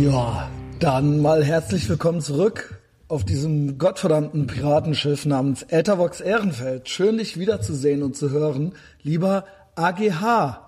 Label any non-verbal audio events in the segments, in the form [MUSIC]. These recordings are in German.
Ja, dann mal herzlich willkommen zurück auf diesem gottverdammten Piratenschiff namens Ethervox Ehrenfeld. Schön, dich wiederzusehen und zu hören, lieber AGH.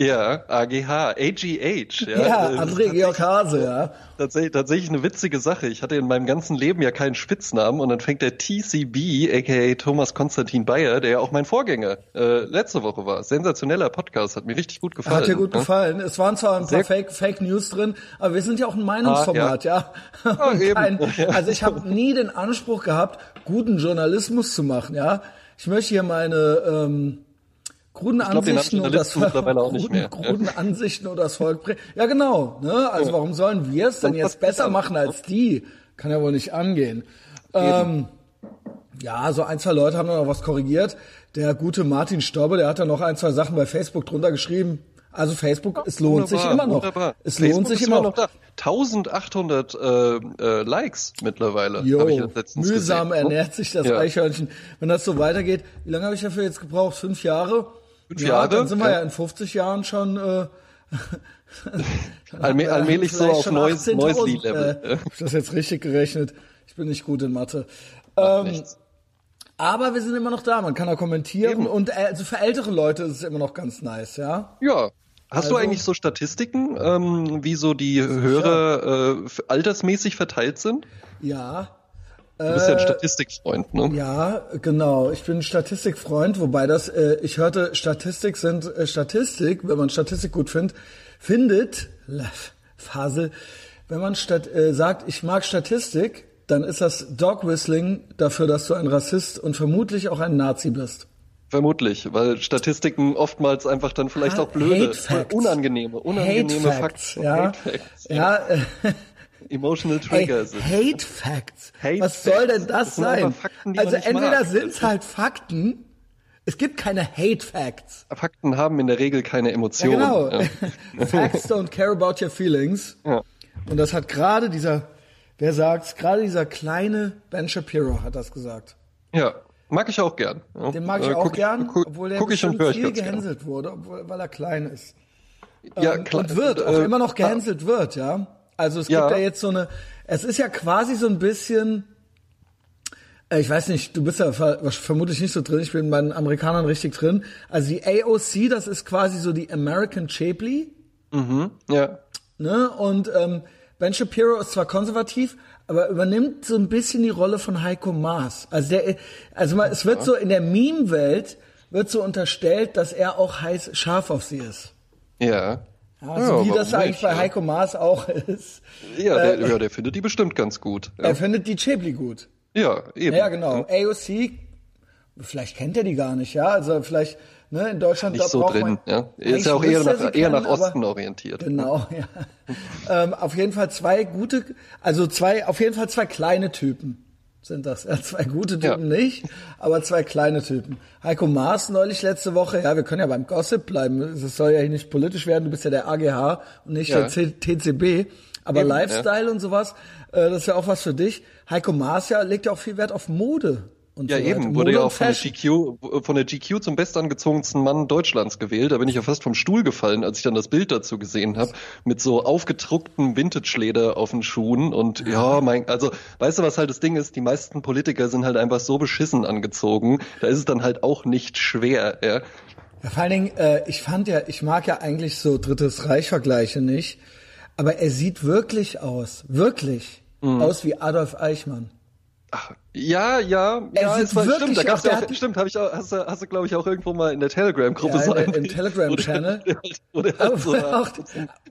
Ja, AGH, AGH. Ja, ja André Georg Hase, ja. Tatsächlich, tatsächlich eine witzige Sache. Ich hatte in meinem ganzen Leben ja keinen Spitznamen und dann fängt der TCB, aka Thomas Konstantin Bayer, der ja auch mein Vorgänger äh, letzte Woche war. Sensationeller Podcast, hat mir richtig gut gefallen. Hat dir gut ja? gefallen. Es waren zwar ein paar Fake, Fake News drin, aber wir sind ja auch ein Meinungsformat, ah, ja. ja. ja Kein, [LAUGHS] also ich habe nie den Anspruch gehabt, guten Journalismus zu machen, ja. Ich möchte hier meine ähm, kruden Ansichten oder das kruden, kruden Ansichten oder das Volk. Ja, genau. Ne? Also warum sollen wir es denn jetzt besser machen als die? Kann ja wohl nicht angehen. Ähm, ja, so ein, zwei Leute haben noch was korrigiert. Der gute Martin Staube, der hat da noch ein, zwei Sachen bei Facebook drunter geschrieben. Also Facebook, es lohnt wunderbar, sich immer noch. Wunderbar. Es Facebook lohnt sich immer noch. noch 1800 äh, äh, Likes mittlerweile. Jo, mühsam gesehen. ernährt sich das ja. Eichhörnchen. Wenn das so weitergeht, wie lange habe ich dafür jetzt gebraucht? Fünf Jahre? Fünf ja, Jahre? Dann sind wir ja, in 50 Jahren schon äh, [LAUGHS] Allmäh allmählich so auf Mäusli-Level. Äh, hab ich das jetzt richtig gerechnet? Ich bin nicht gut in Mathe. Ähm, aber wir sind immer noch da, man kann da kommentieren Eben. und äh, also für ältere Leute ist es immer noch ganz nice, ja? Ja. Hast also, du eigentlich so Statistiken, ähm, wie so die Hörer äh, altersmäßig verteilt sind? Ja, Du bist ja ein äh, Statistikfreund, ne? Ja, genau. Ich bin ein Statistikfreund, wobei das, äh, ich hörte, Statistik sind äh, Statistik, wenn man Statistik gut findet, findet, Fasel, wenn man stat, äh, sagt, ich mag Statistik, dann ist das Dog Whistling dafür, dass du ein Rassist und vermutlich auch ein Nazi bist. Vermutlich, weil Statistiken oftmals einfach dann vielleicht ha auch blöde, unangenehme, unangenehme Hate Facts, Fakten. Ja, Facts, ja. ja. [LAUGHS] Emotional Triggers. Hey, Hate Facts. Hate Was soll denn das, das sein? Fakten, also entweder sind es halt Fakten, es gibt keine Hate Facts. Fakten haben in der Regel keine Emotionen. Ja, genau. Ja. [LAUGHS] Facts don't care about your feelings. Ja. Und das hat gerade dieser, wer sagt's, gerade dieser kleine Ben Shapiro hat das gesagt. Ja. Mag ich auch gern. Ja. Den mag ich äh, auch guck, gern, guck, obwohl der guck viel gehänselt wurde, obwohl, weil er klein ist. Ja, ähm, klar. Und wird, auch äh, immer noch gehänselt wird, ja. Also es gibt ja. jetzt so eine, es ist ja quasi so ein bisschen, äh, ich weiß nicht, du bist ja vermutlich nicht so drin, ich bin bei den Amerikanern richtig drin. Also die AOC, das ist quasi so die American Chapley. Mhm, ja. Ne? Und ähm, Ben Shapiro ist zwar konservativ, aber übernimmt so ein bisschen die Rolle von Heiko Maas. Also der, also mal, es wird so in der Meme-Welt wird so unterstellt, dass er auch heiß scharf auf sie ist. Ja. Ja, so ja, wie das eigentlich nicht, bei Heiko Maas auch ist. Ja, der, äh, ja, der findet die bestimmt ganz gut. Er findet die Chebli gut. Ja, eben. Ja, genau. AOC, vielleicht kennt er die gar nicht, ja. Also vielleicht, ne, in Deutschland nicht so drin, ja. Er ist ja auch eher nach, eher nach Osten orientiert. Genau, [LAUGHS] ja. ähm, auf jeden Fall zwei gute, also zwei, auf jeden Fall zwei kleine Typen sind das. [LAUGHS] Ja, zwei gute Typen ja. nicht, aber zwei kleine Typen. Heiko Maas neulich letzte Woche, ja, wir können ja beim Gossip bleiben. Es soll ja nicht politisch werden, du bist ja der AGH und nicht ja. der TCB. Aber Eben, Lifestyle und sowas, äh, das ist ja auch was für dich. Heiko Maas ja legt ja auch viel Wert auf Mode. Und ja, so eben, wurde ja auch von der, GQ, von der GQ zum bestangezogensten Mann Deutschlands gewählt. Da bin ich ja fast vom Stuhl gefallen, als ich dann das Bild dazu gesehen habe, mit so aufgedruckten Vintage-Leder auf den Schuhen. Und ja, mein, also, weißt du, was halt das Ding ist? Die meisten Politiker sind halt einfach so beschissen angezogen. Da ist es dann halt auch nicht schwer, ja. Ja, vor allen Dingen, äh, ich fand ja, ich mag ja eigentlich so Drittes Reich-Vergleiche nicht, aber er sieht wirklich aus, wirklich mhm. aus wie Adolf Eichmann. Ach, ja, ja, ja, es war, stimmt, da gab's ja auch, stimmt, habe ich auch, hast du, hast du glaube ich auch irgendwo mal in der Telegram-Gruppe ja, [LAUGHS] so in, im Telegram-Channel.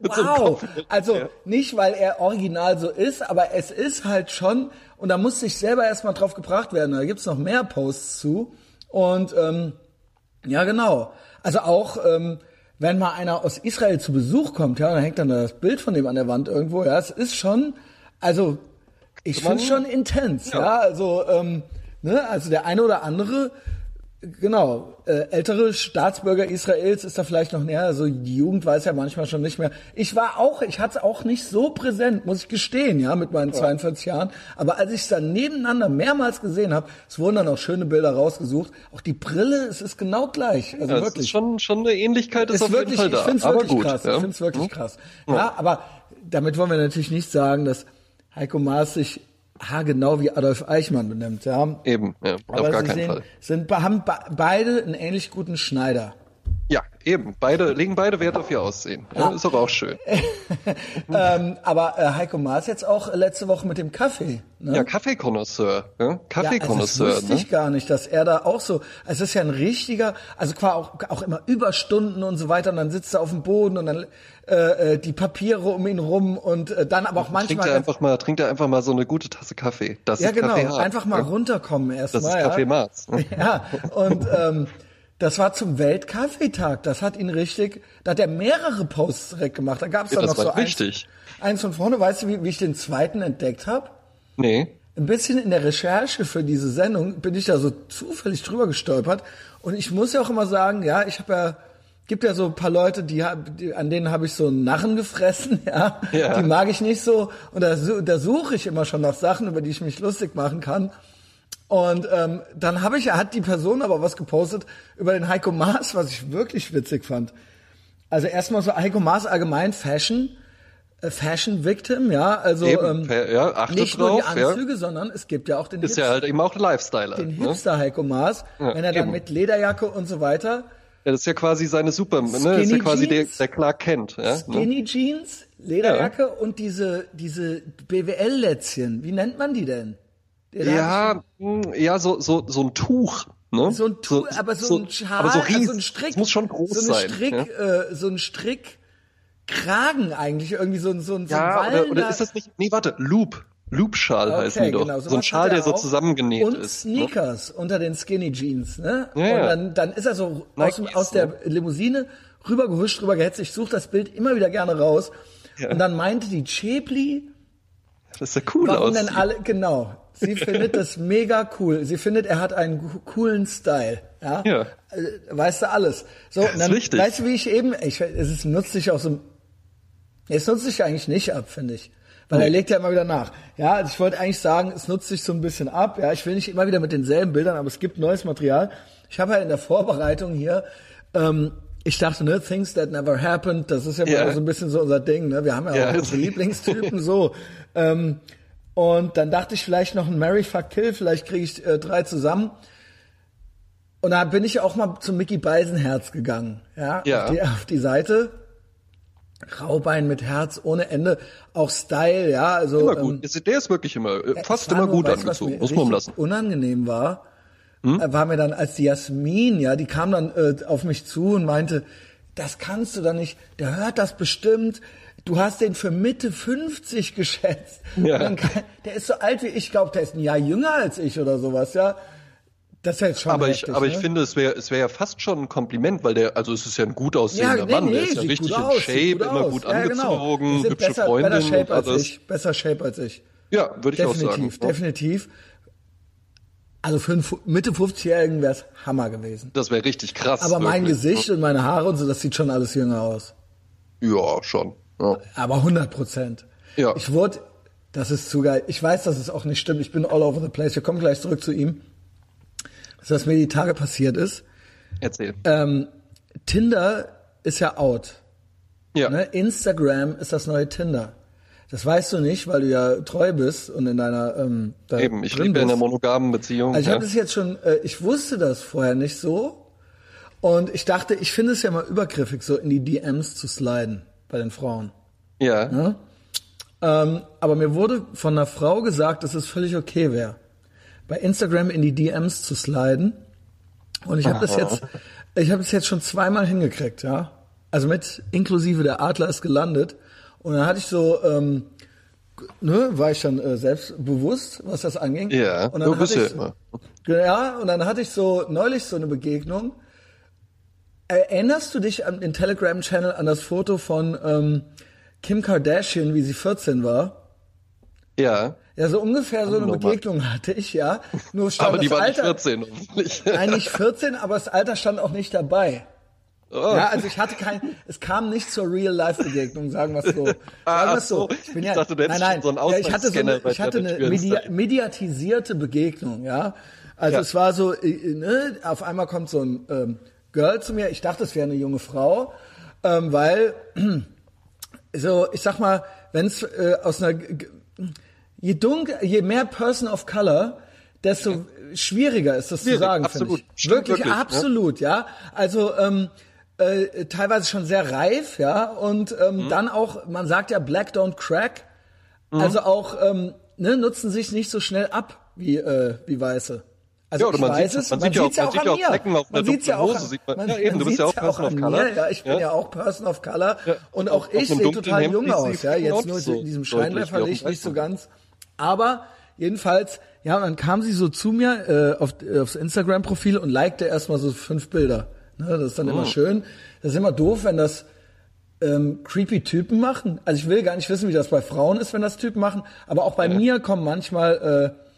wow, also ja. nicht, weil er original so ist, aber es ist halt schon, und da muss sich selber erstmal drauf gebracht werden. Da gibt's noch mehr Posts zu und ähm, ja, genau. Also auch ähm, wenn mal einer aus Israel zu Besuch kommt, ja, dann hängt dann das Bild von dem an der Wand irgendwo. Ja, es ist schon, also ich finde schon intens, ja. ja. Also, ähm, ne, also der eine oder andere, genau, äh, ältere Staatsbürger Israels ist da vielleicht noch näher. Also die Jugend weiß ja manchmal schon nicht mehr. Ich war auch, ich hatte es auch nicht so präsent, muss ich gestehen, ja, mit meinen ja. 42 Jahren. Aber als ich es dann nebeneinander mehrmals gesehen habe, es wurden dann auch schöne Bilder rausgesucht. Auch die Brille, es ist genau gleich. Also ja, wirklich. Ist schon, schon eine Ähnlichkeit ist, ist auf wirklich, jeden Fall da. Ich finde es wirklich gut, krass. Ich finde es wirklich hm? krass. Ja, aber damit wollen wir natürlich nicht sagen, dass Heiko Maas sich haargenau wie Adolf Eichmann benimmt, ja. Eben, ja, Aber auf gar sie keinen sehen, Fall. sind haben be- beide einen ähnlich guten Schneider. Ja, eben. Beide legen beide Wert auf ihr Aussehen. Ja, ist aber auch schön. [LAUGHS] ähm, aber äh, Heiko Maas jetzt auch letzte Woche mit dem Kaffee. Ne? Ja, Kaffeekonnoisseur. Ja? Ja, also das Kaffeekonnoisseur, wusste ich ne? gar nicht, dass er da auch so, es ist ja ein richtiger, also quasi auch, auch immer Überstunden und so weiter und dann sitzt er auf dem Boden und dann äh, äh, die Papiere um ihn rum und äh, dann aber auch Trinkt manchmal er einfach mal, trinkt er einfach mal so eine gute Tasse Kaffee. Das ja ist genau, Kaffee einfach mal ja? runterkommen Das erstmal. ist Kaffee ja. Maß. [LAUGHS] Ja, und ähm, [LAUGHS] das war zum Weltkaffeetag. Das hat ihn richtig, da hat er mehrere Posts direkt gemacht. Da gab es Ja, dann noch so war wichtig. eins, eins von vorne. Weißt du, wie, wie ich den zweiten entdeckt habe? Nee. ein bisschen in der Recherche für diese Sendung bin ich da so zufällig drüber gestolpert und ich muss ja auch immer sagen, ja, ich habe ja gibt ja so ein paar Leute, die, die an denen habe ich so einen Narren gefressen, [LAUGHS] ja? Ja. die mag ich nicht so und da, da suche ich immer schon nach Sachen, über die ich mich lustig machen kann. Und ähm, dann habe ich, hat die Person aber was gepostet über den Heiko Maas, was ich wirklich witzig fand. Also erstmal so Heiko Maas allgemein Fashion, äh, Fashion Victim, ja, also Eben, ähm, ja, achtet nicht nur drauf, die ja. Anzüge, sondern es gibt ja auch den, Ist Hipster, ja halt eben auch ein Lifestyler. den ne? Hipster Heiko Maas, wenn er dann eben. mit Lederjacke und so weiter, Ja, das ist ja quasi seine Super, ne? Das ist ja quasi der, Jeans? der Clark Kent. Ja, ne? Skinny Jeans, Lederjacke und diese diese BWL-Lätzchen, wie nennt man die denn? Ja, mh, ja, so, so, so ein Tuch. Ne? so ein Tuch, aber so, ein Schal, aber so, also ries, so ein Strick, muss schon groß so ein sein. Strick, ja? äh, so ein Strick Kragen eigentlich irgendwie so ein so ein so ein Ja, oder, wallender- oder ist das nicht, nee, warte, Loop. Loop-Schal heißen die doch. genau, so ein Schal, er der so zusammengenäht und ist. Ne? Sneakers unter den Skinny Jeans, ne? Ja, und dann, dann ist er so aus, dem, aus der Limousine rübergehuscht, rübergehetzt. Ich suche das Bild immer wieder gerne raus. Ja. Und dann meinte die Chepli, Das sah cool warum aus. denn alle, genau. Sie findet das mega cool. Sie findet, er hat einen coolen Style. Ja. Ja. Äh, Weißt du alles. So, Das und ist dann, wichtig. weißt du, wie ich eben, ich, es ist, nutzt sich auch so, es nutzt sich eigentlich nicht ab, finde ich. Weil er legt ja immer wieder nach. Ja, also ich wollte eigentlich sagen, es nutzt sich so ein bisschen ab. Ja, ich will nicht immer wieder mit denselben Bildern, aber es gibt neues Material. Ich habe ja in der Vorbereitung hier, ähm, ich dachte, ne, Things that never happened, das ist ja mal so ein bisschen so unser Ding, ne? Wir haben ja, Ja. auch unsere Lieblingstypen so. [LAUGHS] Ähm, und dann dachte ich vielleicht noch ein Mary Fuck Kill, vielleicht kriege ich äh, drei zusammen. Und da bin ich auch mal zu Mickey Beisenherz gegangen, ja, Ja. Auf, die, auf die Seite. Raubein mit Herz ohne Ende, auch Style, ja, also Immer ähm, gut. Ist- Der ist wirklich immer, äh, fast es war immer nur, gut weißt was angezogen. mir Muss man richtig lassen. Unangenehm war, Hm? äh, war mir dann, als die Jasmin, ja, die kam dann äh, auf mich zu und meinte, das kannst du doch nicht, der hört das bestimmt. Du hast den für Mitte 50 geschätzt. Ja. Dann der ist so alt wie ich, ich glaube, der ist ein Jahr jünger als ich oder sowas, ja. Das ist jetzt schon Aber ich, heftig, aber ne? ich finde, es wäre, es wäre ja fast schon ein Kompliment, weil der, also es ist ja ein gut ja, aussehender nee, Mann, nee, der ist ja richtig in aus, Shape, gut immer gut ja, genau. angezogen, sind hübsche besser, Freundin Better Shape als ich. Besser Shape als ich. Ja, würde ich auch Definitiv, sagen. definitiv. Also für einen Mitte 50-Jährigen wäre es Hammer gewesen. Das wäre richtig krass. Aber mein wirklich. Gesicht und meine Haare und so, das sieht schon alles jünger aus. Ja, schon. Ja. Aber 100 Prozent. Ja. Ich wurde, das ist zu geil. Ich weiß, dass es auch nicht stimmt. Ich bin all over the place. Wir kommen gleich zurück zu ihm. Was mir die Tage passiert ist. Erzähl. Ähm, Tinder ist ja out. ja. Ne? Instagram ist das neue Tinder. Das weißt du nicht, weil du ja treu bist und in deiner ähm, da Eben, ich lebe in einer monogamen Beziehung. Also ich ja. habe das jetzt schon, äh, ich wusste das vorher nicht so. Und ich dachte, ich finde es ja mal übergriffig, so in die DMs zu sliden bei den Frauen. ja. Ne? Ähm, aber mir wurde von einer Frau gesagt, dass es völlig okay wäre, bei Instagram in die DMs zu sliden. Und ich habe das jetzt, ich habe das jetzt schon zweimal hingekriegt, ja. Also mit inklusive der Adler ist gelandet. Und dann hatte ich so, ähm, ne, war ich dann äh, selbstbewusst, was das anging. Ja, und dann du bist hatte ja ich, immer. ja, und dann hatte ich so neulich so eine Begegnung. Erinnerst du dich an den Telegram-Channel an das Foto von ähm, Kim Kardashian, wie sie 14 war? Ja. Ja, so ungefähr so eine Nochmal. Begegnung hatte ich, ja. Nur [LAUGHS] stand Aber die war nicht Alter, 14, hoffentlich. [LAUGHS] Nein, nicht 14, aber das Alter stand auch nicht dabei. Oh. Ja, also ich hatte kein, es kam nicht zur Real-Life-Begegnung, sagen wir es so. [LAUGHS] Sagen Ah, wir es so. Ich bin Ich ja, dachte, du hättest nein, nein, schon so einen ja, ich hatte so eine, ich hatte eine media, mediatisierte Begegnung, ja. Also Ja. es war so, äh, ne, auf einmal kommt so ein ähm, Girl zu mir. Ich dachte, es wäre eine junge Frau, ähm, weil [CLEARS THROAT] so, ich sag mal, wenn es äh, aus einer je dunkel, je mehr Person of Color, desto schwieriger ist das Schwierig, zu sagen, finde ich. Wirklich, wirklich, absolut, ja. ja. Also ähm, äh, teilweise schon sehr reif, ja, und ähm, mhm. dann auch, man sagt ja Black don't crack, mhm. also auch ähm, ne, nutzen sich nicht so schnell ab wie äh, wie Weiße. Also ja, oder man weiß es, man, man sieht ja auch, man ja auch an mir. man sieht ja auch, Hose, man, man, ja, eben, du bist ja auch Person of Color. Ja, ich bin ja, ja auch Person of Color ja. und auch ich sehe total Hemd jung aus, ja, jetzt nur so in diesem Scheinwerferlicht nicht so ganz, aber jedenfalls, ja, und dann kam sie so zu mir äh, auf, äh, aufs Instagram-Profil und likte erstmal so fünf Bilder. Ne, das ist dann oh. immer schön. Das ist immer doof, wenn das ähm, creepy Typen machen. Also ich will gar nicht wissen, wie das bei Frauen ist, wenn das Typen machen, aber auch bei mir kommen manchmal äh,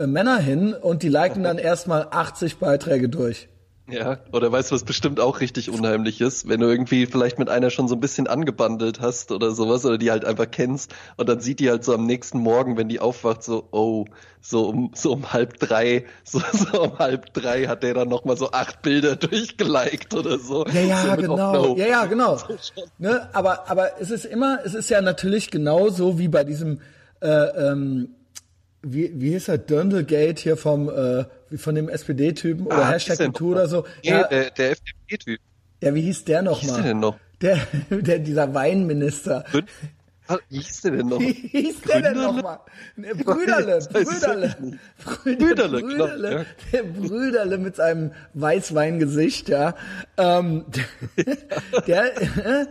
äh, Männer hin und die liken dann [LAUGHS] erstmal 80 Beiträge durch. Ja, oder weißt du, was bestimmt auch richtig unheimlich ist, wenn du irgendwie vielleicht mit einer schon so ein bisschen angebandelt hast oder sowas oder die halt einfach kennst und dann sieht die halt so am nächsten Morgen, wenn die aufwacht, so, oh, so um, so um halb drei, [LAUGHS] so, so um halb drei hat der dann nochmal so acht Bilder [LAUGHS] durchgeliked oder so. Ja, ja, so genau. Ja, ja, genau. ne, aber, aber es ist immer, es ist ja natürlich genauso wie bei diesem, äh, ähm, wie, wie hieß er, Döndelgate hier vom, äh, von dem SPD-Typen oder ah, Hashtag MeToo oder so. Nee, ja, der, der FDP-Typ. Ja, wie hieß der nochmal? Wie hieß der denn noch? Der, [LAUGHS] der, dieser Weinminister. Wie hieß der denn noch? Wie hieß der denn nochmal? Brüderle, Brüderle. Brüderle, Brüderle, der Brüderle mit seinem Weißweingesicht, ja. Ähm, [LAUGHS] der,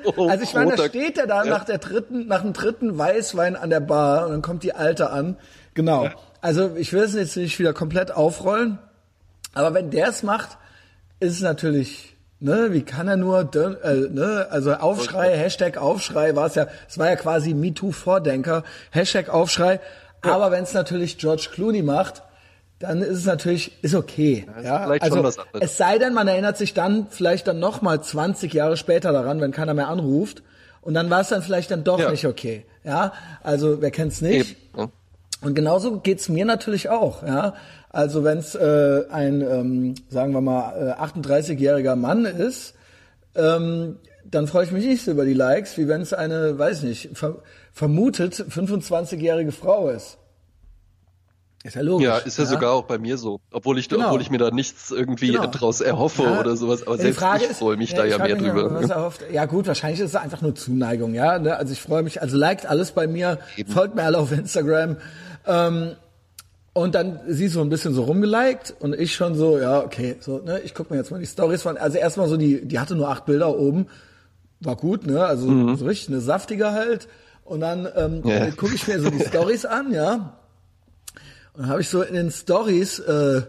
oh, also ich meine, da steht er da nach der dritten, nach dem dritten Weißwein an der Bar und dann kommt die Alte an Genau. Also ich will es jetzt nicht wieder komplett aufrollen, aber wenn der es macht, ist es natürlich, ne, wie kann er nur, äh, ne, also Aufschrei, Hashtag Aufschrei war es ja, es war ja quasi MeToo-Vordenker, Hashtag Aufschrei, ja. aber wenn es natürlich George Clooney macht, dann ist es natürlich, ist okay. Ja, ja? also, es sei denn, man erinnert sich dann vielleicht dann nochmal 20 Jahre später daran, wenn keiner mehr anruft. Und dann war es dann vielleicht dann doch ja. nicht okay. Ja, also wer kennt's nicht? Eben. Und genauso geht's mir natürlich auch. Ja? Also wenn es äh, ein, ähm, sagen wir mal, äh, 38-jähriger Mann ist, ähm, dann freue ich mich nicht so über die Likes, wie wenn es eine, weiß nicht, ver vermutet 25-jährige Frau ist. Ist ja logisch. Ja, ist ja, ja, sogar auch bei mir so. Obwohl ich, genau. obwohl ich mir da nichts irgendwie genau. draus erhoffe ja. oder sowas. Aber selbst ich freue mich ist, da ja mehr drüber. Ja gut, wahrscheinlich ist es einfach nur Zuneigung, ja. Ne? Also ich freue mich, also liked alles bei mir, Eben. folgt mir alle auf Instagram. Ähm, und dann sie so ein bisschen so rumgeliked und ich schon so, ja, okay, so, ne, ich guck mir jetzt mal die Stories von, also erstmal so die, die hatte nur acht Bilder oben, war gut, ne, also mhm. so richtig eine saftige halt. Und dann ähm, ja. gucke ich mir so die Stories an, ja. Und habe ich so in den Stories äh,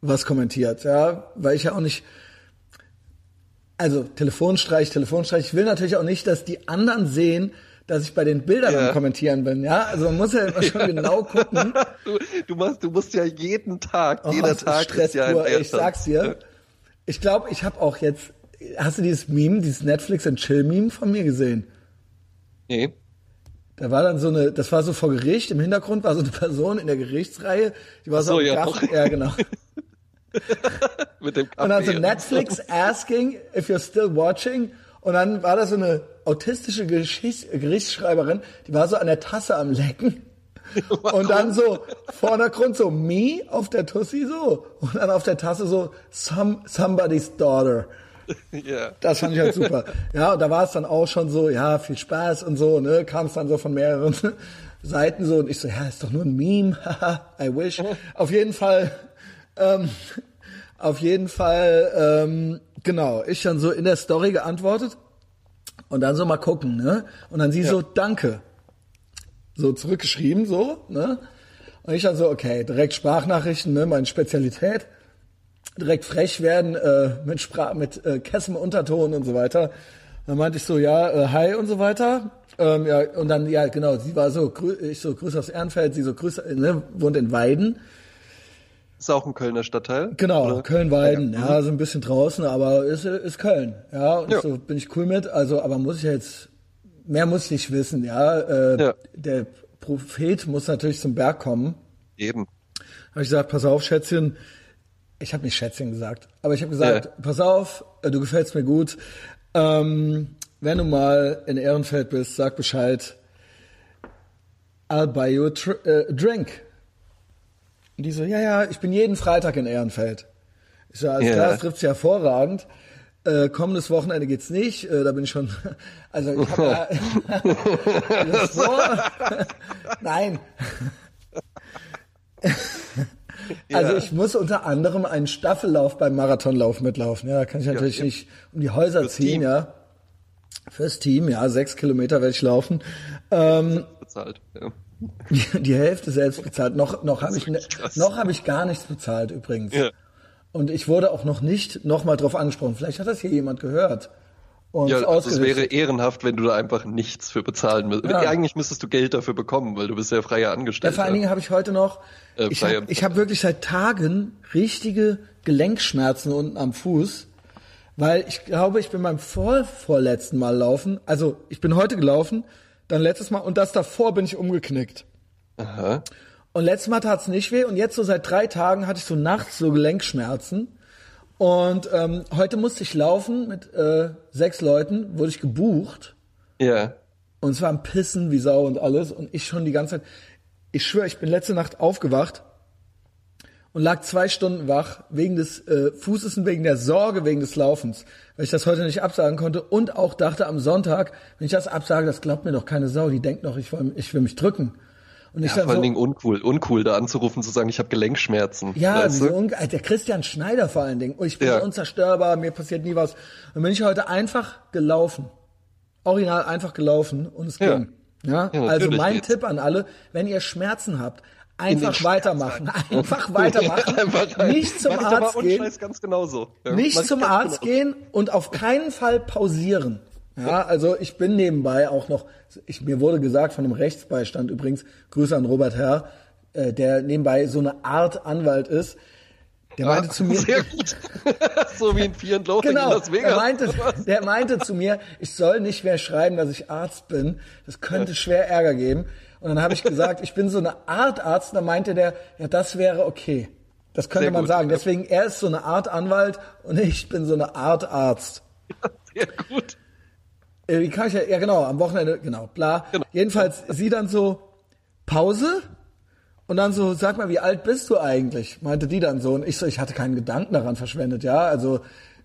was kommentiert, ja, weil ich ja auch nicht, also Telefonstreich, Telefonstreich, ich will natürlich auch nicht, dass die anderen sehen, dass ich bei den Bildern ja. Kommentieren bin. Ja, also man muss ja immer schon ja. genau [LAUGHS] gucken. Du, du, machst, du musst ja jeden Tag, oh, jeder Tag Stress ist ja ein Ich sag's dir. Ich glaube, ich habe auch jetzt. Hast du dieses Meme, dieses Netflix and Chill Meme von mir gesehen? Nee. Da war dann so eine, das war so vor Gericht, im Hintergrund war so eine Person in der Gerichtsreihe, die war so, so ja, Graf, ja, genau. [LAUGHS] Mit dem Kaffee und dann so Netflix asking if you're still watching und dann war da so eine autistische Geschichts Gerichtsschreiberin, die war so an der Tasse am Lecken. [LAUGHS] Und dann so Vordergrund so me auf der Tussi so und dann auf der Tasse so some, somebody's daughter. [LAUGHS] Yeah. Das fand ich halt super. [LAUGHS] Ja, und da war es dann auch schon so, ja, viel Spaß und so, ne, kam es dann so von mehreren Seiten so und ich so, ja, ist doch nur ein Meme, haha, I wish. Auf jeden Fall, ähm, auf jeden Fall, ähm, genau, ich dann so in der Story geantwortet und dann so mal gucken, ne? Und dann sie ja. so, danke. So zurückgeschrieben, so, ne? Und ich dann so, okay, direkt Sprachnachrichten, ne, meine Spezialität. Direkt frech werden, äh, mit Sprach, mit äh, Kessem Unterton und so weiter. Dann meinte ich so, ja, äh, hi und so weiter. Ähm, ja, und dann, ja, genau, sie war so, ich so, Grüße aus Ehrenfeld, sie so, Grüße, ne, wohnt in Weiden. Ist auch ein Kölner Stadtteil? Genau, Köln-Weiden, ja, ja, so ein bisschen draußen, aber ist, ist Köln. Ja, und ja. so bin ich cool mit. Also, aber muss ich jetzt, mehr muss ich wissen, ja. Äh, ja. Der Prophet muss natürlich zum Berg kommen. Eben. Habe ich gesagt, pass auf, Schätzchen. Ich habe nicht Schätzchen gesagt, aber ich habe gesagt, pass auf, äh, du gefällst mir gut. Ähm, wenn du mal in Ehrenfeld bist, sag Bescheid. I'll buy you a, äh, a drink. Und die so, ja, ja, ich bin jeden Freitag in Ehrenfeld. Ich so, alles yeah. klar, das trifft sich hervorragend. Äh, kommendes Wochenende geht's nicht, äh, da bin ich schon, [LAUGHS] also ich habe ja, [LAUGHS] vor. Nein. Also ja. ich muss unter anderem einen Staffellauf beim Marathonlauf mitlaufen. Ja, da kann ich natürlich ja, ja. nicht um die Häuser Fürs ziehen, Team. ja. Fürs Team, ja, sechs Kilometer werde ich laufen. Ähm, bezahlt, ja. Die, die Hälfte selbst bezahlt. Noch, noch habe ich, ne, noch habe ich gar nichts bezahlt übrigens. Ja. Und ich wurde auch noch nicht nochmal drauf angesprochen. Vielleicht hat das hier jemand gehört. Und ja, also es wäre ehrenhaft, wenn du da einfach nichts für bezahlen müsstest. Ja. Eigentlich müsstest du Geld dafür bekommen, weil du bist ja freier Angestellter. Ja, vor allen Dingen habe ich heute noch, äh, ich habe hab wirklich seit Tagen richtige Gelenkschmerzen unten am Fuß, weil ich glaube, ich bin beim vor, vorletzten Mal laufen, also ich bin heute gelaufen, dann letztes Mal und das davor bin ich umgeknickt. Aha. Und letztes Mal tat's nicht weh und jetzt so seit drei Tagen hatte ich so nachts so Gelenkschmerzen. Und ähm, heute musste ich laufen mit äh, sechs Leuten, wurde ich gebucht. Ja. Yeah. Und es war ein Pissen wie Sau und alles. Und ich schon die ganze Zeit, ich schwöre, ich bin letzte Nacht aufgewacht und lag zwei Stunden wach wegen des äh, Fußes und wegen der Sorge wegen des Laufens, weil ich das heute nicht absagen konnte und auch dachte am Sonntag, wenn ich das absage, das glaubt mir doch keine Sau, die denkt noch, ich will, ich will mich drücken. Und ich ja, vor allen so, Dingen uncool, uncool da anzurufen, zu sagen, ich habe Gelenkschmerzen. Ja, weißt du? der Christian Schneider vor allen Dingen. Oh, ich bin ja. unzerstörbar, mir passiert nie was. Und bin ich heute einfach gelaufen. Original einfach gelaufen und es ging. Ja, ja also mein geht's. Tipp an alle, wenn ihr Schmerzen habt, [LAUGHS] einfach weitermachen, [LAUGHS] einfach weitermachen, einfach nicht zum Arzt gehen, ganz genauso. Ja, nicht zum Arzt genauso. gehen und auf keinen Fall pausieren. Ja, also ich bin nebenbei auch noch, ich, mir wurde gesagt von einem Rechtsbeistand übrigens, Grüße an Robert Herr, äh, der nebenbei so eine Art Anwalt ist, der meinte ah, zu mir. Sehr gut. [LAUGHS] so wie in Loathing genau, in Las Vegas. Der meinte, der meinte zu mir, ich soll nicht mehr schreiben, dass ich Arzt bin. Das könnte ja. schwer Ärger geben. Und dann habe ich gesagt, ich bin so eine Art Arzt. Und dann meinte der, ja, das wäre okay. Das könnte sehr man gut, sagen. Deswegen, er ist so eine Art Anwalt und ich bin so eine Art Arzt. Ja, sehr gut. Äh, wie kann ich ja, ja genau, am Wochenende, genau, bla. Genau. Jedenfalls sie dann so, Pause? Und dann so, sag mal, wie alt bist du eigentlich? Meinte die dann so. Und ich so, ich hatte keinen Gedanken daran verschwendet, ja. Also,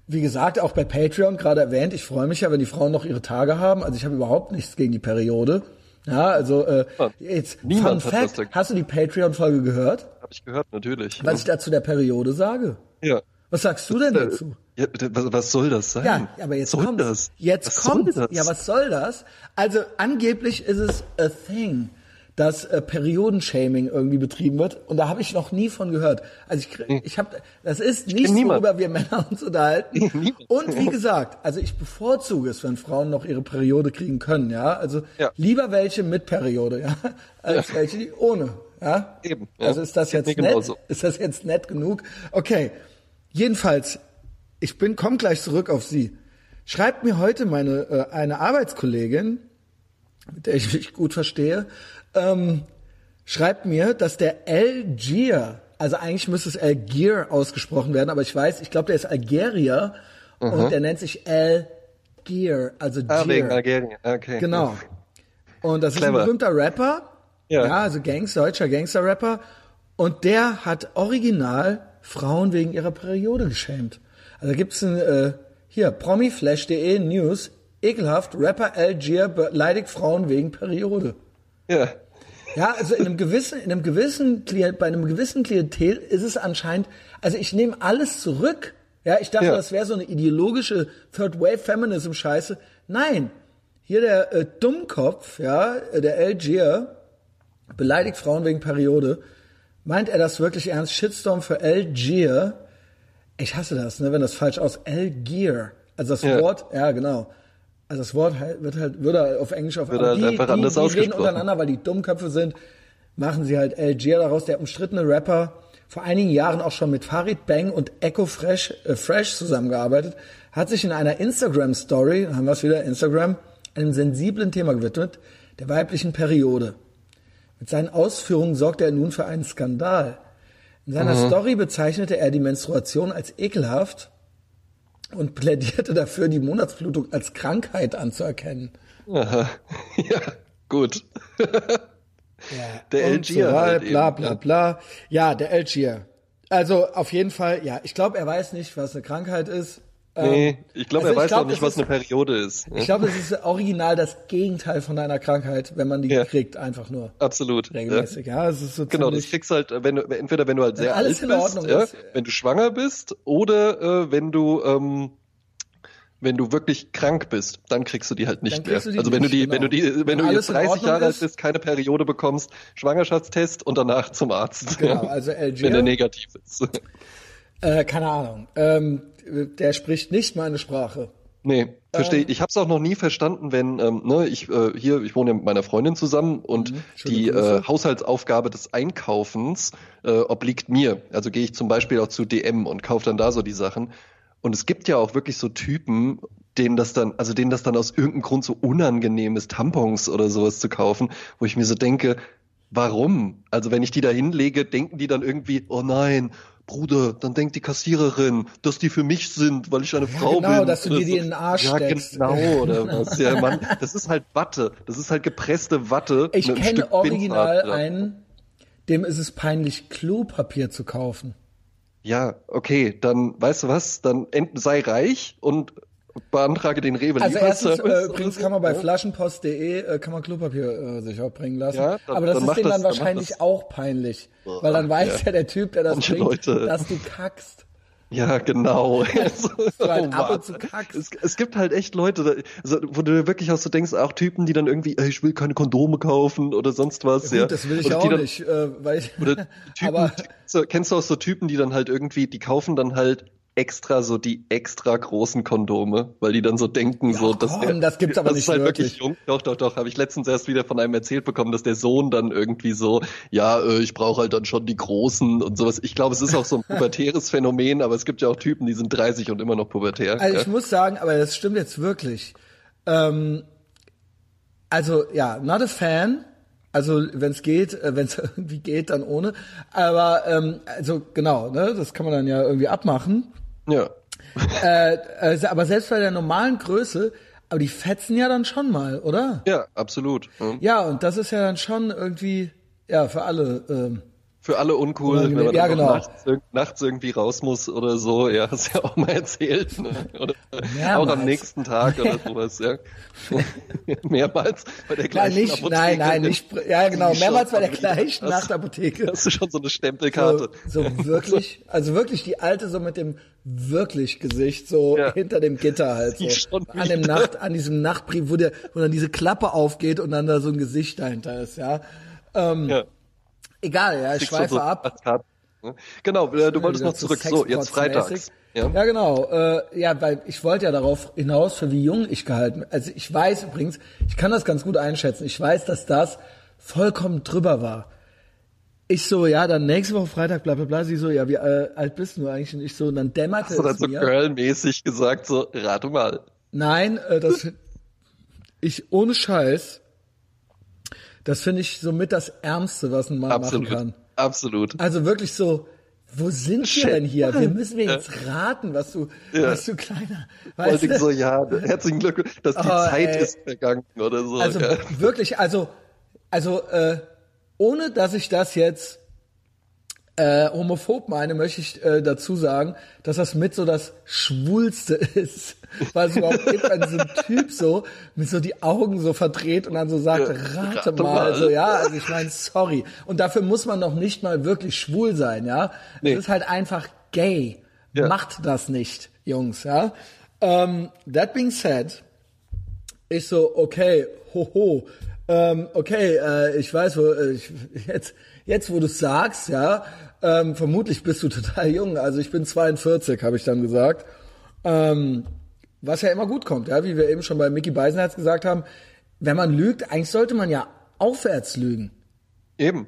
wie gesagt, auch bei Patreon gerade erwähnt, ich freue mich ja, wenn die Frauen noch ihre Tage haben. Also ich habe überhaupt nichts gegen die Periode. Ja, also äh, jetzt Niemand Fun Fact, hast du die Patreon-Folge gehört? Habe ich gehört, natürlich. Was ich da zu der Periode sage. Ja. Was sagst du denn dazu? Ja, was, was soll das sein? Ja, aber jetzt soll kommt das. Jetzt was kommt. Ja, was soll das? Also angeblich ist es a thing, dass äh, Periodenshaming irgendwie betrieben wird und da habe ich noch nie von gehört. Also ich hm. ich habe das ist ich nicht worüber wir Männer uns unterhalten. [LAUGHS] und wie gesagt, also ich bevorzuge es, wenn Frauen noch ihre Periode kriegen können, ja? Also ja. lieber welche mit Periode, ja, [LAUGHS] als ja. welche die ohne, ja? Eben. Ja. Also ist das jetzt nett? Genauso. Ist das jetzt nett genug? Okay. Jedenfalls ich bin, komm gleich zurück auf Sie. Schreibt mir heute meine äh, eine Arbeitskollegin, mit der ich mich gut verstehe, ähm, schreibt mir, dass der Algier, also eigentlich müsste es Algier ausgesprochen werden, aber ich weiß, ich glaube, der ist Algerier mhm. und der nennt sich Algier, also Ah, wegen Algerien, okay. Genau. Und das Clever. ist ein berühmter Rapper, ja, ja also Gangster, deutscher Gangster-Rapper und der hat original Frauen wegen ihrer Periode geschämt. Also gibt's ein, äh, hier, promiflash.de News, ekelhaft, Rapper Algier beleidigt Frauen wegen Periode. Ja. Ja, also in einem gewissen, in einem gewissen Klient, bei einem gewissen Klientel ist es anscheinend, also ich nehme alles zurück. Ja, ich dachte, ja. das wäre so eine ideologische Third Wave Feminism Scheiße. Nein. Hier der äh, Dummkopf, ja, der Algier beleidigt Frauen wegen Periode. Meint er das wirklich ernst? Shitstorm für Algier ich hasse das, ne, wenn das falsch aus. Algier. Also das ja. Wort, ja genau. Also das Wort wird halt, würde auf Englisch auf wird halt die, einfach die, anders die reden untereinander, weil die Dummköpfe sind, machen sie halt Algier daraus. Der umstrittene Rapper, vor einigen Jahren auch schon mit Farid Bang und Echo Fresh, äh, Fresh zusammengearbeitet, hat sich in einer Instagram-Story, haben wir es wieder, Instagram, einem sensiblen Thema gewidmet, der weiblichen Periode. Mit seinen Ausführungen sorgte er nun für einen Skandal. In seiner mhm. Story bezeichnete er die Menstruation als ekelhaft und plädierte dafür, die Monatsblutung als Krankheit anzuerkennen. Aha. [LAUGHS] Ja, gut. Ja, Der und Algier So, halt bla eben, bla bla. Ja, der Algier. Also auf jeden Fall, ja, ich glaube, er weiß nicht, was eine Krankheit ist. Nee, Ähm, ich glaube, also er weiß glaub, auch nicht, was ist- eine Periode ist. Ich glaube, es ist original das Gegenteil von einer Krankheit, wenn man die Ja. kriegt, einfach nur Absolut. Ja. regelmäßig. Ja, es ist so Genau, das kriegst du halt, wenn du, entweder wenn du halt sehr alles alt in bist, Ordnung ja, wenn du schwanger bist, oder äh, wenn du ähm, wenn du wirklich krank bist, dann kriegst du die halt nicht mehr. Also wenn nicht, du die, genau. wenn du die, wenn, Wenn du jetzt in 30 Ordnung Jahre alt ist. bist, keine Periode bekommst, Schwangerschaftstest und danach zum Arzt. Genau, also wenn der negativ ist. Äh, keine Ahnung, ähm, der spricht nicht meine Sprache. Nee, verstehe. Ähm. ich habe es auch noch nie verstanden, wenn ähm, ne, ich äh, hier, ich wohne ja mit meiner Freundin zusammen und Mhm, die äh, Haushaltsaufgabe des Einkaufens äh, obliegt mir. Also gehe ich zum Beispiel auch zu DM und kaufe dann da so die Sachen. Und es gibt ja auch wirklich so Typen, denen das dann, also denen das dann aus irgendeinem Grund so unangenehm ist, Tampons oder sowas zu kaufen, wo ich mir so denke, warum? Also wenn ich die da hinlege, denken die dann irgendwie, oh nein, Bruder, dann denkt die Kassiererin, dass die für mich sind, weil ich eine Frau genau, bin. dass du dir die in den Arsch ja, steckst. genau, oder was. Ja, Mann, das ist halt Watte. Das ist halt gepresste Watte. Ich einem kenne original dran. einen, dem ist es peinlich, Klopapier zu kaufen. Ja, okay, dann weißt du was, dann sei reich und beantrage den Rewe Also erstens, äh, übrigens so, kann man bei ja. flaschenpost.de äh, kann man Klopapier äh, sich auch bringen lassen. Ja, dann- Aber das dann ist denen dann dann wahrscheinlich das. auch peinlich. Weil dann weiß ja. der Typ, der das Manche bringt, Leute. dass du kackst. Ja, genau. [LAUGHS] Also, du halt oh ab. Es, es gibt halt echt Leute, also, wo du wirklich auch so denkst, auch Typen, die dann irgendwie, ey, ich will keine Kondome kaufen oder sonst was. Gut, ja. das will ich ja auch dann, nicht. Äh, weil ich, Oder [LAUGHS] Typen, aber so, kennst du auch so Typen, die dann halt irgendwie, die kaufen dann halt extra so die extra großen Kondome, weil die dann so denken, so, dass komm, der, das gibt's aber das nicht ist halt wirklich. wirklich jung. Doch, doch, doch, habe ich letztens erst wieder von einem erzählt bekommen, dass der Sohn dann irgendwie so, ja, äh, ich brauche halt dann schon die großen und sowas. Ich glaube, es ist auch so ein [LAUGHS] pubertäres Phänomen, aber es gibt ja auch Typen, die sind 30 und immer noch pubertär. Also ja. ich muss sagen, aber das stimmt jetzt wirklich. Ähm, also ja, not a fan. Also wenn es geht, äh, wenn es [LAUGHS] irgendwie geht, dann ohne. Aber ähm, also genau, ne, das kann man dann ja irgendwie abmachen. ja. [LAUGHS] Äh, äh, aber selbst bei der normalen Größe, aber die fetzen ja dann schon mal, oder? Ja, absolut. Ja. Ja, und das ist ja dann schon irgendwie ja für alle. Ähm, Für alle uncool, wenn man Ja, genau. nachts, nachts irgendwie raus muss oder so. Ja, hast ja auch mal erzählt. Ne? Oder Mehrmals. auch am nächsten Tag oder sowas. Ja. [LAUGHS] Mehrmals bei der nein, gleichen nicht, Apotheke. nein, nein, nicht. Ja, genau, mehrmals bei der gleichen hast- Nachtapotheke. Hast du schon so eine So, Stempelkarte? so wirklich, also wirklich die alte so mit dem wirklich Gesicht so Ja. hinter dem Gitter halt so. An dem. Nacht, an diesem Nachtbrief, wo der, wo dann diese Klappe aufgeht und dann da so ein Gesicht dahinter ist, ja. Ähm, ja. Egal, ja, ich schweife so ab. Karte, ne? Genau, äh, du wolltest Wieder noch zu zurück. So, jetzt freitags. Ja. Ja, genau. Äh, ja, weil ich wollte ja darauf hinaus, für wie jung ich gehalten. Also ich weiß übrigens, ich kann das ganz gut einschätzen. Ich weiß, dass das vollkommen drüber war. Ich so, ja, dann nächste Woche Freitag, bla bla bla. Sie so, ja, wie äh, alt bist du eigentlich? Und ich so, und dann dämmerte Hast du dann so girlmäßig gesagt, so, rate mal. Nein, äh, das ich ohne Scheiß. Das finde ich somit das Ärmste, was ein Mann Absolut. machen kann. Absolut. Also wirklich so, wo sind wir denn hier? Wir [LAUGHS] müssen wir jetzt raten, was du, Ja. was du kleiner, weißt du? so, ja, herzlichen Glückwunsch, dass die Oh, Zeit ey. ist vergangen oder so. Also ja. wirklich, also, also äh, ohne dass ich das jetzt äh, homophob meine, möchte ich äh, dazu sagen, dass das mit so das Schwulste [LAUGHS] ist, was es überhaupt gibt, wenn so ein Typ so mit so die Augen so verdreht und dann so sagt, Ja, rate, rate mal, mal. so ja, also ich meine, sorry. Und dafür muss man noch nicht mal wirklich schwul sein, ja. Nee. Es ist halt einfach gay. Ja. Macht das nicht, Jungs, ja. Um, that being said, ich so, okay, hoho, ähm, okay, äh, ich weiß, wo, äh, ich, jetzt, jetzt wo du sagst, ja, ähm, vermutlich bist du total jung. Also ich bin 42, habe ich dann gesagt. Ähm, was ja immer gut kommt, ja, wie wir eben schon bei Mickey Beisenherz gesagt haben, wenn man lügt, eigentlich sollte man ja aufwärts lügen. Eben.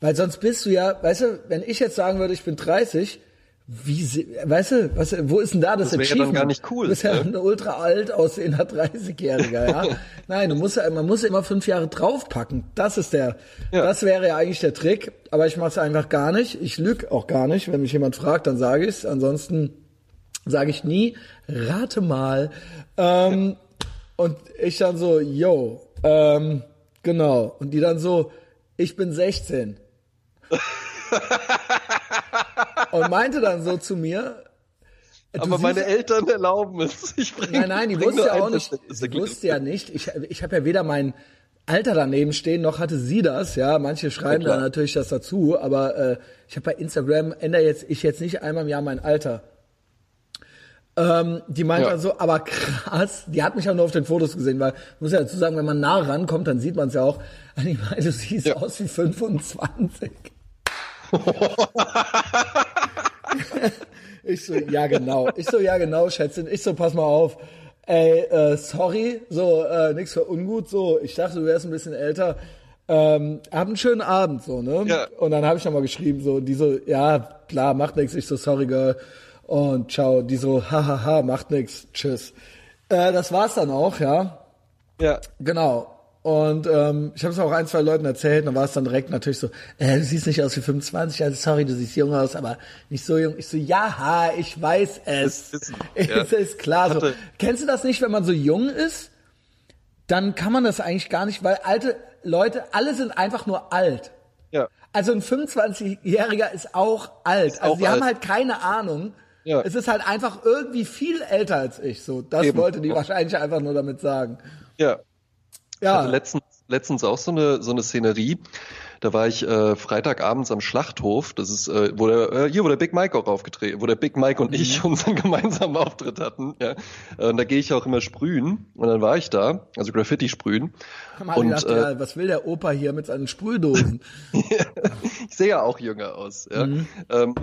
Weil sonst bist du ja, weißt du, wenn ich jetzt sagen würde, ich bin 30, wie, weißt du, was, wo ist denn da das, Das Achievement? gar nicht cool, Du bist ja ne? ein [LAUGHS] ultra alt aussehender 30-Jähriger, ja. [LAUGHS] Nein, du musst man muss ja immer fünf Jahre draufpacken. Das ist der, Ja. das wäre ja eigentlich der Trick. Aber ich mache es einfach gar nicht. Ich lüge auch gar nicht. Wenn mich jemand fragt, dann sage ich's. Ansonsten Sage ich nie, rate mal. Ähm, und ich dann so, yo, ähm, genau. Und die dann so, ich bin 16. [LAUGHS] und meinte dann so zu mir, aber meine Eltern erlauben es. Ich bring, nein, nein, die wusste ja auch nicht. Die wusste ja nicht. Ich, ich habe ja weder mein Alter daneben stehen, noch hatte sie das. Ja, manche schreiben ja, da natürlich das dazu, aber äh, ich habe bei Instagram ändere jetzt ich jetzt nicht einmal im Jahr mein Alter. Ähm, die meinte ja. also, aber krass, die hat mich auch nur auf den Fotos gesehen, weil muss ja dazu sagen, wenn man nah rankommt, dann sieht man es ja auch. [LAUGHS] Die meinte, du siehst ja. aus wie 25. [LAUGHS] ich so, ja genau. Ich so, ja genau, Schätzchen. Ich so, pass mal auf. Ey, äh, sorry, so, äh, nix für ungut, so. Ich dachte, du wärst ein bisschen älter. Ähm, hab einen schönen Abend, so, ne? Ja. Und dann habe ich nochmal geschrieben, so, die so, ja, klar, macht nix. Ich so, sorry, Girl. Und ciao. Die so, hahaha, macht nix. Tschüss. Äh, das war's dann auch, ja. Ja. Genau. Und ähm, ich habe es auch ein, zwei Leuten erzählt, dann war es dann direkt natürlich so, äh, du siehst nicht aus wie 25, also sorry, du siehst jung aus, aber nicht so jung. Ich so, ja, ich weiß es. [LAUGHS] Es ist, ja. es ist klar so. Kennst du das nicht, wenn man so jung ist? Dann kann man das eigentlich gar nicht, weil alte Leute, alle sind einfach nur alt. Ja. Also ein 25-Jähriger ist auch alt. Ist also auch die alt. haben halt keine Ahnung. Ja. Es ist halt einfach irgendwie viel älter als ich. So, das Eben. wollte die wahrscheinlich einfach nur damit sagen. Ja, ja. Ich hatte letztens, letztens auch so eine, so eine Szenerie. Da war ich äh, Freitagabends am Schlachthof. Das ist, äh, wo der, äh, hier, wo der Big Mike auch aufgetreten, wo der Big Mike und mhm. ich [LAUGHS] unseren gemeinsamen Auftritt hatten. Ja. Und da gehe ich auch immer sprühen. Und dann war ich da, also Graffiti sprühen. und gedacht, äh, ja, was will der Opa hier mit seinen Sprühdosen? [LAUGHS] ich sehe ja auch jünger aus. Ja. Mhm. Ähm,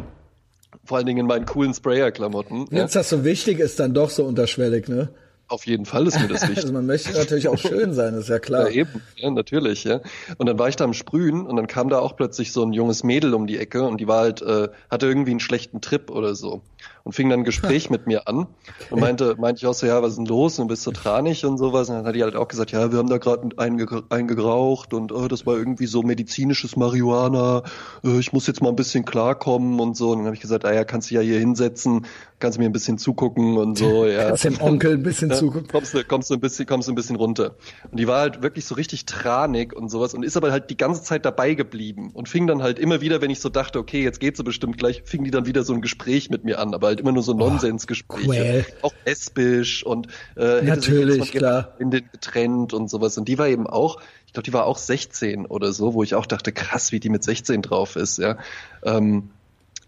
vor allen Dingen in meinen coolen Sprayer-Klamotten. Jetzt ja. das so wichtig ist, dann doch so unterschwellig, ne? Auf jeden Fall ist mir das [LAUGHS] wichtig. Also man möchte natürlich auch schön sein, ist ja klar. Ja, eben, ja, natürlich, ja. Und dann war ich da am Sprühen und dann kam da auch plötzlich so ein junges Mädel um die Ecke und die war halt, äh, hatte irgendwie einen schlechten Trip oder so und fing dann ein Gespräch [LAUGHS] mit mir an und meinte, meinte ich auch so, ja, was ist denn los und bist so tranig und sowas. Und dann hat die halt auch gesagt, ja, wir haben da gerade einen, geraucht und oh, das war irgendwie so medizinisches Marihuana, äh, ich muss jetzt mal ein bisschen klarkommen und so. Und dann habe ich gesagt, ah ja, kannst du ja hier hinsetzen, kannst du mir ein bisschen zugucken und so, [LAUGHS] ja. Kannst dem Onkel ein bisschen ja, zugucken. Kommst du, kommst du ein bisschen, kommst du ein bisschen runter. Und die war halt wirklich so richtig tranig und sowas und ist aber halt die ganze Zeit dabei geblieben und fing dann halt immer wieder, wenn ich so dachte, okay, jetzt geht sie bestimmt gleich, fing die dann wieder so ein Gespräch mit mir an, aber halt immer nur so Nonsensgespräche. Oh, auch lesbisch und äh, hätte Natürlich, klar. in den getrennt und sowas. Und die war eben auch, ich glaube, die war auch 16 oder so, wo ich auch dachte, krass, wie die mit 16 drauf ist, ja. Ähm,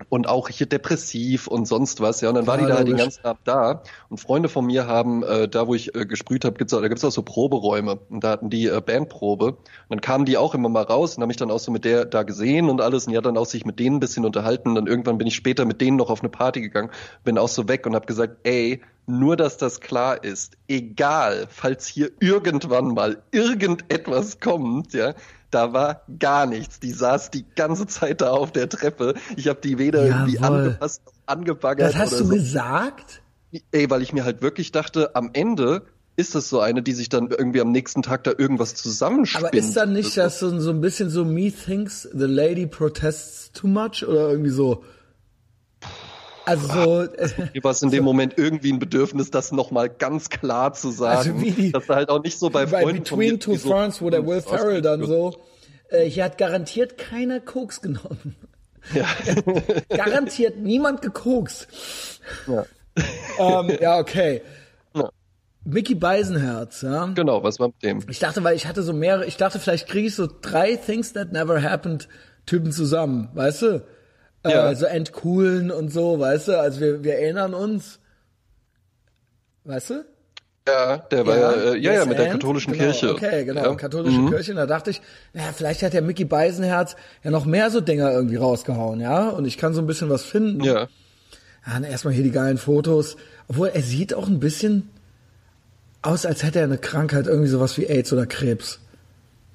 und auch hier depressiv und sonst was, ja. Und dann war ja, die da halt den ganzen Abend da. Und Freunde von mir haben, äh, da wo ich äh, gesprüht habe, gibt's auch, da gibt's auch so Proberäume. Und da hatten die äh, Bandprobe. Und dann kamen die auch immer mal raus und haben mich dann auch so mit der da gesehen und alles. Und ja, dann auch sich mit denen ein bisschen unterhalten. Und dann irgendwann bin ich später mit denen noch auf eine Party gegangen, bin auch so weg und habe gesagt, ey, nur dass das klar ist, egal, falls hier irgendwann mal irgendetwas kommt, ja, da war gar nichts. Die saß die ganze Zeit da auf der Treppe. Ich habe die weder Jawohl. irgendwie angepasst angebaggert. Das hast du so. gesagt? Ey, weil ich mir halt wirklich dachte, am Ende ist das so eine, die sich dann irgendwie am nächsten Tag da irgendwas zusammenspinnt. Aber ist dann nicht das so, so ein bisschen so me thinks the lady protests too much oder irgendwie so? Also so, mir war es in dem Moment irgendwie ein Bedürfnis, das nochmal ganz klar zu sagen. Also wie dass da halt auch nicht so bei, bei Freunden Between Two so, Ferns, wo der Will Ferrell dann so, äh, hier hat garantiert keiner Koks genommen. Ja. [LAUGHS] garantiert niemand gekokst. Ja. ähm, ja, okay. Ja. Mickey Beisenherz, ja. Genau, was war mit dem? Ich dachte, weil ich hatte so mehrere, ich dachte, vielleicht kriege ich so drei Things that never happened Typen zusammen, weißt du? Äh, ja. Also entcoolen und so, weißt du? Also wir, wir erinnern uns. Weißt du? Ja, der war ja, ja, ja, ja mit der katholischen genau, Kirche. Okay, genau, ja. katholische mhm. Kirche. Da dachte ich, naja, vielleicht hat der Mickey Beisenherz ja noch mehr so Dinger irgendwie rausgehauen, ja? Und ich kann so ein bisschen was finden. Ja. Ja, erstmal hier die geilen Fotos. Obwohl, er sieht auch ein bisschen aus, als hätte er eine Krankheit, irgendwie sowas wie AIDS oder Krebs.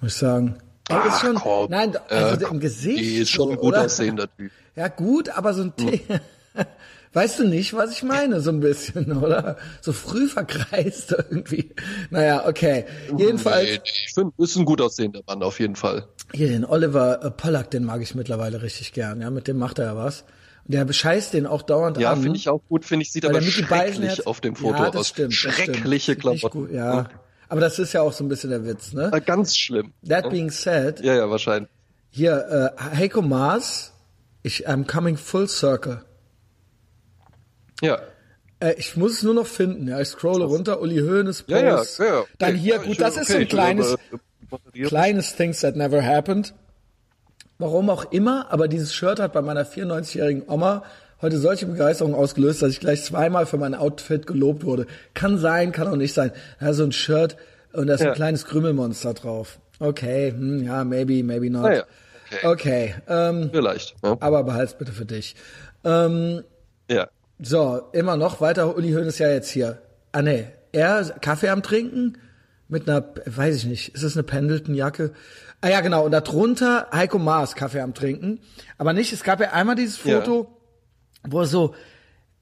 Muss ich sagen. Er Ach, ist schon, komm, nein, also äh, im Gesicht. Die ist schon ein gut aussehender Typ. Ja, gut, aber so ein hm. [LAUGHS] Weißt du nicht, was ich meine, so ein bisschen, [LAUGHS] oder? So früh verkreist irgendwie. Naja, okay. Jedenfalls. Nee, ich finde, ist ein gut aussehender Mann, auf jeden Fall. Hier, den Oliver äh, Pollack, den mag ich mittlerweile richtig gern, ja. Mit dem macht er ja was. Und der bescheißt den auch dauernd ja, an. Ja, finde ich auch gut, finde ich, sieht aber schrecklich auf dem Foto ja, das aus. Stimmt, Schreckliche das stimmt. Klamotten. Ja. Aber das ist ja auch so ein bisschen der Witz, ne? Ganz schlimm. That being said, ja, ja, wahrscheinlich. Hier, äh, Heiko Maas, ich I'm coming full circle. Ja. Äh, ich muss es nur noch finden, ja. Ich scrolle runter, Uli Hoeneß Post. Ja, ja, ja. Dann hier, gut, das ist so ein kleines, kleines Things that never happened. Warum auch immer, aber dieses Shirt hat bei meiner 94-jährigen Oma heute solche Begeisterung ausgelöst, dass ich gleich zweimal für mein Outfit gelobt wurde. Kann sein, kann auch nicht sein. Ja, so ein Shirt und da ist Ja. ein kleines Krümelmonster drauf. Okay, hm, ja, maybe, maybe not. Ja. Okay. Okay, ähm, Vielleicht. Ja. aber behalt's bitte für dich. Ähm, ja. so, immer noch weiter. Uli Hoeneß ja jetzt hier. Ah nee, er Kaffee am Trinken mit einer, weiß ich nicht, ist das eine Pendleton-Jacke? Ah ja, genau. Und darunter Heiko Maas Kaffee am Trinken. Aber nicht, es gab ja einmal dieses Ja. Foto, wo er so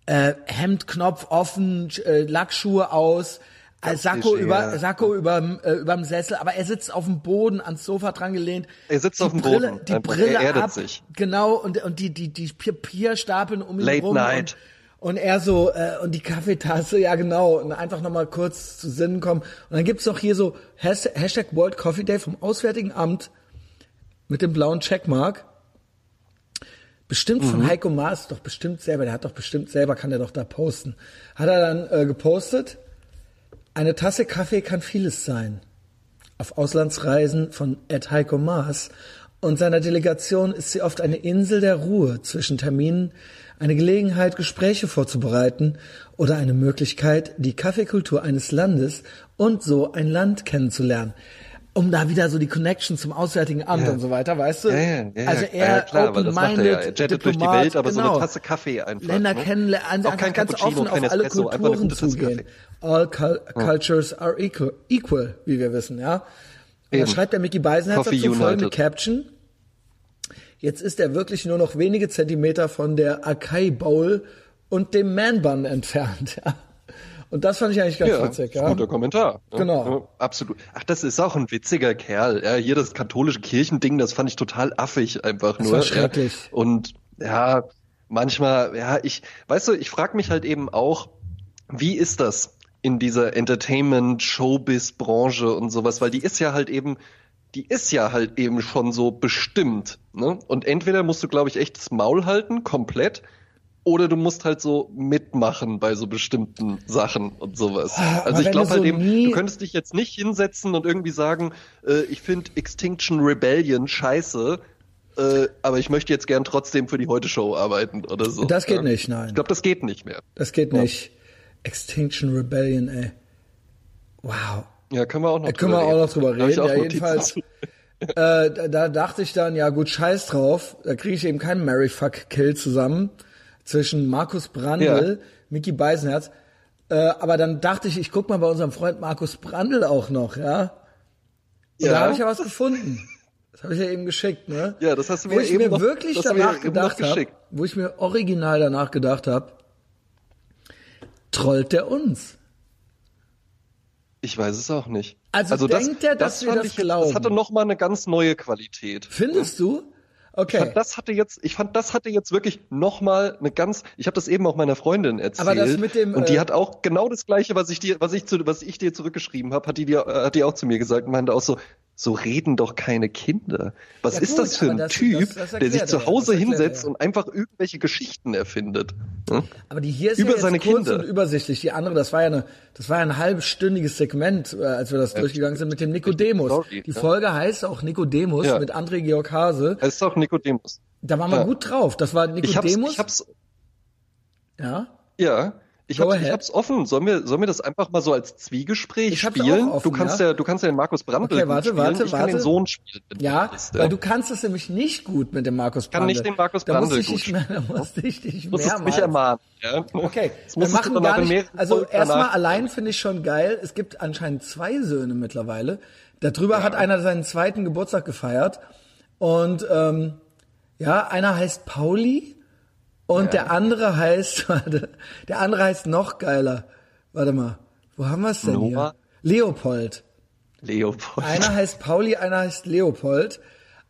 äh, Hemdknopf offen, äh, Lackschuhe aus, äh, Sakko ist, über ja. Sakko überm äh, überm Sessel, aber er sitzt auf dem Boden ans Sofa dran gelehnt. Er sitzt die auf dem Brille, Boden. Die Brille er erdet ab, sich. genau und und die die die Papierstapeln um ihn Late rum night. und, und er so äh, und die Kaffeetasse, ja genau, und einfach noch mal kurz zu Sinnen kommen. Und dann gibt's noch hier so Hashtag World Coffee Day vom Auswärtigen Amt mit dem blauen Checkmark. Bestimmt Mhm. von Heiko Maas, doch bestimmt selber, der hat doch bestimmt selber, kann der doch da posten. Hat er dann äh, gepostet, eine Tasse Kaffee kann vieles sein. Auf Auslandsreisen von Ed Heiko Maas und seiner Delegation ist sie oft eine Insel der Ruhe zwischen Terminen, eine Gelegenheit, Gespräche vorzubereiten oder eine Möglichkeit, die Kaffeekultur eines Landes und so ein Land kennenzulernen. Um da wieder so die Connection zum Auswärtigen Amt Ja. und so weiter, weißt du? Ja, ja, ja, also ja, er ja, klar, weil das macht er ja. Er jettet durch die Welt, aber so genau. eine Tasse Kaffee einfach. Länder ne? kennenlernen, Auch einfach kein ganz offen auf alle Kulturen zugehen. All cul cultures are equal, equal, wie wir wissen, ja. Und da Eben. schreibt der Mickey Beisenherz dazu folgende. Caption. Jetzt ist er wirklich nur noch wenige Zentimeter von der Akai Bowl und dem Man Bun entfernt, [LAUGHS] ja. Und das fand ich eigentlich ganz Ja, witzig, ja. guter Kommentar. ne? Genau. Ja, absolut. Ach, das ist auch ein witziger Kerl. Ja, hier das katholische Kirchending, das fand ich total affig einfach Das nur. war schrecklich. Ja. Und ja, manchmal, ja, ich, weißt du, ich frage mich halt eben auch, wie ist das in dieser Entertainment, Showbiz-Branche und sowas, weil die ist ja halt eben, die ist ja halt eben schon so bestimmt. Ne? Und entweder musst du, glaube ich, echt das Maul halten, komplett, oder du musst halt so mitmachen bei so bestimmten Sachen und sowas. aber Also ich wenn glaube halt so eben, nie- du könntest dich jetzt nicht hinsetzen und irgendwie sagen, äh, ich finde Extinction Rebellion scheiße, äh, aber ich möchte jetzt gern trotzdem für die Heute-Show arbeiten oder so. Das geht ja. nicht, nein. Ich glaube, das geht nicht mehr. Das geht nicht. Extinction Rebellion, ey. Wow. Ja, können wir auch noch Da können wir auch noch drüber ich reden. Ja, jedenfalls, [LAUGHS] äh, da, da dachte ich dann, ja gut, scheiß drauf. Da kriege ich eben keinen Mary Fuck Kill zusammen zwischen Markus Brandl, Ja. Mickey Beisenherz. Äh, aber dann dachte ich, ich guck mal bei unserem Freund Markus Brandl auch noch, ja. Und Ja. da habe ich ja was gefunden. Das habe ich ja eben geschickt, ne? Ja, das hast du wo mir ich eben mir noch- wirklich das danach gedacht habe, geschickt. wo ich mir original danach gedacht habe, trollt der uns? Ich weiß es auch nicht. Also denkt er, dass wir fand das ich glauben? Das hatte noch mal eine ganz neue Qualität. Findest du? Ich Okay. fand, das hatte jetzt, ich fand, das hatte jetzt wirklich noch mal eine ganz. Ich habe das eben auch meiner Freundin erzählt. Aber das mit dem, und die äh, hat auch genau das gleiche, was ich dir, was ich zu, was ich dir zurückgeschrieben habe, hat die dir, äh, hat die auch zu mir gesagt. und Meinte auch so, so reden doch keine Kinder. Was Ja ist gut, das für ein das- Typ, das- das der erklärt sich er zu ja, Hause erklärt hinsetzt er. und einfach irgendwelche Geschichten erfindet? Hm? Aber die hier ist Über ja jetzt seine kurz Kinder. und übersichtlich. Die andere, das war ja eine, das war ja ein halbstündiges Segment, äh, als wir das durchgegangen sind mit dem Nikodemus. Sorry, die ja. Folge heißt auch Nikodemus Ja. mit André Georg Hase. Es ist auch Nikodemus. Da waren wir Ja. gut drauf. Das war Ich hab's, Nikodemus. ich hab's, ja. ja. Ich hab's, ich hab's offen. Sollen wir, sollen wir das einfach mal so als Zwiegespräch spielen? offen, du kannst ja. ja. du kannst ja den Markus Brandl Okay, warte, spielen. warte, ich kann warte. den Sohn spielen. Ja, weil du kannst es nämlich nicht gut mit dem Markus kann Brandl. nicht den Markus da Brandl ich gut dich mehr, da musste ich dich Du musst mich ermahnen. Ja? Okay, wir machen dann gar nicht. Also erstmal allein finde ich schon geil. Es gibt anscheinend zwei Söhne mittlerweile. Darüber hat einer seinen zweiten Geburtstag gefeiert und ähm, ja, einer heißt Pauli und der andere heißt, [LAUGHS] warte, der andere heißt noch geiler. Warte mal, wo haben wir es denn Noah? hier? Leopold. Leopold. Einer heißt Pauli, einer heißt Leopold.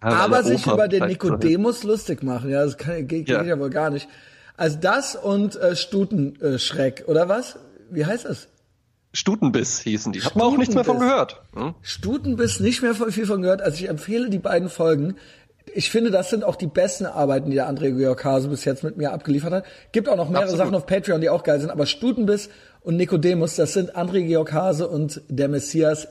aber sich über den Nikodemus lustig machen. Ja, das kann, geht, ja. geht ja wohl gar nicht. Also das und äh, Stutenschreck, oder was? Wie heißt das? Stutenbiss hießen die. Hat man auch nichts mehr von gehört. Hm? Stutenbiss nicht mehr viel von gehört. Also ich empfehle die beiden Folgen. Ich finde, das sind auch die besten Arbeiten, die der André Georg Hase bis jetzt mit mir abgeliefert hat. Gibt auch noch mehrere Absolut. Sachen auf Patreon, die auch geil sind. Aber Stutenbiss und Nikodemus, das sind André Georg Hase und der Messias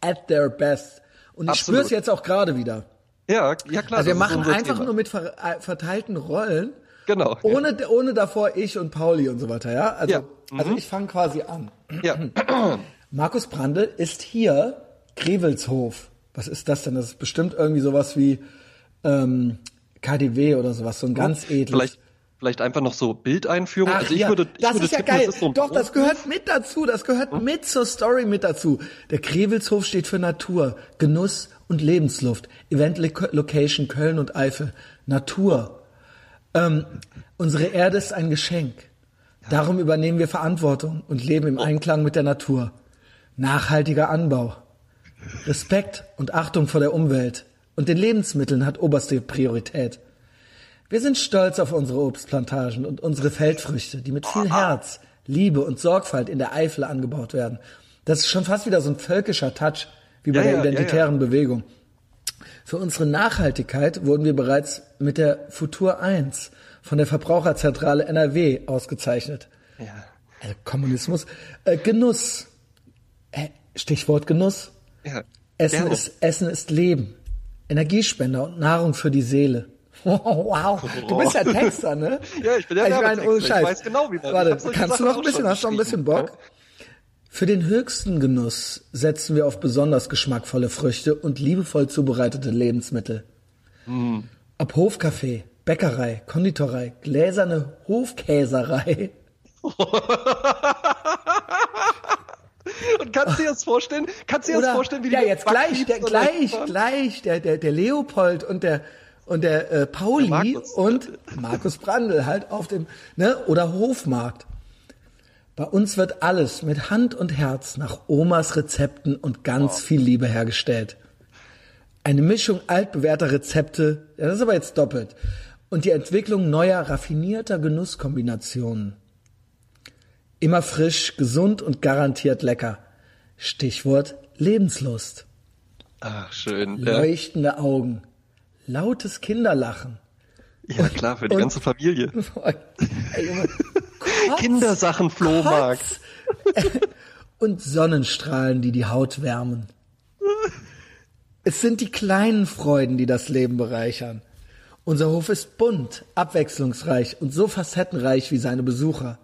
at their best. Und ich spüre es jetzt auch gerade wieder. Ja, ja klar. Also wir machen einfach Thema. nur mit äh, verteilten Rollen. Genau. Ohne, ja. ohne davor ich und Pauli und so weiter, ja? Also, ja. Also mhm. also ich fange quasi an. Ja. [CLEARS THROAT] Markus Brandl ist hier Grevelshof. Was ist das denn? Das ist bestimmt irgendwie sowas wie ähm, KDW oder sowas, so ein ganz edles. Vielleicht, vielleicht einfach noch so Bildeinführung. Ach, also ich ja, würde, ich das würde ist ja geil. Ist so Doch, das gehört mit dazu. Das gehört hm? mit zur Story mit dazu. Der Grevelshof steht für Natur, Genuss und Lebensluft. Event Location Köln und Eifel. Natur. Ähm, unsere Erde ist ein Geschenk. Darum übernehmen wir Verantwortung und leben im Einklang mit der Natur. Nachhaltiger Anbau. Respekt und Achtung vor der Umwelt und den Lebensmitteln hat oberste Priorität. Wir sind stolz auf unsere Obstplantagen und unsere Feldfrüchte, die mit viel Herz, Liebe und Sorgfalt in der Eifel angebaut werden. Das ist schon fast wieder so ein völkischer Touch, wie bei ja, der identitären ja, ja. Bewegung. Für unsere Nachhaltigkeit wurden wir bereits mit der Futur 1 von der Verbraucherzentrale NRW ausgezeichnet. Ja. Also Kommunismus. Äh, Genuss. Äh, Stichwort Genuss. Ja. Essen, ist, Essen ist Leben. Energiespender und Nahrung für die Seele. [LAUGHS] wow, du bist ja Texter, ne? [LAUGHS] ja, ich bin ja ich mein, ohne Scheiß. Ich weiß genau, wie das Warte, kannst du noch ein bisschen, hast du noch ein bisschen Bock? Für den höchsten Genuss setzen wir auf besonders geschmackvolle Früchte und liebevoll zubereitete Lebensmittel. Mm. Ob Hofkaffee, Bäckerei, Konditorei, gläserne Hofkäserei. [LAUGHS] Und kannst du dir das vorstellen? Kannst du dir das vorstellen, wie die Ja, jetzt gleich, der, gleich, gleich, der, der, der Leopold und der, und der äh, Pauli der Markus. und Markus Brandl halt auf dem, ne, oder Hofmarkt. Bei uns wird alles mit Hand und Herz nach Omas Rezepten und ganz oh. viel Liebe hergestellt. Eine Mischung altbewährter Rezepte, ja, das ist aber jetzt doppelt, und die Entwicklung neuer, raffinierter Genusskombinationen. Immer frisch, gesund und garantiert lecker. Stichwort Lebenslust. Ach, schön. Leuchtende ja. Augen. Lautes Kinderlachen. Ja, klar, für die und, ganze Familie. [LAUGHS] [LAUGHS] Kindersachen, Flohmarkt. [LAUGHS] und Sonnenstrahlen, die die Haut wärmen. Es sind die kleinen Freuden, die das Leben bereichern. Unser Hof ist bunt, abwechslungsreich und so facettenreich wie seine Besucher.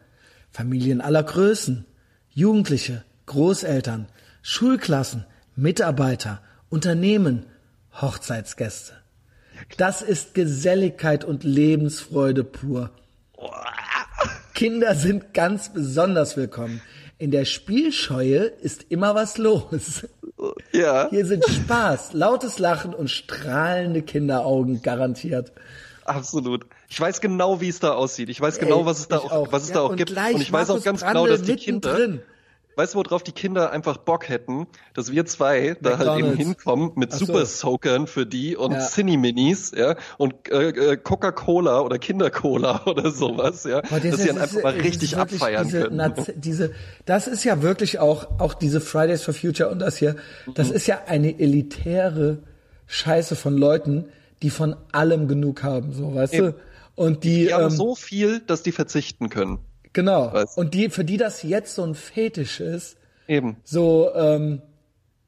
Familien aller Größen, Jugendliche, Großeltern, Schulklassen, Mitarbeiter, Unternehmen, Hochzeitsgäste. Das ist Geselligkeit und Lebensfreude pur. Kinder sind ganz besonders willkommen. In der Spielscheue ist immer was los. Ja. Hier sind Spaß, lautes Lachen und strahlende Kinderaugen garantiert. Absolut. Ich weiß genau, wie es da aussieht. Ich weiß genau, Ey, was es da auch, auch, was es ja, da auch gibt. Und ich weiß auch ganz genau, dass die Kinder, drin. Weißt du, worauf die Kinder einfach Bock hätten? Dass wir zwei da halt eben hinkommen mit so. Super Soakern für die und ja. Cine-Minis, ja, und äh, äh, Coca-Cola oder Kinder-Cola [LAUGHS] oder sowas, ja. Das dass sie dann einfach mal richtig abfeiern diese, können. Na, diese, das ist ja wirklich auch, auch diese Fridays for Future und das hier, das mhm. ist ja eine elitäre Scheiße von Leuten, die von allem genug haben, so, weißt Eben. du? Und die, die haben ähm, so viel, dass die verzichten können. Genau. Weißt? Und die, für die das jetzt so ein Fetisch ist. Eben. So, ähm,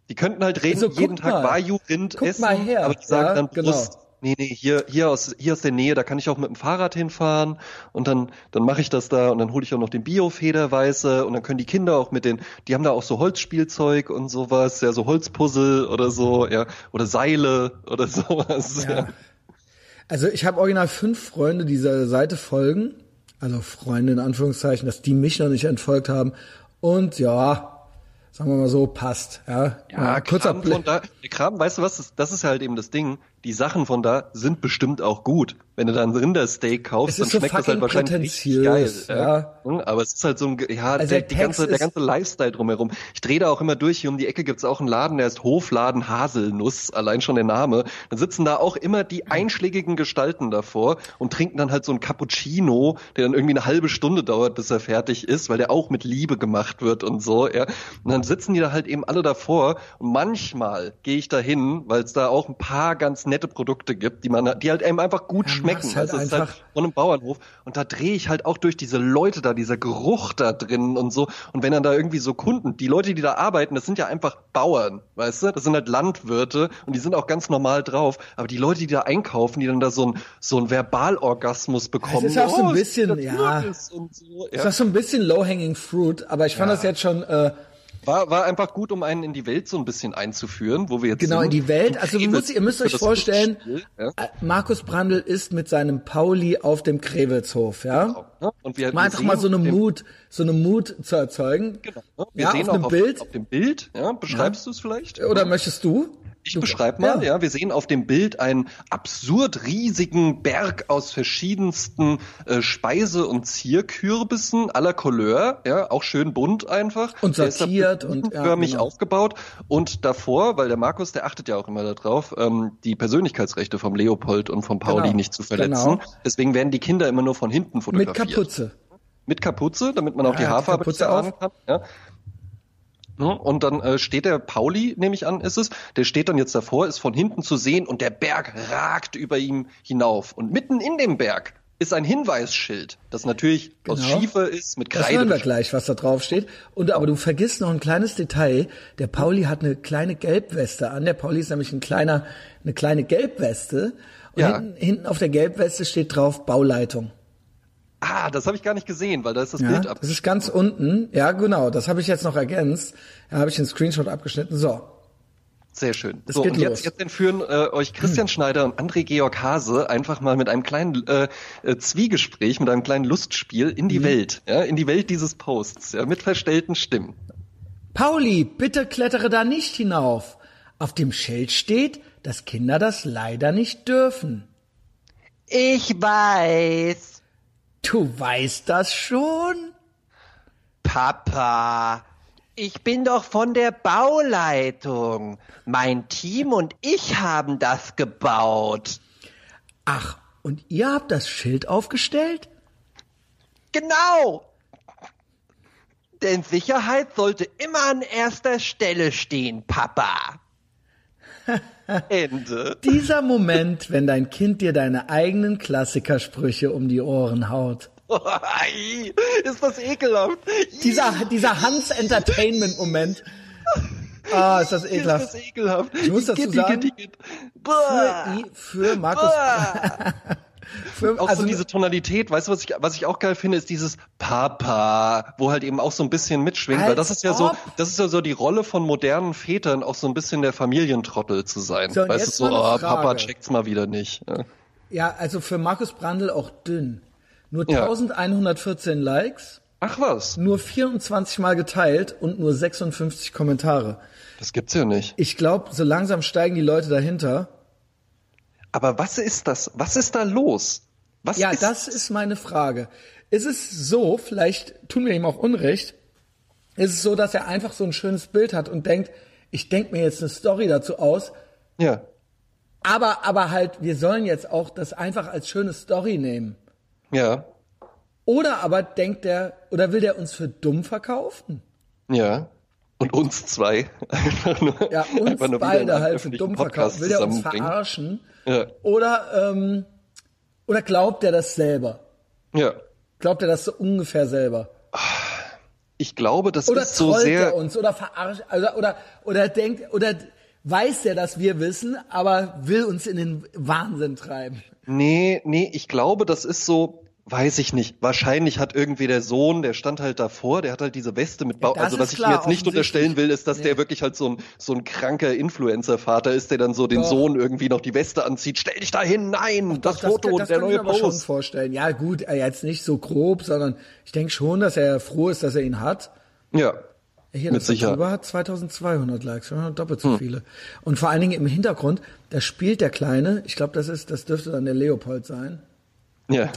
Die könnten halt reden, so, jeden Tag Wagyu-Rind essen, mal her. aber die sagen ja, dann Brust. Genau. Nee, nee, hier, hier aus, hier aus der Nähe, da kann ich auch mit dem Fahrrad hinfahren und dann, dann mache ich das da und dann hole ich auch noch den Bio-Federweiße und dann können die Kinder auch mit den, die haben da auch so Holzspielzeug und sowas, ja, so Holzpuzzle oder so, ja, oder Seile oder [LAUGHS] sowas. Ja. ja. Also ich habe original fünf Freunde dieser Seite folgen also Freunde in Anführungszeichen, dass die mich noch nicht entfolgt haben. Und ja, sagen wir mal so, passt. Ja, ja kurzer Kram der Kram, weißt du was, das, das ist halt eben das Ding. Die Sachen von da sind bestimmt auch gut. Wenn du dann Rindersteak kaufst, dann schmeckt so das halt wahrscheinlich richtig geil. Ja. ja. Aber es ist halt so ein, ja, also der, der, ganze, der ganze Lifestyle drumherum. Ich drehe da auch immer durch. Hier um die Ecke gibt's auch einen Laden, der ist Hofladen Haselnuss, allein schon der Name. Dann sitzen da auch immer die einschlägigen Gestalten davor und trinken dann halt so ein Cappuccino, der dann irgendwie eine halbe Stunde dauert, bis er fertig ist, weil der auch mit Liebe gemacht wird und so, ja. Und dann sitzen die da halt eben alle davor und manchmal gehe ich da hin, weil es da auch ein paar ganz nette Produkte gibt, die man, die halt eben einfach gut ja, schmecken. Halt also es ist halt von einem Bauernhof. Und da drehe ich halt auch durch diese Leute da, dieser Geruch da drin und so. Und wenn dann da irgendwie so Kunden, die Leute, die da arbeiten, das sind ja einfach Bauern, weißt du? Das sind halt Landwirte und die sind auch ganz normal drauf. Aber die Leute, die da einkaufen, die dann da so ein, so ein Verbalorgasmus bekommen. Das ist auch so ein oh, bisschen, ja. So, ja. Das ist so ein bisschen low-hanging fruit, aber ich fand ja. das jetzt schon, äh, war, war einfach gut, um einen in die Welt so ein bisschen einzuführen, wo wir jetzt Genau, sind. in die Welt. Also ihr müsst, ihr müsst euch vorstellen, ja? Äh, Markus Brandl ist mit seinem Pauli auf dem Krewelshof, ja? Genau. Ne? Und wir, mal wir einfach mal so eine Mut, so eine Mut zu erzeugen. Genau. Ne? Wir ja, sehen auf dem Bild. Auf, auf dem Bild, ja? Beschreibst ja. du es vielleicht? Oder möchtest du? Ich beschreibe mal, ja. ja. wir sehen auf dem Bild einen absurd riesigen Berg aus verschiedensten äh, Speise- und Zierkürbissen aller Couleur, ja, auch schön bunt einfach. Und sortiert und ja, förmig genau. aufgebaut. Und davor, weil der Markus, der achtet ja auch immer darauf, ähm, die Persönlichkeitsrechte vom Leopold und vom Pauli genau. nicht zu verletzen. Genau. Deswegen werden die Kinder immer nur von hinten fotografiert. Mit Kapuze. Mit Kapuze, damit man auch die Haarfarbe nicht erahnen kann. Ja. Ne? Und dann äh, steht der Pauli, nehme ich an, ist es, der steht dann jetzt davor, ist von hinten zu sehen und der Berg ragt über ihm hinauf. Und mitten in dem Berg ist ein Hinweisschild, das natürlich genau. aus Schiefer ist, mit Kreide. Das hören wir gleich, was da drauf steht. Und aber du vergisst noch ein kleines Detail. Der Pauli hat eine kleine Gelbweste an. Der Pauli ist nämlich ein kleiner, eine kleine Gelbweste. Und ja. hinten, hinten auf der Gelbweste steht drauf Bauleitung. Ah, das habe ich gar nicht gesehen, weil da ist das ja, Bild ab. Das ist ganz unten. Ja, genau. Das habe ich jetzt noch ergänzt. Da habe ich den Screenshot abgeschnitten. So. Sehr schön. Das so, und jetzt, jetzt entführen äh, euch Christian hm. Schneider und André Georg Hase einfach mal mit einem kleinen äh, äh, Zwiegespräch, mit einem kleinen Lustspiel in die hm. Welt, ja, in die Welt dieses Posts, ja, mit verstellten Stimmen. Pauli, bitte klettere da nicht hinauf. Auf dem Schild steht, dass Kinder das leider nicht dürfen. Ich weiß. Du weißt das schon? Papa, ich bin doch von der Bauleitung. Mein Team und ich haben das gebaut. Ach, und ihr habt das Schild aufgestellt? Genau. Denn Sicherheit sollte immer an erster Stelle stehen, Papa. Ende. [LAUGHS] Dieser Moment, wenn dein Kind dir deine eigenen Klassikersprüche um die Ohren haut. Ist das ekelhaft. Dieser, dieser Hans Entertainment Moment. [LAUGHS] Ah, ist das ekelhaft. Ist das ekelhaft. Ich muss dazu sagen, für, für Markus, [LAUGHS] Für, auch also, so diese Tonalität, weißt du, was ich, was ich auch geil finde, ist dieses Papa, wo halt eben auch so ein bisschen mitschwingt, weil das ist ja ob. so, das ist ja so die Rolle von modernen Vätern, auch so ein bisschen der Familientrottel zu sein. So, weißt du, so, oh, Papa checkt's mal wieder nicht. Ja. ja, also für Markus Brandl auch dünn. Nur ja. 1114 Likes. Ach was. Nur 24 Mal geteilt und nur 56 Kommentare. Das gibt's ja nicht. Ich glaube, so langsam steigen die Leute dahinter. Aber was ist das? Was ist da los? Was ja, ist das ist meine Frage. Ist es so, vielleicht tun wir ihm auch Unrecht, ist es so, dass er einfach so ein schönes Bild hat und denkt, ich denke mir jetzt eine Story dazu aus. Ja. Aber, aber halt, wir sollen jetzt auch das einfach als schöne Story nehmen. Ja. Oder aber denkt er, oder will der uns für dumm verkaufen? Ja. Und uns zwei. [LAUGHS] Einfach nur, ja, uns nur beide halt für dumm verkaufen. Will der uns verarschen? Ja. Oder, ähm, oder glaubt er das selber? Ja. Glaubt er das so ungefähr selber? Ich glaube, das oder ist so sehr. Oder er uns oder verarscht, oder, oder, oder denkt, oder weiß er, dass wir wissen, aber will uns in den Wahnsinn treiben? Nee, nee, ich glaube, das ist so, Weiß ich nicht. Wahrscheinlich hat irgendwie der Sohn, der stand halt davor, der hat halt diese Weste mit Bauch. Ja, also was ich klar, ihm jetzt nicht unterstellen will, ist, dass nee. der wirklich halt so ein, so ein kranker Influencer-Vater ist, der dann so den doch. Sohn irgendwie noch die Weste anzieht. Stell dich da hin, nein, Ach, das doch, Foto das, das der neue Post. Das kann ich mir schon vorstellen. Ja gut, er jetzt nicht so grob, sondern ich denke schon, dass er froh ist, dass er ihn hat. Ja. Hier, Mit Sicherheit. hat 2200 Likes, doppelt so Hm. viele. Und vor allen Dingen im Hintergrund, da spielt der Kleine, ich glaube, das ist, das dürfte dann der Leopold sein. Ja.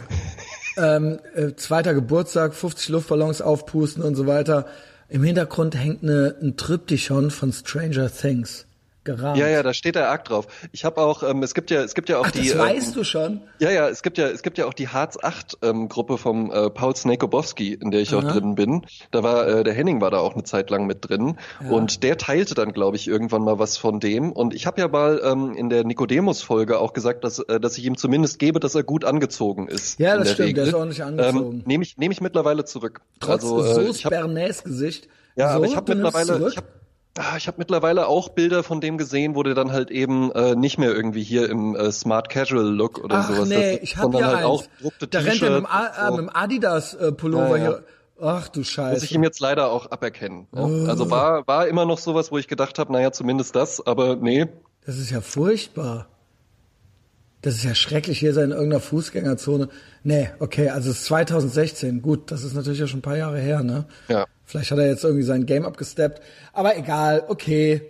Ähm, äh, zweiter Geburtstag, 50 Luftballons aufpusten und so weiter. Im Hintergrund hängt eine, ein Triptychon von Stranger Things. Gerahmt. Ja, ja, da steht der Arc drauf. Ich habe auch, ähm, es gibt ja, es gibt ja auch Ach, die. das weißt ähm, du schon? Ja, ja, es gibt ja, es gibt ja auch die Harz 8 ähm, Gruppe vom äh, Paul Snakobowski, in der ich auch Aha. drin bin. Da war äh, der Henning war da auch eine Zeit lang mit drin und der teilte dann, glaube ich, irgendwann mal was von dem. Und ich habe ja mal ähm, in der Nikodemus-Folge auch gesagt, dass, äh, dass ich ihm zumindest gebe, dass er gut angezogen ist. Ja, das der stimmt, Regel. der ist ordentlich angezogen. Ähm, Nehme ich, nehme ich mittlerweile zurück. Trotz also, äh, hab, Bernays Gesicht. ja, so, aber ich habe mittlerweile, ich habe Ah, ich habe mittlerweile auch Bilder von dem gesehen, wo der dann halt eben äh, nicht mehr irgendwie hier im äh, Smart Casual Look oder Ach sowas nee, ist, ich habe sondern hier halt eins. auch gedruckte da rennt er mit dem, A- äh, mit dem Adidas äh, Pullover Ja, ja. hier. Ach du Muss ich Scheiße. ihm jetzt leider auch aberkennen. Ja? Oh. Also war war immer noch sowas, wo ich gedacht habe, naja, zumindest das, aber nee. Das ist ja furchtbar. Das ist ja schrecklich, hier sein in irgendeiner Fußgängerzone. Nee, okay, also es ist 2016. Gut, das ist natürlich ja schon ein paar Jahre her, ne? Ja. Vielleicht hat er jetzt irgendwie sein Game abgesteppt. Aber egal, okay.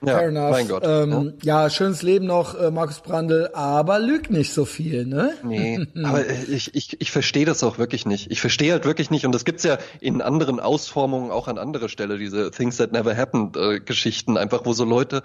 Ja, Fair enough. mein Gott, Ähm, ja, schönes Leben noch, äh, Markus Brandl, aber lüg nicht so viel, ne? Nee, [LAUGHS] aber ich, ich, ich verstehe das auch wirklich nicht. Ich verstehe halt wirklich nicht, und das gibt's ja in anderen Ausformungen auch an anderer Stelle, diese Things That Never Happened äh, Geschichten, einfach wo so Leute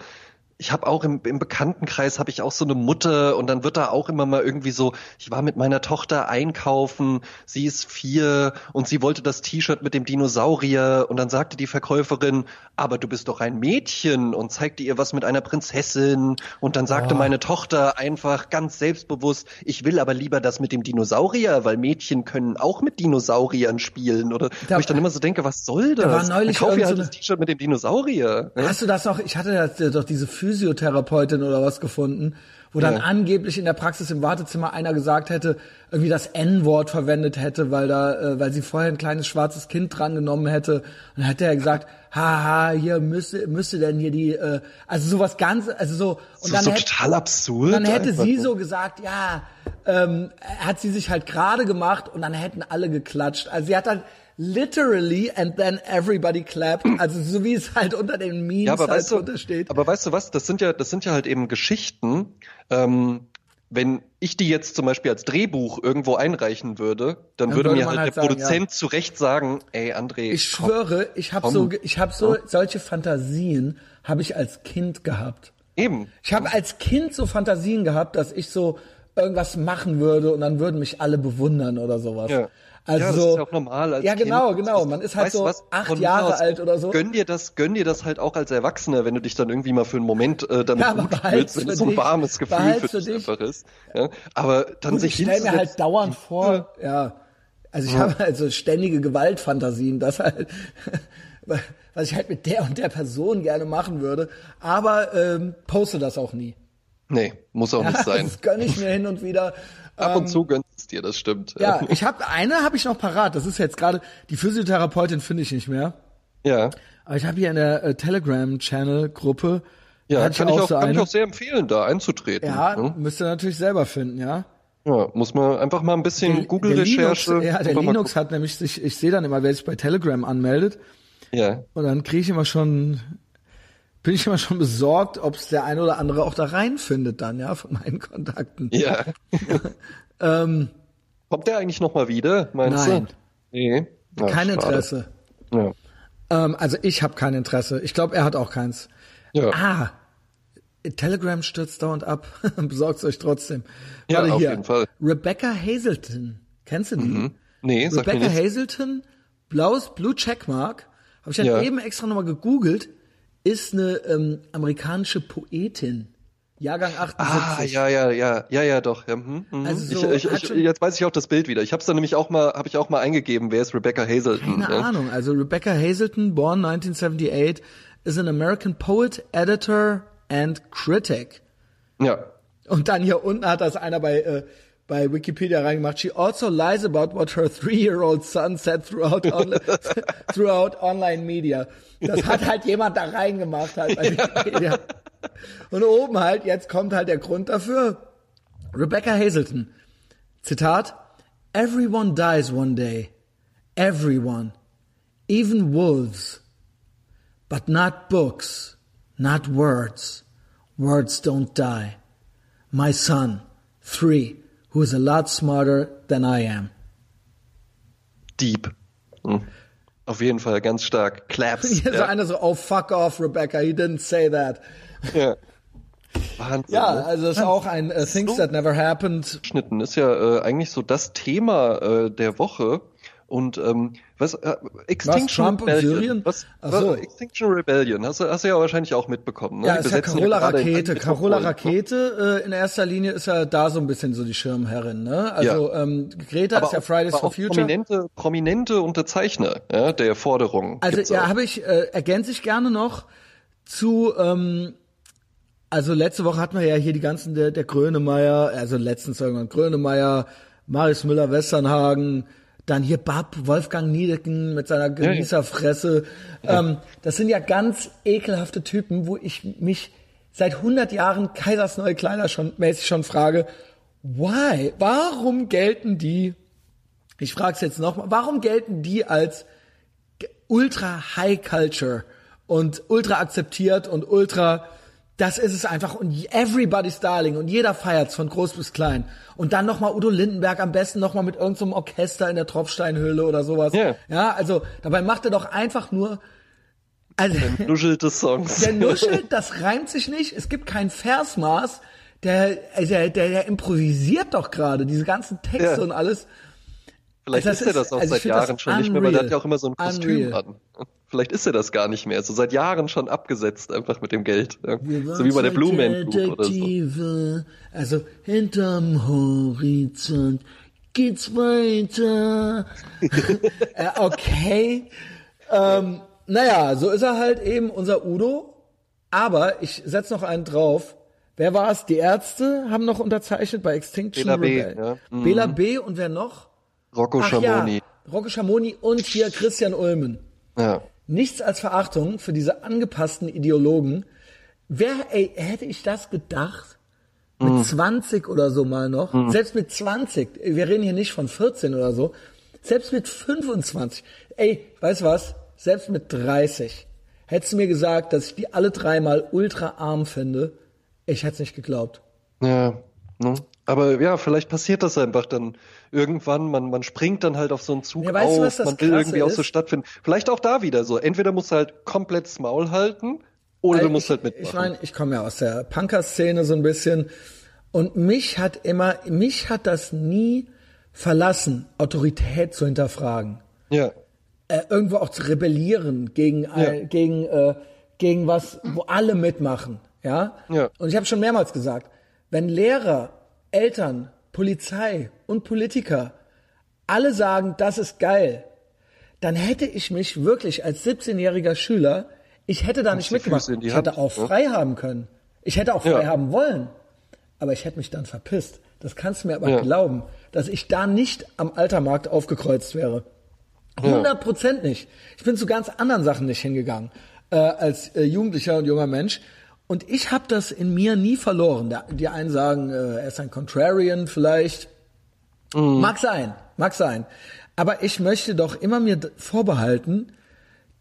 ich habe auch im, im Bekanntenkreis habe ich auch so eine Mutter und dann wird da auch immer mal irgendwie so, ich war mit meiner Tochter einkaufen, sie ist vier und sie wollte das T-Shirt mit dem Dinosaurier und dann sagte die Verkäuferin, aber du bist doch ein Mädchen und zeigte ihr was mit einer Prinzessin und dann sagte Oh. meine Tochter einfach ganz selbstbewusst, ich will aber lieber das mit dem Dinosaurier, weil Mädchen können auch mit Dinosauriern spielen oder Da- wo ich dann immer so denke, was soll das? war neulich dann kauf ihr irgend halt so das T-Shirt mit dem Dinosaurier. ne? Hast du das noch? Ich hatte ja doch diese Physiotherapeutin oder was gefunden, wo dann Ja. angeblich in der Praxis im Wartezimmer einer gesagt hätte, irgendwie das N-Wort verwendet hätte, weil da, äh, weil sie vorher ein kleines schwarzes Kind drangenommen hätte. Und dann hat er gesagt, haha, hier müsste, müsste denn hier die, äh, also sowas ganz, also so, und Das dann ist so hätte, total absurd. dann hätte sie so gesagt, ja, ähm, hat sie sich halt gerade gemacht und dann hätten alle geklatscht. Also sie hat dann literally and then everybody clapped, [CLEARS THROAT] also so wie es halt unter den Memes Ja, aber halt weißt du, drunter steht. aber weißt du was? Das sind ja, das sind ja halt eben Geschichten. Ähm, wenn ich die jetzt zum Beispiel als Drehbuch irgendwo einreichen würde, dann, Dann würde würde mir halt halt der sagen, Produzent zu Recht sagen, ey André, Ich komm, schwöre, ich habe so, ich habe so solche Fantasien habe ich als Kind gehabt. eben. Ich habe als Kind so Fantasien gehabt, dass ich so irgendwas machen würde und dann würden mich alle bewundern oder sowas. Ja. Also ja, das ist ja auch normal als Ja, Kind. genau, genau. Man ist halt Weißt so was? acht Jahre aus, alt oder so. Gönn dir das, gönn dir das halt auch als Erwachsener, wenn du dich dann irgendwie mal für einen Moment äh, damit Ja, gut fühlst, wenn es so ein warmes Gefühl für dich dich. einfach ist. Ja? Aber dann Gut, sich ich stelle mir halt dauernd vor, ja. Also ich habe also ständige Gewaltfantasien, das halt, [LAUGHS] was ich halt mit der und der Person gerne machen würde, aber ähm, poste das auch nie. Nee, muss auch nicht sein. Das gönne ich mir hin und wieder. Ab und zu gönnst es dir, das stimmt. Ja, ich habe eine habe ich noch parat. Das ist jetzt gerade die Physiotherapeutin finde ich nicht mehr. ja. Aber ich habe hier in der äh, Telegram Channel Gruppe Ja, kann, ich auch, so kann ich auch sehr empfehlen, da einzutreten. ja, ne? müsst ihr natürlich selber finden, ja. ja, muss man einfach mal ein bisschen Google-Recherche. Ja, der Linux hat nämlich sich, ich sehe dann immer, wer sich bei Telegram anmeldet. Ja, und dann kriege ich immer schon, bin ich immer schon besorgt, ob es der eine oder andere auch da reinfindet dann, ja, von meinen Kontakten. ja. [LAUGHS] Ähm, Kommt der eigentlich noch mal wieder, meinst Nein. du? Nee. Ja, kein schade. Interesse. Ja. Ähm, also ich habe kein Interesse. Ich glaube, er hat auch keins. Ja. Ah, Telegram stürzt dauernd ab. [LAUGHS] Besorgt euch trotzdem. Ja, Warte auf hier. jeden Fall. Rebecca Hazelton. Kennst du die? Nee, sag mir Rebecca nicht. Hazelton, blaues Blue Checkmark, habe ich dann Ja. eben extra nochmal gegoogelt, ist eine ähm, amerikanische Poetin. Jahrgang 78. Ah, ja, ja, ja, ja, ja, doch. Ja, hm, hm. Also so, ich, ich, ich, jetzt weiß ich auch das Bild wieder. Ich habe es dann nämlich auch mal, habe ich auch mal eingegeben, wer ist Rebecca Hazelton? Keine ja? Ahnung. Also Rebecca Hazelton, born 1978, is an American poet, editor and critic. Ja, Und dann hier unten hat das einer bei, äh, bei Wikipedia reingemacht. She also lies about what her three-year-old son said throughout, onli [LAUGHS] throughout online media. Das hat halt jemand da reingemacht halt bei Wikipedia. Und oben halt, jetzt kommt halt der Grund dafür. Rebecca Hazelton. Zitat. Everyone dies one day. Everyone. Even wolves. But not books, not words. Words don't die. My son, three, who is a lot smarter than I am. Deep. Hm. Auf jeden Fall ganz stark. Claps. Hier [LAUGHS] ja. so einer so, oh fuck off, Rebecca, he didn't say that. Ja. Wahnsinn, ja, ne? also ist auch ein uh, Things so That Never Happened. Schnitten ist ja äh, eigentlich so das Thema äh, der Woche. Und ähm, was, äh, Extinction was, Trump Rebellion. Und Syrien? Was, Ach so. was, Extinction Rebellion, hast du, hast du ja wahrscheinlich auch mitbekommen. Ne? Ja, Die ist ja Carola Rakete. in- Carola in- Rakete äh, in erster Linie ist ja da so ein bisschen so die Schirmherrin. Ne? Also ähm, Greta ist ja Fridays aber for Future. Prominente, prominente Unterzeichner ja, der Forderungen. Also ja, habe ich äh, ergänze ich gerne noch zu ähm, also letzte Woche hatten wir ja hier die ganzen der, der Grönemeyer, also letztens irgendwann Grönemeyer, Marius Müller Westernhagen, dann hier Bab, Wolfgang Niedecken mit seiner Genießerfresse. Ähm, das sind ja ganz ekelhafte Typen, wo ich mich seit 100 Jahren Kaisers neue Kleider schon mäßig schon frage, why? Warum gelten die ich frage es jetzt nochmal, warum gelten die als ultra High Culture und ultra akzeptiert und ultra, das ist es einfach und everybody's darling und jeder feiert's von groß bis klein. Und dann nochmal Udo Lindenberg am besten nochmal mit irgendeinem Orchester in der Tropfsteinhöhle oder sowas. Ja. ja, also dabei macht er doch einfach nur, also, Nuschelte Songs. [LAUGHS] der nuschelt, das reimt sich nicht. Es gibt kein Versmaß. Der, also der, der, der improvisiert doch gerade diese ganzen Texte Ja. und alles. Vielleicht Also ist er das auch also seit Jahren schon nicht mehr, weil er hat ja auch immer so ein unreal. Kostüm Unreal. an. Vielleicht ist er das gar nicht mehr. So seit Jahren schon abgesetzt, einfach mit dem Geld. Ja. So wie bei der Blue Man Group oder so. Also hinterm Horizont geht's weiter. [LAUGHS] äh, okay. Ähm, naja, so ist er halt eben unser Udo. Aber ich setz noch einen drauf. Wer war es? Die Ärzte haben noch unterzeichnet bei Extinction Bela B, Rebellion. ja. Mhm. Bela B. und wer noch? Rocco Ach Schamoni. ja, Rocco Schamoni und hier Christian Ulmen. Ja. Nichts als Verachtung für diese angepassten Ideologen. Wer, ey, hätte ich das gedacht? Mit 20 oder so mal noch. Selbst mit 20. Wir reden hier nicht von 14 oder so. Selbst mit 25. Ey, weißt du was? Selbst mit 30. Hättest du mir gesagt, dass ich die alle dreimal ultra arm finde. Ich hätte es nicht geglaubt. Ja, ne? Aber ja, vielleicht passiert das einfach dann irgendwann. Man, man springt dann halt auf so einen Zug Ja, weißt auf. man will irgendwie auch so ist? stattfinden. Vielleicht auch da wieder so. Entweder musst du halt komplett das Maul halten oder du musst ich, halt mitmachen. Ich meine, ich komme ja aus der Punker-Szene so ein bisschen und mich hat immer, mich hat das nie verlassen, Autorität zu hinterfragen, ja. äh, irgendwo auch zu rebellieren gegen äh, gegen äh, gegen was, wo alle mitmachen, ja. Ja. Und ich habe schon mehrmals gesagt, wenn Lehrer, Eltern, Polizei und Politiker alle sagen, das ist geil, dann hätte ich mich wirklich als 17-jähriger Schüler, ich hätte da nicht mitgemacht. Ich hätte auch ne? frei haben können. Ich hätte auch frei Ja. haben wollen. Aber ich hätte mich dann verpisst. Das kannst du mir aber Ja. glauben, dass ich da nicht am Altermarkt aufgekreuzt wäre. 100 Prozent nicht. Ich bin zu ganz anderen Sachen nicht hingegangen äh, als äh, Jugendlicher und junger Mensch. Und ich habe das in mir nie verloren. Die einen sagen, äh, er ist ein Contrarian vielleicht. Mag sein, mag sein. Aber ich möchte doch immer mir vorbehalten,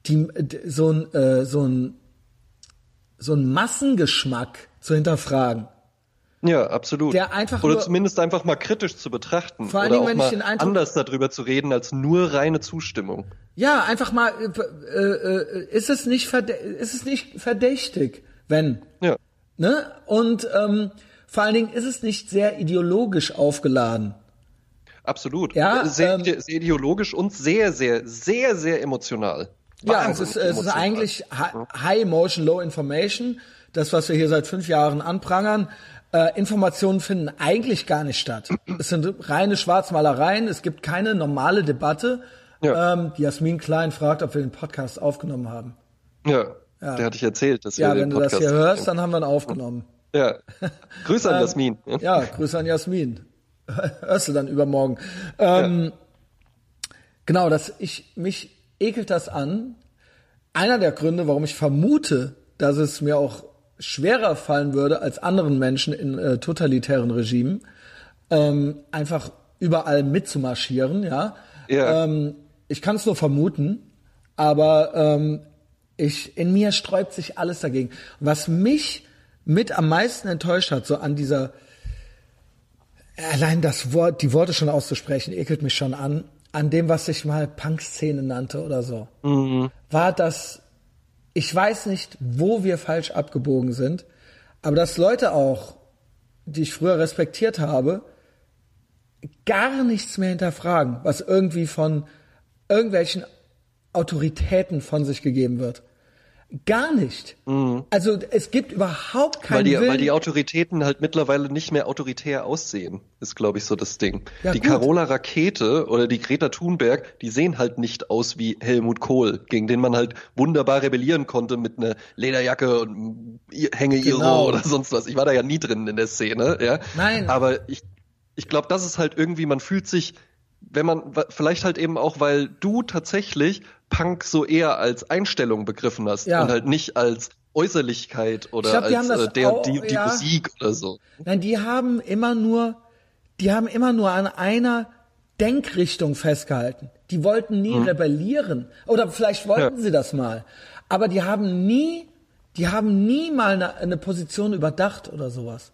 die, so ein äh, so ein so ein Massengeschmack zu hinterfragen. Ja, absolut. Der einfach Oder nur- zumindest einfach mal kritisch zu betrachten. Vor allen Oder auch wenn ich mal den Eindruck- anders darüber zu reden, als nur reine Zustimmung. Ja, einfach mal, äh, äh, ist es nicht ist es nicht verdächtig, wenn, Ja. ne? Und ähm, vor allen Dingen ist es nicht sehr ideologisch aufgeladen. Absolut. Ja, sehr, ähm, sehr ideologisch und sehr, sehr, sehr, sehr emotional. Ja, es ist, es ist eigentlich Hi- High Emotion, Low Information. Das, was wir hier seit fünf Jahren anprangern. Äh, Informationen finden eigentlich gar nicht statt. [CLEARS THROAT] Es sind reine Schwarzmalereien. Es gibt keine normale Debatte. Ja. Ähm, Jasmin Klein fragt, ob wir den Podcast aufgenommen haben. Ja, der hatte ich erzählt, dass Ja, wir wenn den du das Podcast hier hörst, dann haben wir ihn aufgenommen. Ja. Grüße an Jasmin. Ja, Grüße an Jasmin. Hörst du dann übermorgen. Ähm, Genau, dass ich mich ekelt das an. Einer der Gründe, warum ich vermute, dass es mir auch schwerer fallen würde als anderen Menschen in äh, totalitären Regimen, ähm, einfach überall mitzumarschieren, ja. Ja. Ähm, ich kann es nur vermuten, aber ähm, Ich, in mir sträubt sich alles dagegen. Was mich mit am meisten enttäuscht hat, so an dieser, allein das Wort, die Worte schon auszusprechen, ekelt mich schon an, an dem, was ich mal Punk-Szene nannte oder so, mhm. war das, ich weiß nicht, wo wir falsch abgebogen sind, aber dass Leute auch, die ich früher respektiert habe, gar nichts mehr hinterfragen, was irgendwie von irgendwelchen Autoritäten von sich gegeben wird. Gar nicht. Mhm. Also es gibt überhaupt keinen weil die, Willen. Weil die Autoritäten halt mittlerweile nicht mehr autoritär aussehen, ist glaube ich so das Ding. Ja, die gut. Carola Rakete oder die Greta Thunberg, die sehen halt nicht aus wie Helmut Kohl, gegen den man halt wunderbar rebellieren konnte mit einer Lederjacke und Hänge genau. oder sonst was. Ich war da ja nie drin in der Szene, ja. Nein. Aber ich, ich glaube, das ist halt irgendwie, man fühlt sich wenn man vielleicht halt eben auch, weil du tatsächlich Punk so eher als Einstellung begriffen hast ja. und halt nicht als Äußerlichkeit oder glaub, als äh, der, auch, die, die ja. Musik oder so. Nein, die haben immer nur, die haben immer nur an einer Denkrichtung festgehalten. Die wollten nie hm. rebellieren. Oder vielleicht wollten ja. sie das mal. Aber die haben nie, die haben nie mal eine, eine Position überdacht oder sowas.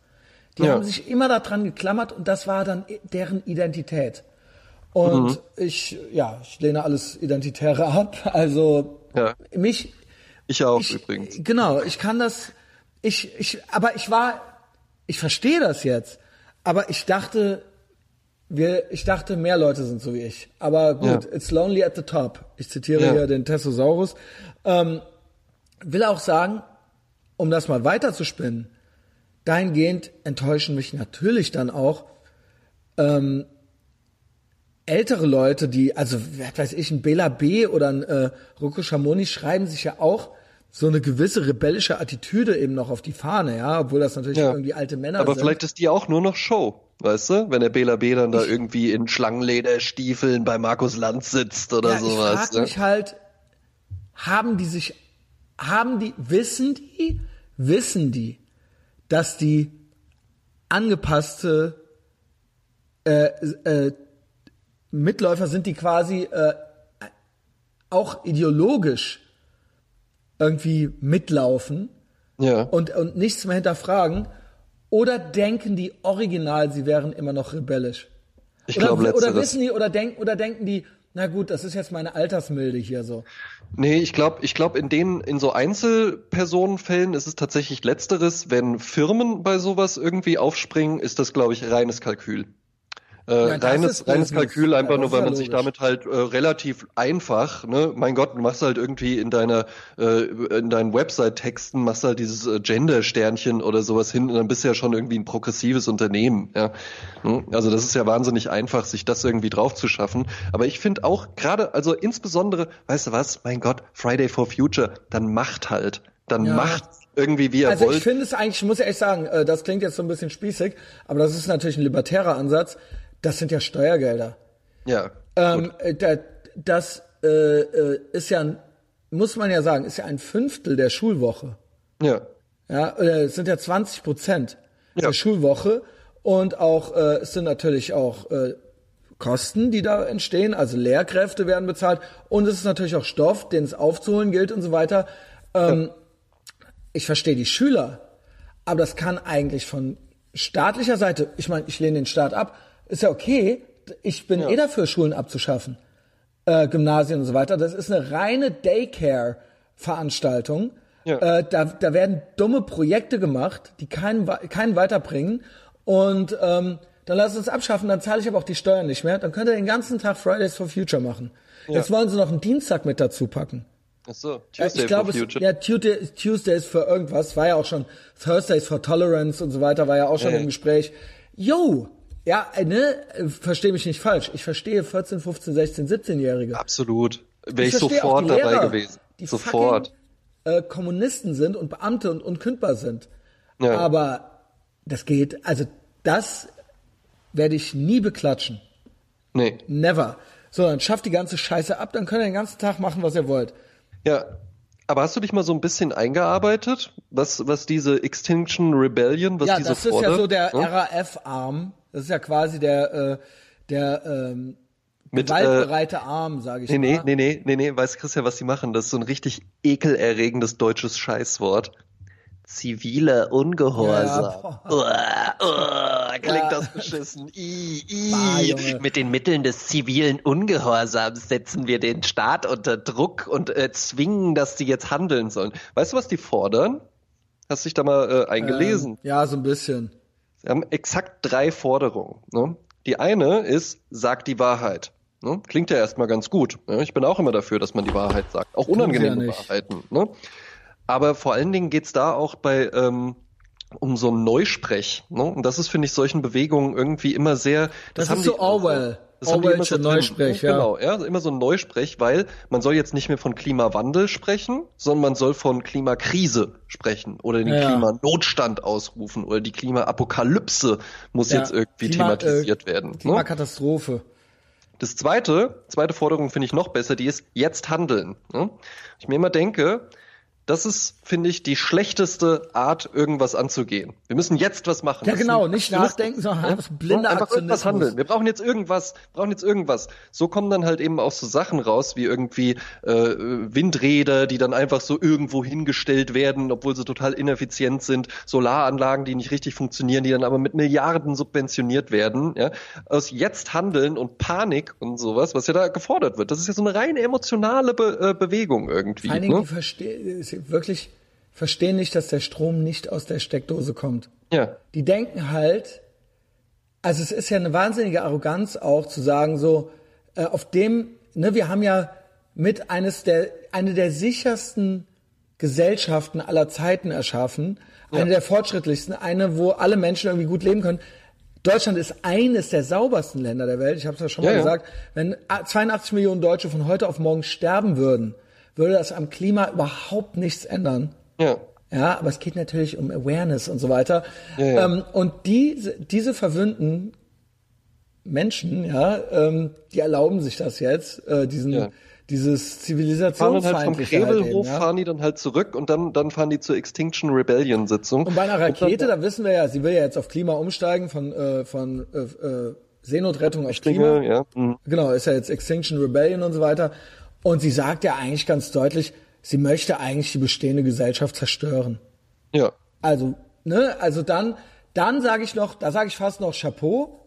Die ja. haben sich immer daran geklammert und das war dann deren Identität. Und mhm. ich, ja, ich lehne alles Identitäre [LAUGHS] ab. Also ja. mich. Ich auch ich, übrigens. Genau, ich kann das. Ich, ich, aber ich war, ich verstehe das jetzt. Aber ich dachte, wir, ich dachte, mehr Leute sind so wie ich. Aber gut, ja. it's lonely at the top. Ich zitiere ja. hier den Testosaurus. Ähm, will auch sagen, um das mal weiter zu spinnen, dahingehend enttäuschen mich natürlich dann auch ähm, ältere Leute, die, also, was weiß ich, ein Bela B. oder ein äh, Rocco Schamoni schreiben sich ja auch so eine gewisse rebellische Attitüde eben noch auf die Fahne, ja, obwohl das natürlich ja. irgendwie alte Männer Aber sind. Aber vielleicht ist die auch nur noch Show, weißt du? Wenn der Bela B. dann da irgendwie in Schlangenlederstiefeln bei Markus Lanz sitzt oder ja, sowas. Ich frag ne? mich halt, haben die sich, haben die, wissen die, wissen die, dass die angepasste äh, äh, Mitläufer sind, die quasi äh, auch ideologisch irgendwie mitlaufen ja. und, und nichts mehr hinterfragen? Oder denken die original, sie wären immer noch rebellisch? Ich glaube, oder wissen die oder denken oder denken die, na gut, das ist jetzt meine Altersmilde hier so. Nee, ich glaube, ich glaube, in den, in so Einzelpersonenfällen ist es tatsächlich letzteres. Wenn Firmen bei sowas irgendwie aufspringen, ist das, glaube ich, reines Kalkül. Äh, ja, reines, reines Kalkül, einfach nur, weil man sich damit halt äh, relativ einfach, ne, mein Gott, du machst halt irgendwie in deiner, äh, in deinen Website-Texten, machst halt dieses äh, Gender-Sternchen oder sowas hin und dann bist du ja schon irgendwie ein progressives Unternehmen, ja. Hm? Also das ist ja wahnsinnig einfach, sich das irgendwie drauf zu schaffen. Aber ich finde auch gerade, also insbesondere, weißt du was, mein Gott, Friday for Future, dann macht halt, dann ja. macht irgendwie wie er also wollt. ich finde es eigentlich, ich muss ja echt sagen, äh, das klingt jetzt so ein bisschen spießig, aber das ist natürlich ein libertärer Ansatz das sind ja Steuergelder. Ja. Ähm, da, das äh, äh, ist ja, muss man ja sagen, ist ja ein Fünftel der Schulwoche. Ja. Ja, äh, es sind ja 20 Prozent ja. der Schulwoche und auch äh, es sind natürlich auch äh, Kosten, die da entstehen, also Lehrkräfte werden bezahlt und es ist natürlich auch Stoff, den es aufzuholen gilt und so weiter. Ähm, ja. Ich verstehe die Schüler, aber das kann eigentlich von staatlicher Seite, ich meine, ich lehne den Staat ab, ist ja okay. Ich bin ja. eh dafür, Schulen abzuschaffen, äh, Gymnasien und so weiter. Das ist eine reine Daycare-Veranstaltung. Ja. Äh, da, da werden dumme Projekte gemacht, die keinen, keinen weiterbringen. Und ähm, dann lass uns abschaffen, dann zahle ich aber auch die Steuern nicht mehr. Dann könnt ihr den ganzen Tag Fridays for Future machen. Ja. Jetzt wollen sie noch einen Dienstag mit dazu packen. Ach so, Tuesday ich glaube, for Future. ja, Tuesday, Tuesdays für irgendwas, war ja auch schon Thursdays for Tolerance und so weiter, war ja auch schon ja, im Gespräch. Yo, ja, äh, ne, verstehe mich nicht falsch. Ich verstehe 14, 15, 16, 17-Jährige. Absolut. Wäre ich, ich sofort Lehrer, dabei gewesen. Die sofort. Fucking, äh, Kommunisten sind und Beamte und unkündbar sind. Ja. Aber das geht, also das werde ich nie beklatschen. Nee. Never. So, dann schafft die ganze Scheiße ab, dann könnt ihr den ganzen Tag machen, was ihr wollt. Ja, aber hast du dich mal so ein bisschen eingearbeitet, was, was diese Extinction Rebellion, was ja, diese fordert? Ja, das ist ja so der ja? RAF-Arm das ist ja quasi der, äh, der ähm, mit gewaltbereite äh, Arm, sage ich nee, mal. Nee, nee, nee, nee, weiß Christian, was sie machen? Das ist so ein richtig ekelerregendes deutsches Scheißwort. Zivile Ungehorsam. Ja, uah, uah, klingt ja. das beschissen. I, I. Bah, Mit den Mitteln des zivilen Ungehorsams setzen wir den Staat unter Druck und äh, zwingen, dass die jetzt handeln sollen. Weißt du, was die fordern? Hast du dich da mal äh, eingelesen? Ähm, ja, so ein bisschen. Sie haben exakt drei Forderungen. Ne? Die eine ist, sag die Wahrheit. Ne? Klingt ja erstmal ganz gut. Ne? Ich bin auch immer dafür, dass man die Wahrheit sagt. Auch unangenehme ja Wahrheiten. Ne? Aber vor allen Dingen geht's da auch bei ähm, um so ein Neusprech. Ne? Und das ist, finde ich, solchen Bewegungen irgendwie immer sehr. Das, das ist so Orwell. Das Orwellsche so Neusprech, ja. Genau, ja, immer so ein Neusprech, weil man soll jetzt nicht mehr von Klimawandel sprechen, sondern man soll von Klimakrise sprechen oder den ja. Klimanotstand ausrufen oder die Klimaapokalypse muss ja. jetzt irgendwie Klima, thematisiert äh, werden. Ne? Klimakatastrophe. Ne? Das zweite, zweite Forderung finde ich noch besser, die ist jetzt handeln. Ne? Ich mir immer denke, das ist, finde ich, die schlechteste Art, irgendwas anzugehen. Wir müssen jetzt was machen. Ja, genau, nicht nachdenken, sondern einfach blinder einfach irgendwas handeln. Wir brauchen jetzt irgendwas, brauchen jetzt irgendwas. So kommen dann halt eben auch so Sachen raus, wie irgendwie äh, Windräder, die dann einfach so irgendwo hingestellt werden, obwohl sie total ineffizient sind, Solaranlagen, die nicht richtig funktionieren, die dann aber mit Milliarden subventioniert werden. Ja? Aus jetzt handeln und Panik und sowas, was ja da gefordert wird. Das ist ja so eine rein emotionale Be äh, Bewegung irgendwie. Vor allen Dingen, ne? verstehe wirklich verstehen nicht, dass der Strom nicht aus der Steckdose kommt. Ja. Die denken halt, also es ist ja eine wahnsinnige Arroganz auch zu sagen so, äh, auf dem, ne, wir haben ja mit eines der, eine der sichersten Gesellschaften aller Zeiten erschaffen, ja. eine der fortschrittlichsten, eine, wo alle Menschen irgendwie gut leben können. Deutschland ist eines der saubersten Länder der Welt. Ich habe es ja schon mal ja, gesagt. Wenn 82 Millionen Deutsche von heute auf morgen sterben würden, würde das am Klima überhaupt nichts ändern. Ja. Ja, aber es geht natürlich um Awareness und so weiter. Ja, ja. Ähm, und diese, diese verwöhnten Menschen, ja, ähm, die erlauben sich das jetzt, äh, diesen, ja. dieses Zivilisationsfeindliche. Fahren dann halt vom Krebelhof, ja. fahren die dann halt zurück und dann, dann fahren die zur Extinction Rebellion Sitzung. Und bei einer Rakete, dann, da wissen wir ja, sie will ja jetzt auf Klima umsteigen von, äh, von, äh, äh Seenotrettung auf Klima. Ja. Mhm. Genau, ist ja jetzt Extinction Rebellion und so weiter. Und sie sagt ja eigentlich ganz deutlich, sie möchte eigentlich die bestehende Gesellschaft zerstören. Ja. Also, ne, also dann, dann sage ich noch, da sage ich fast noch Chapeau,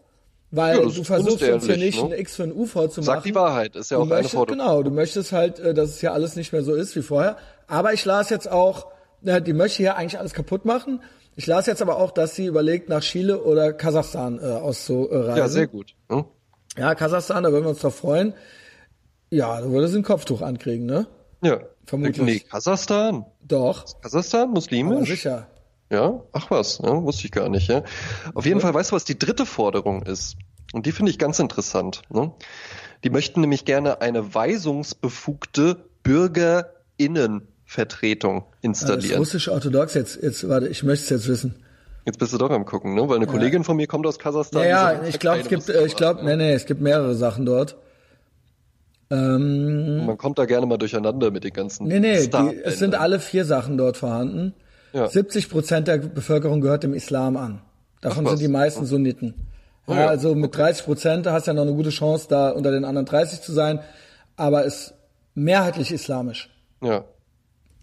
weil ja, du versuchst uns hier nicht ne? ein X für ein UV zu machen. Sag die Wahrheit, ist ja auch möchtest, eine Forderung. Genau, du möchtest halt, äh, dass es hier alles nicht mehr so ist wie vorher. Aber ich las jetzt auch, die möchte hier eigentlich alles kaputt machen. Ich las jetzt aber auch, dass sie überlegt, nach Chile oder Kasachstan äh, auszureisen. Ja, sehr gut. Hm? Ja, Kasachstan, da würden wir uns drauf freuen. Ja, da würde sie ein Kopftuch ankriegen, ne? Ja. Vermutlich. Nee, Kasachstan. Doch. Kasachstan, muslimisch? Aber sicher. Ja, ach was, ja, wusste ich gar nicht, ja. Auf jeden Fall, weißt du, was die dritte Forderung ist? Und die finde ich ganz interessant. Ne? Die möchten nämlich gerne eine weisungsbefugte Bürgerinnenvertretung installieren. Ja, das ist russisch-orthodox jetzt, jetzt, warte, ich möchte es jetzt wissen. Jetzt bist du doch am gucken, ne? Weil eine Kollegin von mir kommt aus Kasachstan. Ja, ja ich glaube, es gibt, äh, ich glaube, nee, nee, es gibt mehrere Sachen dort. Ähm, Man kommt da gerne mal durcheinander mit den ganzen. Nee, nee, die, es sind alle vier Sachen dort vorhanden. Ja. 70 Prozent der Bevölkerung gehört dem Islam an. Davon sind die meisten Sunniten. Oh, ja, also mit okay. 30 Prozent hast du ja noch eine gute Chance, da unter den anderen 30 zu sein, aber ist mehrheitlich islamisch. Ja.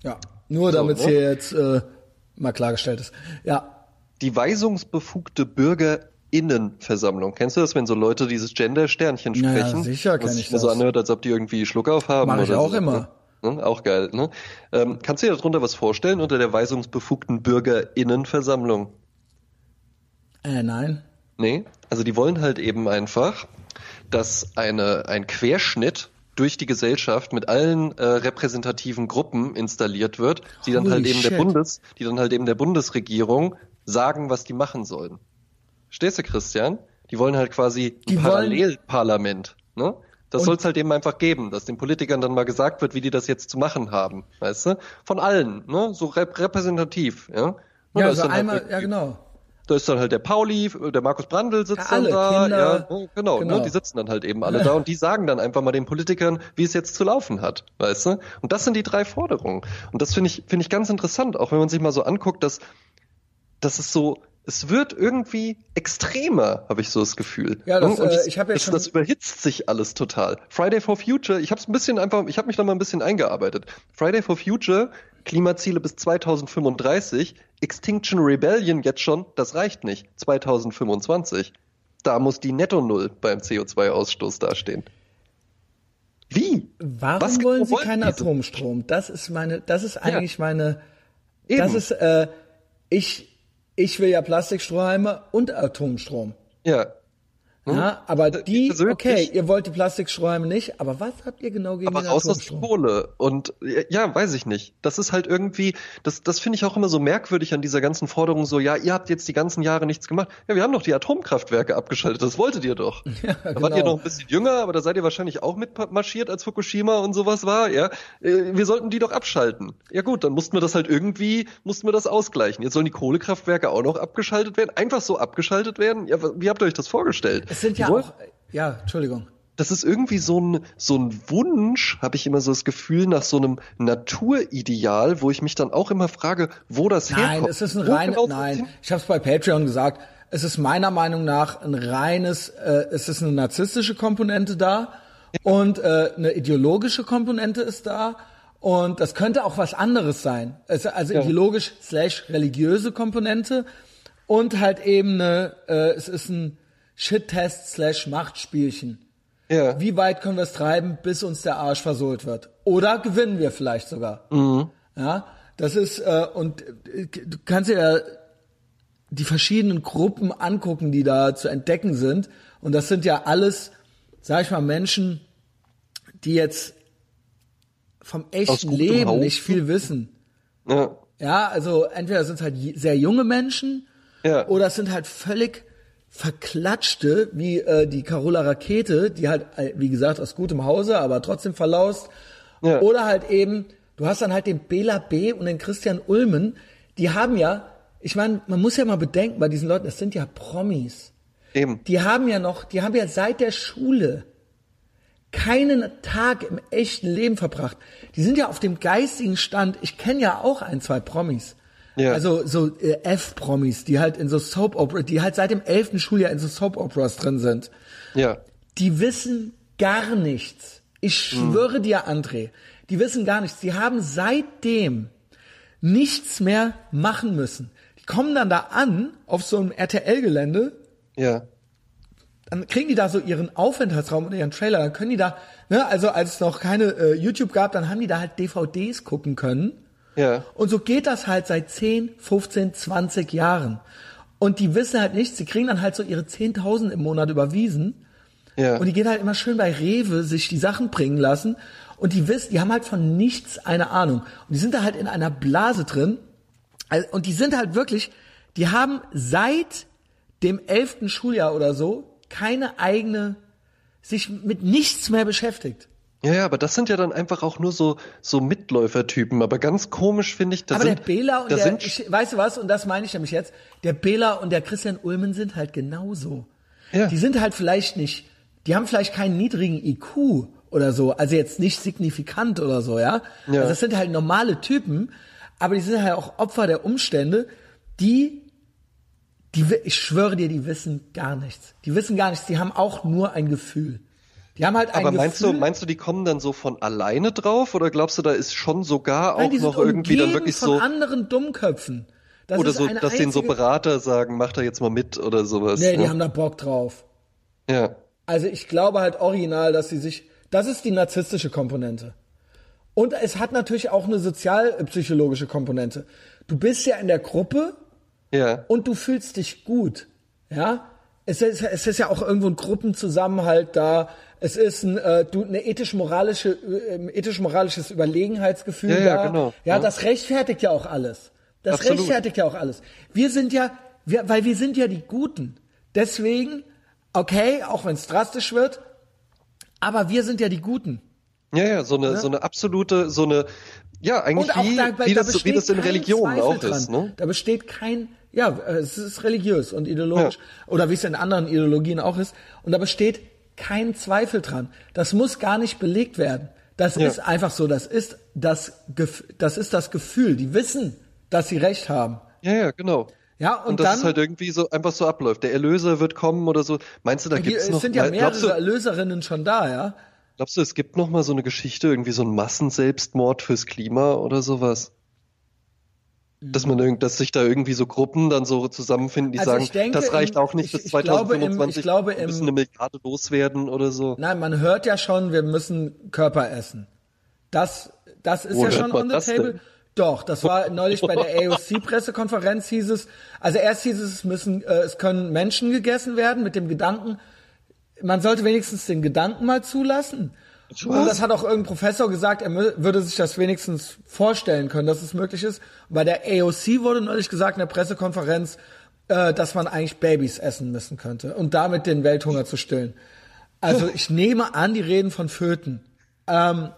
Ja. Nur damit es so, ne? hier jetzt äh, mal klargestellt ist. Ja. Die weisungsbefugte Bürger Innenversammlung. Kennst du das, wenn so Leute dieses Gender-Sternchen sprechen? Ja, sicher kenn ich das. so anhört, als ob die irgendwie Schluck auf haben. Mach ich oder auch so. immer. Ne? Auch geil, ne? Ähm, kannst du dir darunter was vorstellen unter der weisungsbefugten BürgerInnenversammlung? Äh, nein. Nee, also die wollen halt eben einfach, dass eine, ein Querschnitt durch die Gesellschaft mit allen äh, repräsentativen Gruppen installiert wird, die dann Holy halt eben shit. der Bundes, die dann halt eben der Bundesregierung sagen, was die machen sollen. Stehst du, Christian? Die wollen halt quasi ein Parallelparlament. Ne? Das soll es halt eben einfach geben, dass den Politikern dann mal gesagt wird, wie die das jetzt zu machen haben, weißt du? Von allen, ne? So rep repräsentativ, ja? Und ja, also einmal, halt, ja genau. Da ist dann halt der Pauli, der Markus Brandl sitzt ja, alle, dann da, Kinder, ja, ne? genau, genau. Ne? die sitzen dann halt eben alle da und die sagen dann einfach mal den Politikern, wie es jetzt zu laufen hat, weißt du? Und das sind die drei Forderungen. Und das finde ich, finde ich ganz interessant, auch wenn man sich mal so anguckt, dass, dass es so, es wird irgendwie extremer, habe ich so das Gefühl. Ja, das, Und äh, ich habe ja das, schon das überhitzt sich alles total. Friday for Future, ich habe es ein bisschen einfach, ich habe mich da mal ein bisschen eingearbeitet. Friday for Future, Klimaziele bis 2035, Extinction Rebellion jetzt schon, das reicht nicht. 2025. Da muss die Netto Null beim CO2-Ausstoß dastehen. Wie? Warum Was genau wollen Sie keinen? Atomstrom? Das ist meine, das ist eigentlich meine, Eben. das ist, äh, ich, ich will ja Plastikstrohhalme und Atomstrom. Ja. Ja, aber die, persönlich- okay, ihr wollt die Plastikstrohhalme nicht, aber was habt ihr genau gegen Aber den raus aus? Kohle. Und ja, weiß ich nicht. Das ist halt irgendwie, das, das finde ich auch immer so merkwürdig an dieser ganzen Forderung, so, ja, ihr habt jetzt die ganzen Jahre nichts gemacht. Ja, wir haben doch die Atomkraftwerke abgeschaltet, das wolltet ihr doch. [LAUGHS] Ja, Da wart ihr genau. noch ein bisschen jünger, aber da seid ihr wahrscheinlich auch mitmarschiert, als Fukushima und sowas war, ja. Äh, Wir sollten die doch abschalten. Ja gut, dann mussten wir das halt irgendwie, mussten wir das ausgleichen. Jetzt sollen die Kohlekraftwerke auch noch abgeschaltet werden, einfach so abgeschaltet werden. Ja, wie habt ihr euch das vorgestellt? Es sind ja auch, ja, Entschuldigung. das ist irgendwie so ein, so ein Wunsch, habe ich immer so das Gefühl, nach so einem Naturideal, wo ich mich dann auch immer frage, wo das Nein, herkommt. es ist ein Wo rein, genau nein, ich habe es bei Patreon gesagt, es ist meiner Meinung nach ein reines, äh, es ist eine narzisstische Komponente da und äh, eine ideologische Komponente ist da und das könnte auch was anderes sein. Es, also ideologisch slash religiöse Komponente und halt eben eine, äh, es ist ein Shit-Test slash Machtspielchen. Ja. Wie weit können wir es treiben, bis uns der Arsch versohlt wird? Oder gewinnen wir vielleicht sogar? Ja, das ist äh, und äh, du kannst dir ja die verschiedenen Gruppen angucken, die da zu entdecken sind. Und das sind ja alles, sag ich mal, Menschen, die jetzt vom echten Leben Haufen. nicht viel wissen. ja. Ja, also entweder sind es halt sehr junge Menschen Ja. oder es sind halt völlig verklatschte, wie äh, die Carola Rakete, die halt, äh, wie gesagt, aus gutem Hause, aber trotzdem verlaust. Ja. Oder halt eben, du hast dann halt den Bela B. und den Christian Ulmen, die haben ja, ich meine, man muss ja mal bedenken, bei diesen Leuten, das sind ja Promis. Eben. Die haben ja noch, die haben ja seit der Schule keinen Tag im echten Leben verbracht. Die sind ja auf dem geistigen Stand. Ich kenne ja auch ein, zwei Promis. Ja. Also so äh, F-Promis, die halt in so Soap Opera, die halt seit dem elften Schuljahr in so Soap Operas drin sind. Ja. Die wissen gar nichts. Ich schwöre dir, André, die wissen gar nichts. Die haben seitdem nichts mehr machen müssen. Die kommen dann da an auf so einem RTL-Gelände Ja. dann kriegen die da so ihren Aufenthaltsraum oder ihren Trailer, dann können die da, ne, also als es noch keine äh, YouTube gab, dann haben die da halt DVDs gucken können. Ja. Und so geht das halt seit 10, 15, 20 Jahren. Und die wissen halt nichts, sie kriegen dann halt so ihre 10.000 im Monat überwiesen. Ja. Und die gehen halt immer schön bei Rewe sich die Sachen bringen lassen. Und die wissen, die haben halt von nichts eine Ahnung. Und die sind da halt in einer Blase drin. Also- Und die sind halt wirklich, die haben seit dem elften Schuljahr oder so keine eigene, sich mit nichts mehr beschäftigt. Ja, ja, aber das sind ja dann einfach auch nur so, so Mitläufertypen. Aber ganz komisch finde ich, da Aber sind, der Bela und der, sind, ich, weißt du was, und das meine ich nämlich jetzt, der Bela und der Christian Ulmen sind halt genauso. Ja. Die sind halt vielleicht nicht, die haben vielleicht keinen niedrigen IQ oder so, also jetzt nicht signifikant oder so, ja. Ja. Also das sind halt normale Typen, aber die sind halt auch Opfer der Umstände, die, die, ich schwöre dir, die wissen gar nichts. Die wissen gar nichts, die haben auch nur ein Gefühl. Die haben halt ein aber meinst Gefühl. du, meinst du, die kommen dann so von alleine drauf? Oder glaubst du, da ist schon sogar auch Nein, sind noch irgendwie dann wirklich von so, anderen Dummköpfen. Das oder so, dass denen so einzige- Berater sagen, mach da jetzt mal mit oder sowas. Nee, die ne? haben da Bock drauf. ja. Also ich glaube halt original, dass sie sich, das ist die narzisstische Komponente. Und es hat natürlich auch eine sozialpsychologische Komponente. Du bist ja in der Gruppe Ja. und du fühlst dich gut. Ja? Es ist, es ist ja auch irgendwo ein Gruppenzusammenhalt da. Es ist ein, äh, du, eine ethisch-moralische, äh, ethisch-moralisches Überlegenheitsgefühl Ja, ja, da. genau. Ja, Ja. das rechtfertigt ja auch alles. Das Absolut. rechtfertigt ja auch alles. Wir sind ja, wir, weil wir sind ja die Guten. Deswegen, okay, auch wenn es drastisch wird, aber wir sind ja die Guten. Ja, ja, so eine, so eine absolute, so eine, ja, eigentlich wie, da, wie, da das, wie das in Religionen auch dran. ist, ne? Da besteht kein, ja, es ist religiös und ideologisch. Ja. Oder wie es in anderen Ideologien auch ist. Und da besteht kein Zweifel dran. Das muss gar nicht belegt werden. Das Ja. ist einfach so. Das ist das, das ist das Gefühl. Die wissen, dass sie recht haben. Ja, ja, genau. Ja, und, Und dass dann, es halt irgendwie so einfach so abläuft. Der Erlöser wird kommen oder so. Meinst du, da die, gibt's es noch sind ja mehrere du, Erlöserinnen schon da, ja. glaubst du, es gibt noch mal so eine Geschichte, irgendwie so ein Massenselbstmord fürs Klima oder sowas? Dass man irgend, dass sich da irgendwie so Gruppen dann so zusammenfinden, die Also sagen, ich denke, das reicht auch nicht ich- bis ich glaube, im- 2025, ich glaube, wir im- müssen eine Milliarde loswerden oder so. Nein, man hört ja schon, wir müssen Körper essen. Das, das ist Wo ja schon on the table. denn? Doch, das war [LAUGHS] neulich bei der AOC-Pressekonferenz hieß es, also erst hieß es, es müssen, äh, es können Menschen gegessen werden mit dem Gedanken, man sollte wenigstens den Gedanken mal zulassen. Und das hat auch irgendein Professor gesagt, er würde sich das wenigstens vorstellen können, dass es möglich ist. Bei der AOC wurde neulich gesagt in der Pressekonferenz, äh, dass man eigentlich Babys essen müssen könnte und damit den Welthunger zu stillen. Also ich nehme an, die reden von Föten. Ähm,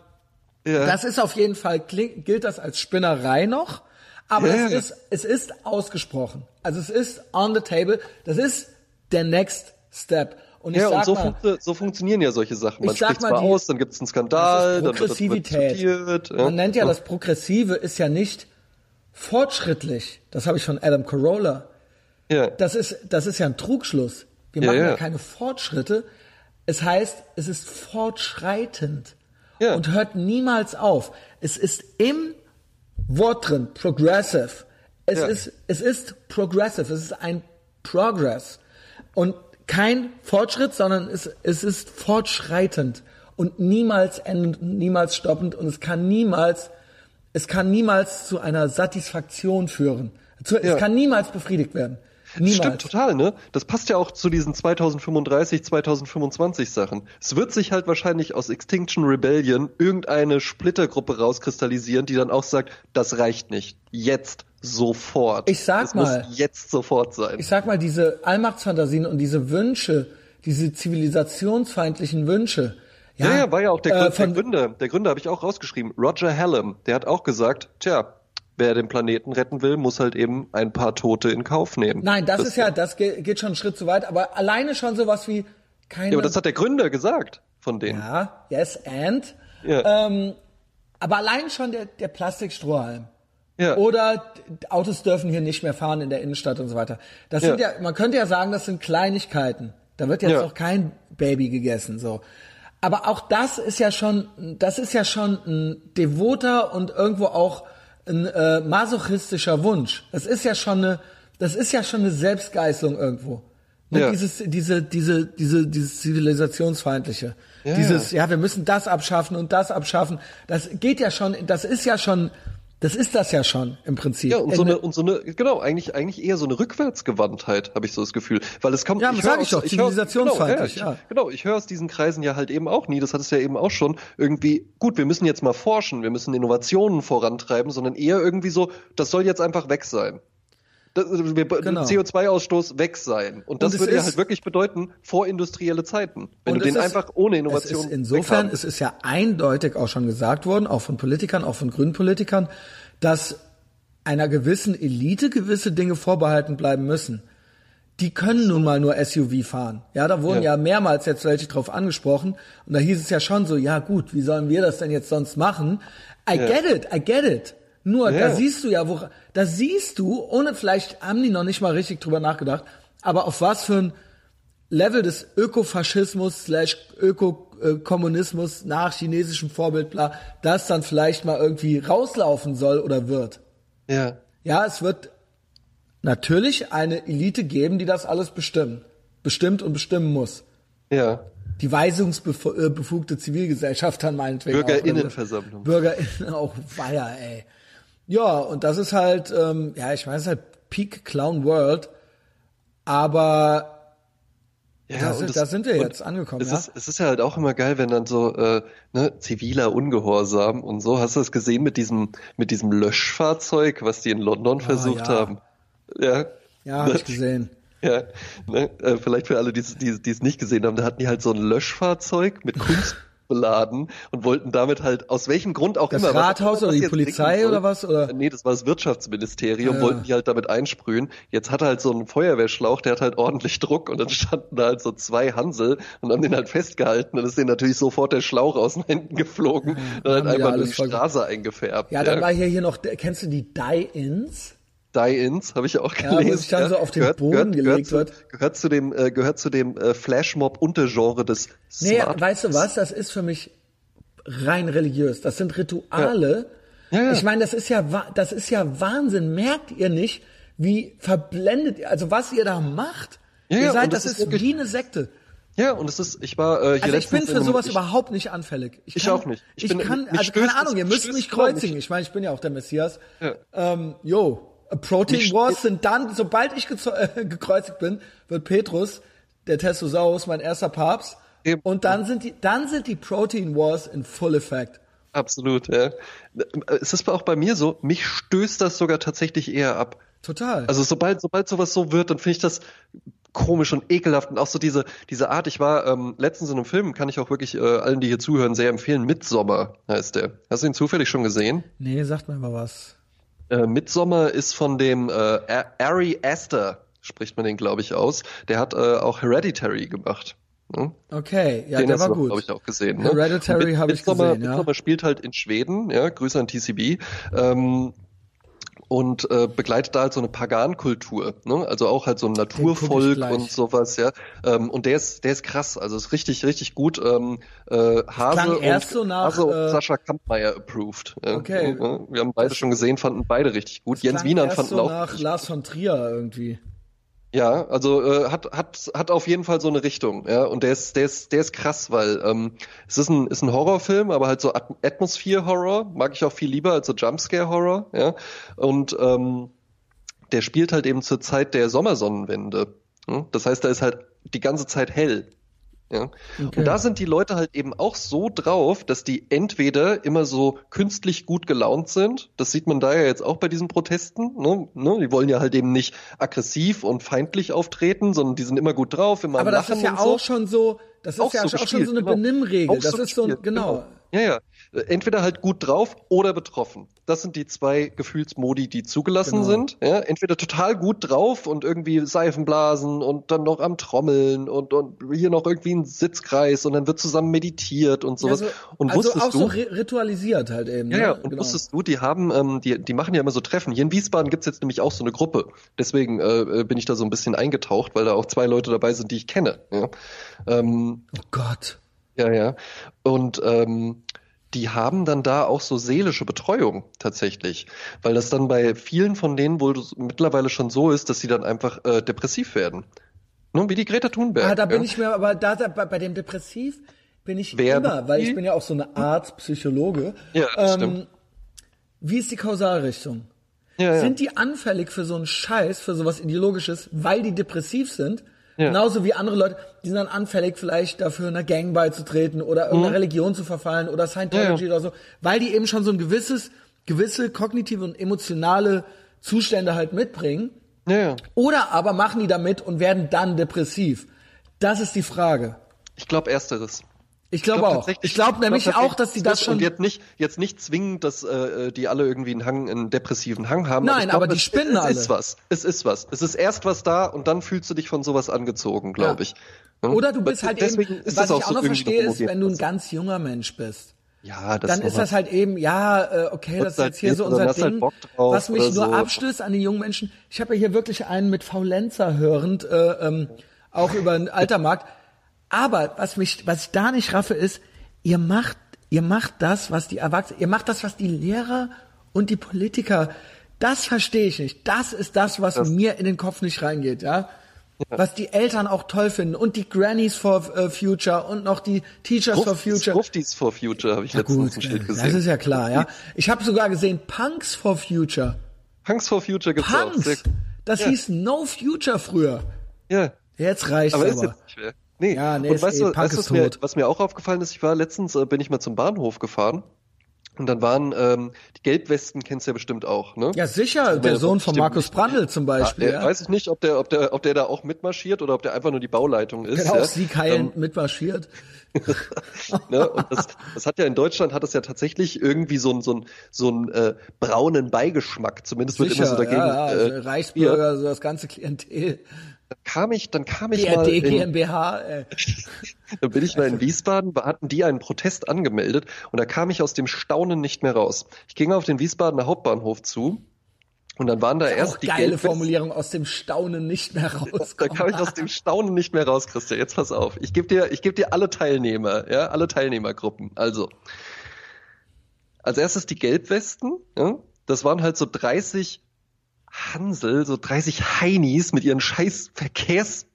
Ja. Das ist auf jeden Fall, gilt das als Spinnerei noch, aber Ja, es, ist, es ist ausgesprochen. Also es ist on the table. Das ist der next step. Und ich Ja, und sag so, mal, funktio- so funktionieren ja solche Sachen. Man spricht mal, die- aus, dann gibt es einen Skandal, dann wird das diskutiert. Man nennt ja das Progressive ist ja nicht fortschrittlich. Das habe ich von Adam Carolla. Ja. Das ist, das ist ja ein Trugschluss. Wir Ja, machen ja. ja. keine Fortschritte. Es heißt, es ist fortschreitend Ja. und hört niemals auf. Es ist im Wort drin, progressive. Es Ja. ist, es ist progressive. Es ist ein Progress und kein Fortschritt, sondern es, es ist fortschreitend und niemals endend, niemals stoppend und es kann niemals, es kann niemals zu einer Satisfaktion führen. Zu, Ja. Es kann niemals befriedigt werden. Niemals. Stimmt total, ne? Das passt ja auch zu diesen 2035, 2025 Sachen. Es wird sich halt wahrscheinlich aus Extinction Rebellion irgendeine Splittergruppe rauskristallisieren, die dann auch sagt, das reicht nicht. Jetzt sofort. Ich sag es mal- muss jetzt sofort sein. ich sag mal, diese Allmachtsfantasien und diese Wünsche, diese zivilisationsfeindlichen Wünsche. ja, ja, war ja auch der, äh, Grund, der von, Gründer. Der Gründer habe ich auch rausgeschrieben. Roger Hallam, der hat auch gesagt, tja, wer den Planeten retten will, muss halt eben ein paar Tote in Kauf nehmen. Nein, das, ist ja, das ge- geht schon einen Schritt zu weit, aber alleine schon sowas wie keine. Ja, aber das hat der Gründer gesagt von denen. ja, yes, and. Ja. Ähm, aber allein schon der, der Plastikstrohhalm. Ja. Oder Autos dürfen hier nicht mehr fahren in der Innenstadt und so weiter. Das sind ja, man könnte ja sagen, das sind Kleinigkeiten. Da wird jetzt Ja. auch kein Baby gegessen, so. Aber auch das ist ja schon, das ist ja schon ein devoter und irgendwo auch ein äh, masochistischer Wunsch. Das ist ja schon eine, das ist ja schon eine Selbstgeißelung irgendwo. Ne, Ja. Dieses, diese, diese, diese, dieses zivilisationsfeindliche. Ja. Dieses, ja, wir müssen das abschaffen und das abschaffen. Das geht ja schon, das ist ja schon, das ist das ja schon im Prinzip. Ja, und so In- eine, und so eine, genau, eigentlich, eigentlich eher so eine Rückwärtsgewandtheit, habe ich so das Gefühl. Weil es kommt, Ja, ich sag höre ich doch, zivilisationsfeindlich, genau, ja. Ich, genau, ich höre aus diesen Kreisen ja halt eben auch nie, das hat es ja eben auch schon, irgendwie, gut, wir müssen jetzt mal forschen, wir müssen Innovationen vorantreiben, sondern eher irgendwie so, das soll jetzt einfach weg sein. Das, wir, Genau. CO2-Ausstoß weg sein. Und das Und es würde ja halt wirklich bedeuten, vorindustrielle Zeiten. Wenn du den es ist- einfach ohne Es Innovation ist insofern, es ist ja eindeutig auch schon gesagt worden, auch von Politikern, auch von grünen Politikern, dass einer gewissen Elite gewisse Dinge vorbehalten bleiben müssen. Die können nun mal nur SUV fahren. Ja, da wurden ja, Ja. mehrmals jetzt welche drauf angesprochen. Und da hieß es ja schon so, ja gut, wie sollen wir das denn jetzt sonst machen? I Ja. get it, I get it. Nur, Ja. da siehst du ja, wo, da siehst du, ohne vielleicht haben die noch nicht mal richtig drüber nachgedacht, aber auf was für ein Level des Ökofaschismus slash Ökokommunismus nach chinesischem Vorbild, bla, das dann vielleicht mal irgendwie rauslaufen soll oder wird. Ja. Ja, es wird natürlich eine Elite geben, die das alles bestimmen. Bestimmt und bestimmen muss. Ja. Die weisungsbefugte Zivilgesellschaft dann meinetwegen. Bürgerinnenversammlung. BürgerInnen auch, weia, ey. Ja, und das ist halt, ähm, ja, ich meine, es ist halt Peak Clown World, aber Ja, da, und sind, es- da sind wir jetzt angekommen, Es, ja. ist, es ist ja halt auch immer geil, wenn dann so äh, ne, ziviler Ungehorsam und so. Hast du das gesehen mit diesem mit diesem Löschfahrzeug, was die in London versucht Ah, ja. haben? Ja. Ja, habe ich gesehen. Ja, ne, äh, vielleicht für alle, die es die, die es nicht gesehen haben, da hatten die halt so ein Löschfahrzeug mit Kunst [LAUGHS] beladen und wollten damit halt, aus welchem Grund auch Das immer. was Rathaus immer oder die Polizei oder was, oder? Nee, das war das Wirtschaftsministerium, Ja. wollten die halt damit einsprühen. Jetzt hat er halt so einen Feuerwehrschlauch, der hat halt ordentlich Druck und dann [LAUGHS] standen da halt so zwei Hansel und haben den halt festgehalten und ist denen natürlich sofort der Schlauch aus den Händen geflogen und haben halt die da einfach nur alles die Straße eingefärbt. Ja, dann war hier hier noch, kennst du die Die-Ins? Die-Ins, habe ich ja auch gelesen. Ja, wo sich dann ja. so auf den gehört, Boden gehört, gelegt gehört wird. Gehört zu dem, äh, gehört zu dem äh, Flashmob-Untergenre des Nee, Smart weißt du was? Das ist für mich rein religiös. Das sind Rituale. Ja. Ja, ich meine, das ist ja, das ist ja Wahnsinn. Merkt ihr nicht, wie verblendet ihr, also was ihr da macht? ihr seid, das, das ist, ist wie eine Sekte. Ja, und es ist, ich war äh, hier Also ich bin für sowas ich, überhaupt nicht anfällig. Ich, ich auch nicht. Ich, ich bin, kann, also keine Ahnung, ihr müsst mich kreuzigen. Ich meine, ich bin ja auch der Messias. Ja. Ähm, yo, Protein Wars sind dann, sobald ich äh, [LAUGHS] gekreuzigt bin, wird Petrus, der Testosaurus, mein erster Papst. Eben. Und dann sind die, dann sind die Protein Wars in full effect. Absolut, ja. Es ist auch bei mir so, mich stößt das sogar tatsächlich eher ab. Total. Also sobald, sobald sowas so wird, dann finde ich das komisch und ekelhaft und auch so diese diese Art. Ich war ähm, letztens in einem Film, kann ich auch wirklich äh, allen, die hier zuhören, sehr empfehlen. Midsommer heißt der. Hast du ihn zufällig schon gesehen? Nee, sagt mir mal was. Äh, Midsommer ist von dem äh, Ari Aster, spricht man den glaube ich aus. Der hat äh, auch Hereditary gemacht. Ne? Okay, ja, den der war noch, gut. Habe ich auch gesehen. Ne? Hereditary habe ich gesehen. Ja. Midsommer spielt halt in Schweden. Ja, Grüße an TCB. Ähm, und äh, begleitet da halt so eine Pagan-Kultur, ne? also auch halt so ein Naturvolk und sowas, ja. Ähm, und der ist, der ist krass, also ist richtig, richtig gut. Ähm, äh, Hase, und, so nach, Hase und äh, Sascha Kampmeier approved. Okay. Ja, wir haben beide schon gesehen, fanden beide richtig gut. Jens Wiener fanden so auch. nach Lars von Trier irgendwie. Ja, also äh, hat hat hat auf jeden Fall so eine Richtung, ja, und der ist der ist der ist krass, weil ähm, es ist ein ist ein Horrorfilm, aber halt so At Atmosphere Horror mag ich auch viel lieber als so Jumpscare Horror, ja, und ähm, der spielt halt eben zur Zeit der Sommersonnenwende. Ja? Das heißt, da ist halt die ganze Zeit hell. Ja? Okay. Und da sind die Leute halt eben auch so drauf, dass die entweder immer so künstlich gut gelaunt sind, das sieht man da ja jetzt auch bei diesen Protesten, ne? Ne? die wollen ja halt eben nicht aggressiv und feindlich auftreten, sondern die sind immer gut drauf, immer Aber das ist ja auch so. schon so, das ist auch ja so auch gespielt, schon so eine genau. Benimmregel, das so ist so, genau. genau. Ja, ja. Entweder halt gut drauf oder betroffen. Das sind die zwei Gefühlsmodi, die zugelassen genau. sind. Ja, entweder total gut drauf und irgendwie Seifenblasen und dann noch am Trommeln und, und hier noch irgendwie ein Sitzkreis und dann wird zusammen meditiert und sowas. Also, und also wusstest auch du, so ritualisiert halt eben. Ja, ja, ne? und genau. wusstest du, die haben, ähm, die, die machen ja immer so Treffen. Hier in Wiesbaden gibt's jetzt nämlich auch so eine Gruppe. Deswegen äh, bin ich da so ein bisschen eingetaucht, weil da auch zwei Leute dabei sind, die ich kenne. Ja. Ähm, oh Gott. Ja, ja. Und ähm, die haben dann da auch so seelische Betreuung tatsächlich, weil das dann bei vielen von denen wohl mittlerweile schon so ist, dass sie dann einfach äh, depressiv werden. Nun, wie die Greta Thunberg. Ah, da bin ja. ich mir, aber da, da bei dem Depressiv bin ich Werden immer, weil ich bin ja auch so eine Art Psychologe. Ja, ähm, stimmt. Wie ist die Kausalrichtung? Ja, sind die anfällig für so einen Scheiß, für sowas Ideologisches, weil die depressiv sind? Ja. Genauso wie andere Leute, die sind dann anfällig, vielleicht dafür einer Gang beizutreten oder irgendeiner mhm. Religion zu verfallen oder Scientology ja, oder so, weil die eben schon so ein gewisses, gewisse kognitive und emotionale Zustände halt mitbringen. Ja. Oder aber machen die damit und werden dann depressiv. Das ist die Frage. Ich glaube ersteres. Ich glaube glaub auch. Ich glaube nämlich glaub auch, dass die das schon. Und jetzt nicht, jetzt nicht zwingend, dass äh, die alle irgendwie einen Hang, einen depressiven Hang haben. Nein, aber, glaub, aber die es, spinnen es alle. Es ist was. Es ist was. Es ist erst was da und dann fühlst du dich von sowas angezogen, glaube ja. ich. Hm? Oder du bist halt Deswegen eben, was das ich auch auch noch so verstehe, ist, wenn du ein ganz junger Mensch bist. Ja, das dann ist das halt eben, ja, äh, okay, das ist jetzt hier so unser Ding, halt was mich nur so. abstößt an die jungen Menschen. Ich habe ja hier wirklich einen mit Faulenzer hörend, äh, ähm, auch über den Altermarkt. Aber was mich, was ich da nicht raffe, ist, ihr macht, ihr macht das, was die Erwachsenen, ihr macht das, was die Lehrer und die Politiker, das verstehe ich nicht. Das ist das, was Das- mir in den Kopf nicht reingeht, ja. Was die Eltern auch toll finden und die Grannies for äh, Future und noch die Teachers for Future. Gruftis for Future habe ich Ja letztens gut, Schild gesehen. das ist ja klar, ja. Ich habe sogar gesehen Punks for Future. Punks for Future gibt's auch. Punks. Das Ja. hieß No Future früher. ja. Jetzt reicht's Aber aber. jetzt. Nee. Ja, nee, und weißt eh, du, weißt du, ist was mir, was mir auch aufgefallen ist, ich war letztens, äh, bin ich mal zum Bahnhof gefahren und dann waren ähm, die Gelbwesten kennst du ja bestimmt auch, ne? Ja, sicher, der ja Sohn von Markus Brandl zum Ja, Beispiel. der, Ja, Weiß ich nicht, ob der, ob der, ob der da auch mitmarschiert oder ob der einfach nur die Bauleitung ist. genau, ja. Siegheilend mitmarschiert. [LAUGHS] ne? Und das, das hat ja in Deutschland hat es ja tatsächlich irgendwie so einen so einen so einen äh, braunen Beigeschmack. Zumindest wird immer so dagegen. ja, ja, äh, Reichsbürger, so das ganze Klientel. Dann kam ich, dann kam ich mal BRD, in, GmbH. Äh. [LAUGHS] dann bin ich mal in Wiesbaden, hatten die einen Protest angemeldet und da kam ich aus dem Staunen nicht mehr raus. Ich ging auf den Wiesbadener Hauptbahnhof zu Und dann waren da erst Auch die geile Gelbwesten. Formulierung aus dem Staunen nicht mehr Da rauskommen. kam ich aus dem Staunen nicht mehr raus, Christian. Jetzt pass auf. Ich gebe dir, ich gebe dir alle Teilnehmer, ja, alle Teilnehmergruppen. Also, als erstes die Gelbwesten, ja. Das waren halt so 30 Hansel, so 30 Heinis mit ihren scheiß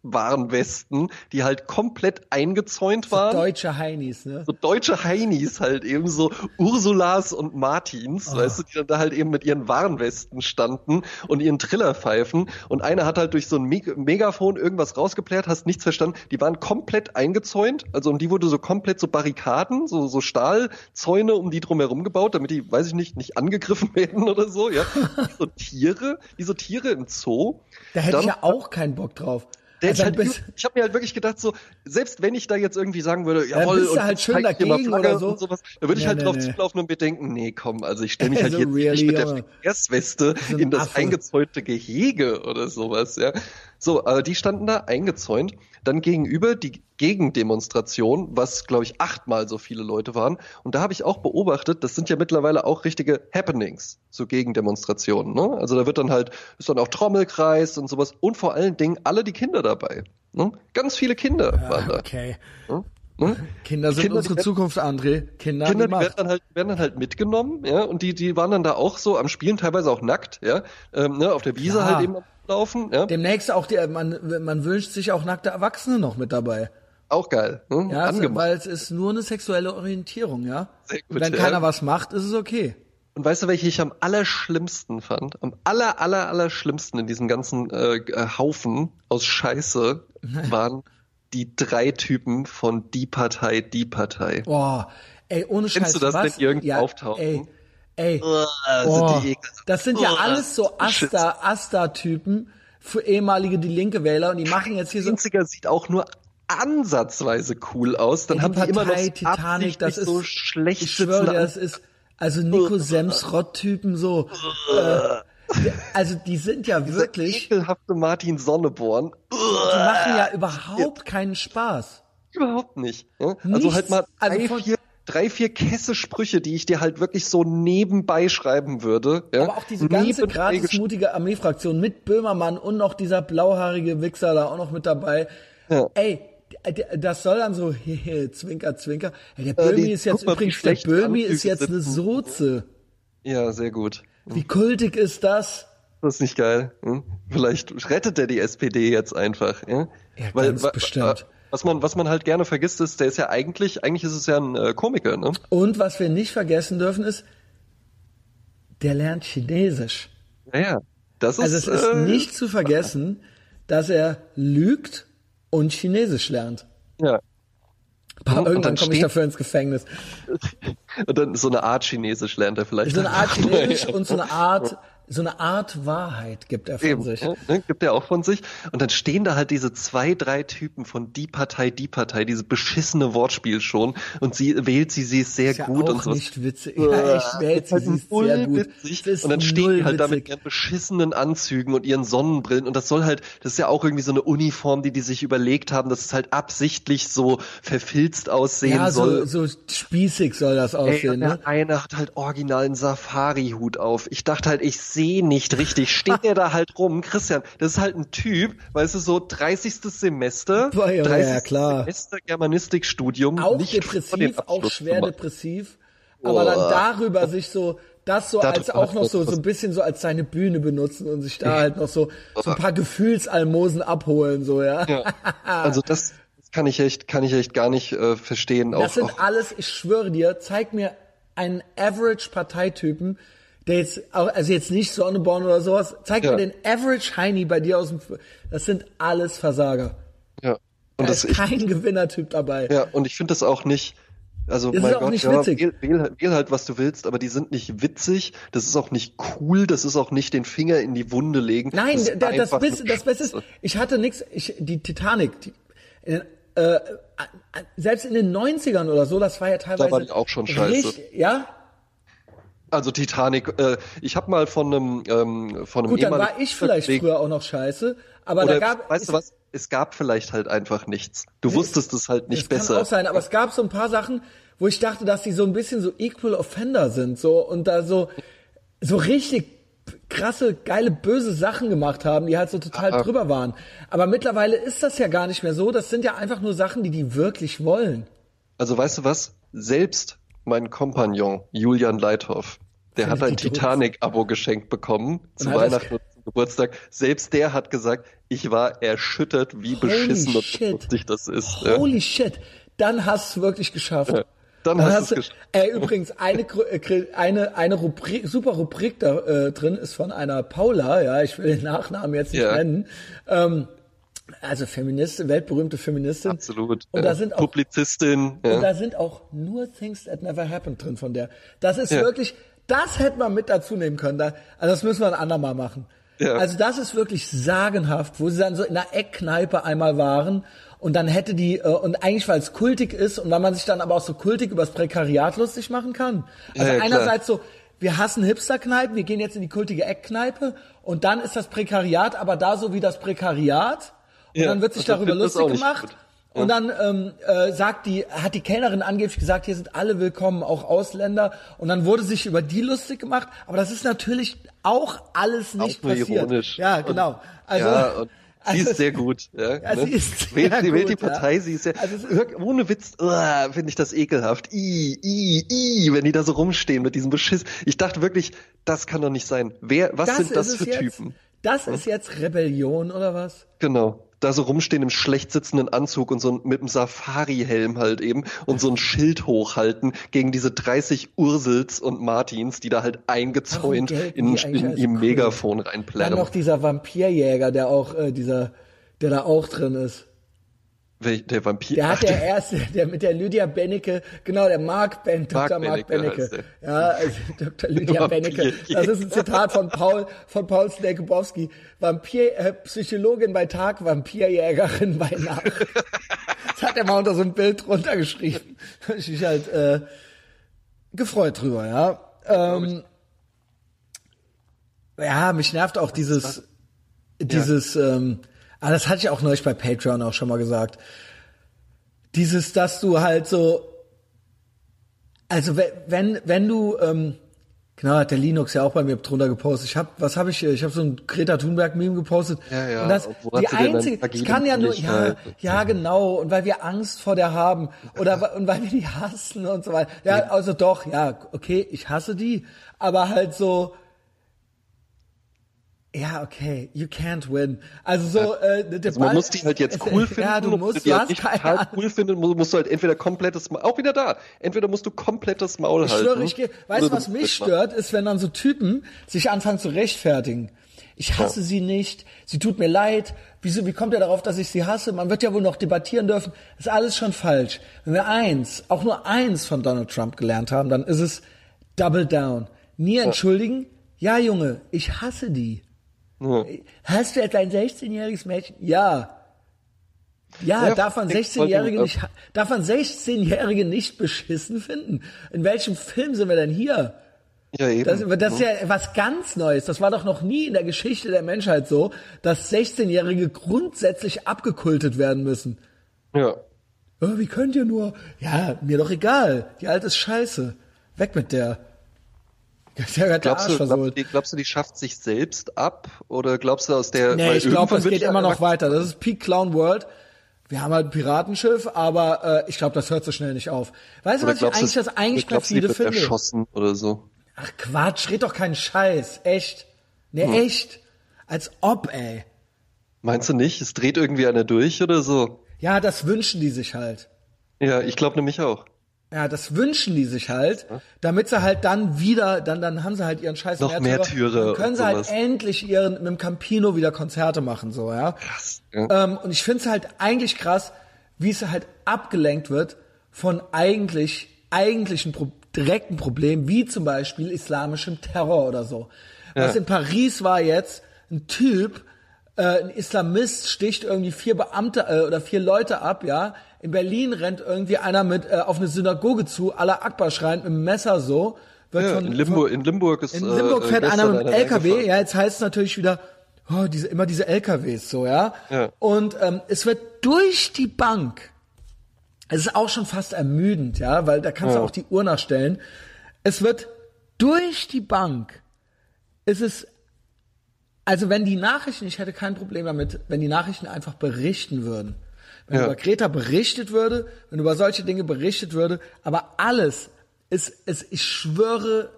Verkehrswarenwesten, die halt komplett eingezäunt waren. Deutsche Heinis, ne? so deutsche Heinis halt eben so Ursulas und Martins, Ah. weißt du, die dann da halt eben mit ihren Warnwesten standen und ihren Trillerpfeifen und einer hat halt durch so ein Meg Megafon irgendwas rausgeplärt, hast nichts verstanden, die waren komplett eingezäunt, also um die wurde so komplett so Barrikaden, so, so Stahlzäune um die drumherum gebaut, damit die, weiß ich nicht, nicht angegriffen [LAUGHS] werden oder so, ja. [LAUGHS] So Tiere, wie so Tiere im Zoo. Da hätte Dann- ich ja auch keinen Bock drauf. Der Also ist halt, ich habe mir halt wirklich gedacht, so selbst wenn ich da jetzt irgendwie sagen würde, Ja, jawohl, und halt schön dagegen oder so. und sowas, da würde ich Nee, halt nee, drauf nee. zulaufen und mir denken, nee, komm, also ich stelle mich [LAUGHS] halt jetzt really, nicht mit der. Verkehrsweste So in das Affe. eingezäunte Gehege oder sowas, ja. So, aber die standen da eingezäunt. Dann gegenüber die Gegendemonstration, was glaube ich achtmal so viele Leute waren. Und da habe ich auch beobachtet, das sind ja mittlerweile auch richtige Happenings, so Gegendemonstrationen. Ne? Also da wird dann halt, ist dann auch Trommelkreis und sowas. Und vor allen Dingen alle die Kinder dabei. Ne? Ganz viele Kinder waren da. Okay. Ne? Ne? Kinder sind Kinder, unsere werden- Zukunft, André. Kinder, Kinder, die werden dann halt, werden dann halt mitgenommen, ja, und die, die waren dann da auch so am Spielen, teilweise auch nackt, ja, ähm, ne, auf der Wiese Klar. halt eben Laufen, ja, Demnächst auch die, man, man wünscht sich auch nackte Erwachsene noch mit dabei. auch geil, ne? Ja, also, weil es ist nur eine sexuelle Orientierung, ja. Sehr gut, Wenn ja. keiner was macht, ist es okay. Und weißt du, welche ich am allerschlimmsten fand? Am aller, aller, allerschlimmsten in diesem ganzen äh, äh, Haufen aus Scheiße waren [LAUGHS] die drei Typen von die Partei, die Partei. Boah, ey, ohne Scheiß. Kennst du das, was? wenn ja, auftauchen? Ey, ey. Oh, die ekelhaft. das sind ja Oh, alles so Shit. Asta, Asta-Typen für ehemalige die linke Wähler und die machen jetzt hier so 90er sieht auch nur ansatzweise cool aus. Dann Ey, haben die immer noch Partei Titanic, das ist so schlecht Ich schwöre dir, das ist also Nico Sems Rott-Typen so. äh, also die sind ja Dieser wirklich, ekelhafte Martin Sonneborn. die machen ja überhaupt keinen Spaß. Überhaupt nicht. Ja? Also halt mal Also drei, von- vier, drei, vier Kesse-Sprüche, die ich dir halt wirklich so nebenbei schreiben würde. Ja? Aber auch diese ganze Nebenbei gratis mutige Armeefraktion mit Böhmermann und noch dieser blauhaarige Wichser da auch noch mit dabei. Ja. Ey, das soll dann so, [LAUGHS] hehe, zwinker, zwinker. Der Äh, Böhmi die- ist jetzt übrigens, der Böhmi ist jetzt eine. Soze. Ja, sehr gut. Wie kultig ist das? Das ist nicht geil. Hm? Vielleicht rettet er die SPD jetzt einfach. Ja, Ja, ganz wa- bestimmt. wa- Was man, was man halt gerne vergisst, ist, der ist ja eigentlich, eigentlich ist es ja ein äh, Komiker, ne? Und was wir nicht vergessen dürfen ist, der lernt Chinesisch. Naja, das ist. Also es ist äh, nicht zu vergessen, dass er lügt und Chinesisch lernt. Ja. Und irgendwann dann komme ich dafür ins Gefängnis. [LAUGHS] Und dann so eine Art Chinesisch lernt er vielleicht. So eine Art Chinesisch und so eine Art, so eine Art Wahrheit gibt er von Eben, sich. ja, ne, gibt er auch von sich. Und dann stehen da halt diese zwei, drei Typen von die Partei, die Partei, diese beschissene Wortspiel schon. Und sie wählt sie, sie ist sehr Ist ja gut auch und so. nicht witzig. [LAUGHS] Ja, ich wähle sie, sie ist sehr gut. ist Und dann stehen die halt da mit witzig. ihren beschissenen Anzügen und ihren Sonnenbrillen. Und das soll halt, das ist ja auch irgendwie so eine Uniform, die die sich überlegt haben, dass es halt absichtlich so verfilzt aussehen Ja, soll. so, so spießig soll das Ey, aussehen, und ne? der eine hat halt original einen Safari-Hut auf. Ich dachte halt, ich sehe nicht richtig. [LAUGHS] Steht der da halt rum? Christian, das ist halt ein Typ, weißt du, so 30. Semester, Boah, ja, 30. ja, klar. Semester Germanistikstudium. Auch depressiv, auch schwer depressiv, aber dann darüber sich so, das so als auch noch so, so ein bisschen so als seine Bühne benutzen und sich da halt noch so, so ein paar Gefühlsalmosen abholen, so, ja. Ja. Also das, das kann ich echt, kann ich echt gar nicht äh, verstehen. Das auch, sind auch, alles, ich schwöre dir, zeig mir einen Average-Parteitypen, der jetzt, auch, also jetzt nicht Sonneborn oder sowas, zeig Ja. mir den Average Heini bei dir aus dem, das sind alles Versager. ja. Und Da das, ist ich, kein Gewinnertyp dabei. ja, und ich finde das auch nicht. Also Das mein ist auch Gott, nicht ja, witzig. Wähl, wähl, wähl halt, was du willst, aber die sind nicht witzig. Das ist auch nicht cool. Das ist auch nicht den Finger in die Wunde legen. Nein, das, ist das, Beste, das Beste ist, ich hatte nix, ich, die Titanic, die, äh, äh, selbst in den 90ern oder so, das war ja teilweise. war die auch schon scheiße. Richtig, ja? Also Titanic, äh, ich habe mal von einem ähm, von einem Gut, dann war ich vielleicht Kollegen- früher auch noch scheiße, aber da gab, weißt du was? Es gab vielleicht halt einfach nichts. Du wusstest es halt nicht das besser. kann auch sein, aber es gab so ein paar Sachen, wo ich dachte, dass die so ein bisschen so Equal Offender sind, so, und da so, so richtig krasse, geile, böse Sachen gemacht haben, die halt so total Aha. drüber waren. Aber mittlerweile ist das ja gar nicht mehr so. Das sind ja einfach nur Sachen, die die wirklich wollen. Also weißt du was? Selbst mein Kompagnon Julian Leithoff, der hat ein. Titanic-Abo geschenkt bekommen zu Weihnachten und zum Geburtstag. Selbst der hat gesagt, ich war erschüttert, wie Holy beschissen und lustig das ist. ja. Holy shit. Dann hast du es wirklich geschafft. Ja, dann hast du's geschafft. Ey, übrigens, eine, äh, eine, eine Rubrik, super Rubrik da äh, drin ist von einer Paula, ja, ich will den Nachnamen jetzt nicht Ja. nennen. Ähm, also Feministin, weltberühmte Feministin. Absolut. Und da sind auch Publizistin. Und Ja. da sind auch nur Things that never happened drin von der. Das ist Ja. wirklich, das hätte man mit dazu nehmen können. Da, also das müssen wir ein andermal machen. Ja. Also das ist wirklich sagenhaft, wo sie dann so in einer Eckkneipe einmal waren und dann hätte die, äh, und eigentlich weil es kultig ist und weil man sich dann aber auch so kultig übers Prekariat lustig machen kann. Also Ja, einerseits so, wir hassen Hipsterkneipen, wir gehen jetzt in die kultige Eckkneipe und dann ist das Prekariat aber da so wie das Prekariat und Ja, dann wird sich darüber lustig gemacht. gut. Und dann ähm, äh, sagt die, hat die Kellnerin angeblich gesagt, hier sind alle willkommen, auch Ausländer. Und dann wurde sich über die lustig gemacht. Aber das ist natürlich auch alles nicht Auch nur passiert. ironisch. Ja, genau. Also, ja, und [LAUGHS] sie also- ist sehr gut. Ja, [LAUGHS] Ja, ne? sie ist wählt, sehr sie wählt die gut, ja. Partei, sie ist ja, Also ist- ohne Witz, uah, finde ich das ekelhaft. I, i, i, wenn die da so rumstehen mit diesem Beschiss. Ich dachte wirklich, das kann doch nicht sein. Wer, was sind das für jetzt, Typen? Das ist jetzt Rebellion oder was? Genau. Da so rumstehen im schlecht sitzenden Anzug und so ein, mit einem Safari-Helm halt eben und so ein Schild hochhalten gegen diese 30 Ursels und Martins, die da halt eingezäunt gelten in, in ihr cool? Megafon Dann reinplärren. noch dieser Vampirjäger, der auch, äh, dieser, der da auch drin ist. Der Vampir. Der hat der [LAUGHS] erste, der mit der Lydia Bennecke, genau, der Mark Ben, Dr. Mark Bennecke. Ja, also [LAUGHS] Dr. Lydia. Bennecke. Das ist ein Zitat von Paul, von Paul Snekebowski. Vampir, äh, Psychologin bei Tag, Vampirjägerin bei Nacht. [LAUGHS] Das hat er mal unter so ein Bild drunter geschrieben. Ich mich halt, äh, gefreut drüber, ja. Ähm, ja, mich nervt auch dieses, dieses, ähm, ah, das hatte ich auch neulich bei Patreon auch schon mal gesagt. Dieses, dass du halt so, also we- wenn, wenn du, ähm, genau, hat der Linux ja auch bei mir drunter gepostet. Ich habe, was habe ich hier? Ich habe so ein Greta Thunberg Meme gepostet. Ja, ja, Und das, die einzige, ich kann ja nur, ja, Männlichkeit? ja, genau, und weil wir Angst vor der haben oder und weil wir die hassen und so weiter. Ja, also doch, ja, okay, ich hasse die, aber halt so, ja, okay, you can't win. Also so, äh, der Also man Ball- muss die halt jetzt cool finden. Ja, du musst, die du halt nicht total Ahnung. cool finden, musst, musst du halt entweder komplettes Maul, auch wieder da, entweder musst du komplettes Maul Ich halten. schwöre, ich gehe. Weißt du, was mich stört, ist, wenn dann so Typen sich anfangen zu rechtfertigen. Ich hasse sie nicht, sie tut mir leid. Wieso, wie kommt er darauf, dass ich sie hasse? Man wird ja wohl noch debattieren dürfen. Das ist alles schon falsch. Wenn wir eins, auch nur eins von Donald Trump gelernt haben, dann ist es Double Down. Nie entschuldigen. Ja, Junge, ich hasse die. Ja. Hast du etwa ein 16-jähriges Mädchen? Ja. Ja, Ja, darf man ich 16-Jährige wollte- nicht, darf man 16-Jährige nicht beschissen finden? In welchem Film sind wir denn hier? Ja, eben. Das, das ist ja was ganz Neues. Das war doch noch nie in der Geschichte der Menschheit so, dass 16-Jährige grundsätzlich abgekultet werden müssen. ja. Oh, wie könnt ihr nur? Ja, mir doch egal. Die alte ist scheiße. Weg mit der. Der Glaubst du, versohlt. du, glaubst du, die schafft sich selbst ab? Oder glaubst du aus der... Nee, ich glaube, wird geht die immer noch weiter. Das ist Peak Clown World. Wir haben halt ein Piratenschiff, aber äh, ich glaube, das hört so schnell nicht auf. Weißt du, Oder was ich glaubst du, eigentlich das eigentlich du, die perfide wird finde? erschossen oder so? Ach Quatsch, red doch keinen Scheiß. Echt. Nee, Hm. echt. Als ob, ey. Meinst du nicht? Es dreht irgendwie einer durch oder so? Ja, das wünschen die sich halt. Ja, ich glaube nämlich auch. Ja, das wünschen die sich halt, damit sie halt dann wieder, dann, dann haben sie halt ihren scheiß Noch Märtyrer, Märtyrer Dann können sie halt endlich ihren, mit dem Campino wieder Konzerte machen, so, ja. Krass. Ja. Ähm, und ich finde es halt eigentlich krass, wie es halt abgelenkt wird von eigentlich, eigentlichen Pro direkten Problemen, wie zum Beispiel islamischem Terror oder so. Was in Paris war jetzt, ein Typ, äh, ein Islamist sticht irgendwie vier Beamte äh, oder vier Leute ab, ja. In Berlin rennt irgendwie einer mit äh, auf eine Synagoge zu, aller Akbar schreiend mit dem Messer so. Wird Ja, von, in Limburg, in Limburg ist in Limburg äh, fährt einer mit dem LKW, ja, jetzt heißt es natürlich wieder, oh, diese, immer diese LKWs so, ja. Ja. Und ähm, es wird durch die Bank, es ist auch schon fast ermüdend, ja, weil da kannst du Ja. auch die Uhr nachstellen. Es wird durch die Bank, es ist Also wenn die Nachrichten, ich hätte kein Problem damit, wenn die Nachrichten einfach berichten würden. Wenn ja. über Greta berichtet würde, wenn über solche Dinge berichtet würde, aber alles ist, es, ich schwöre,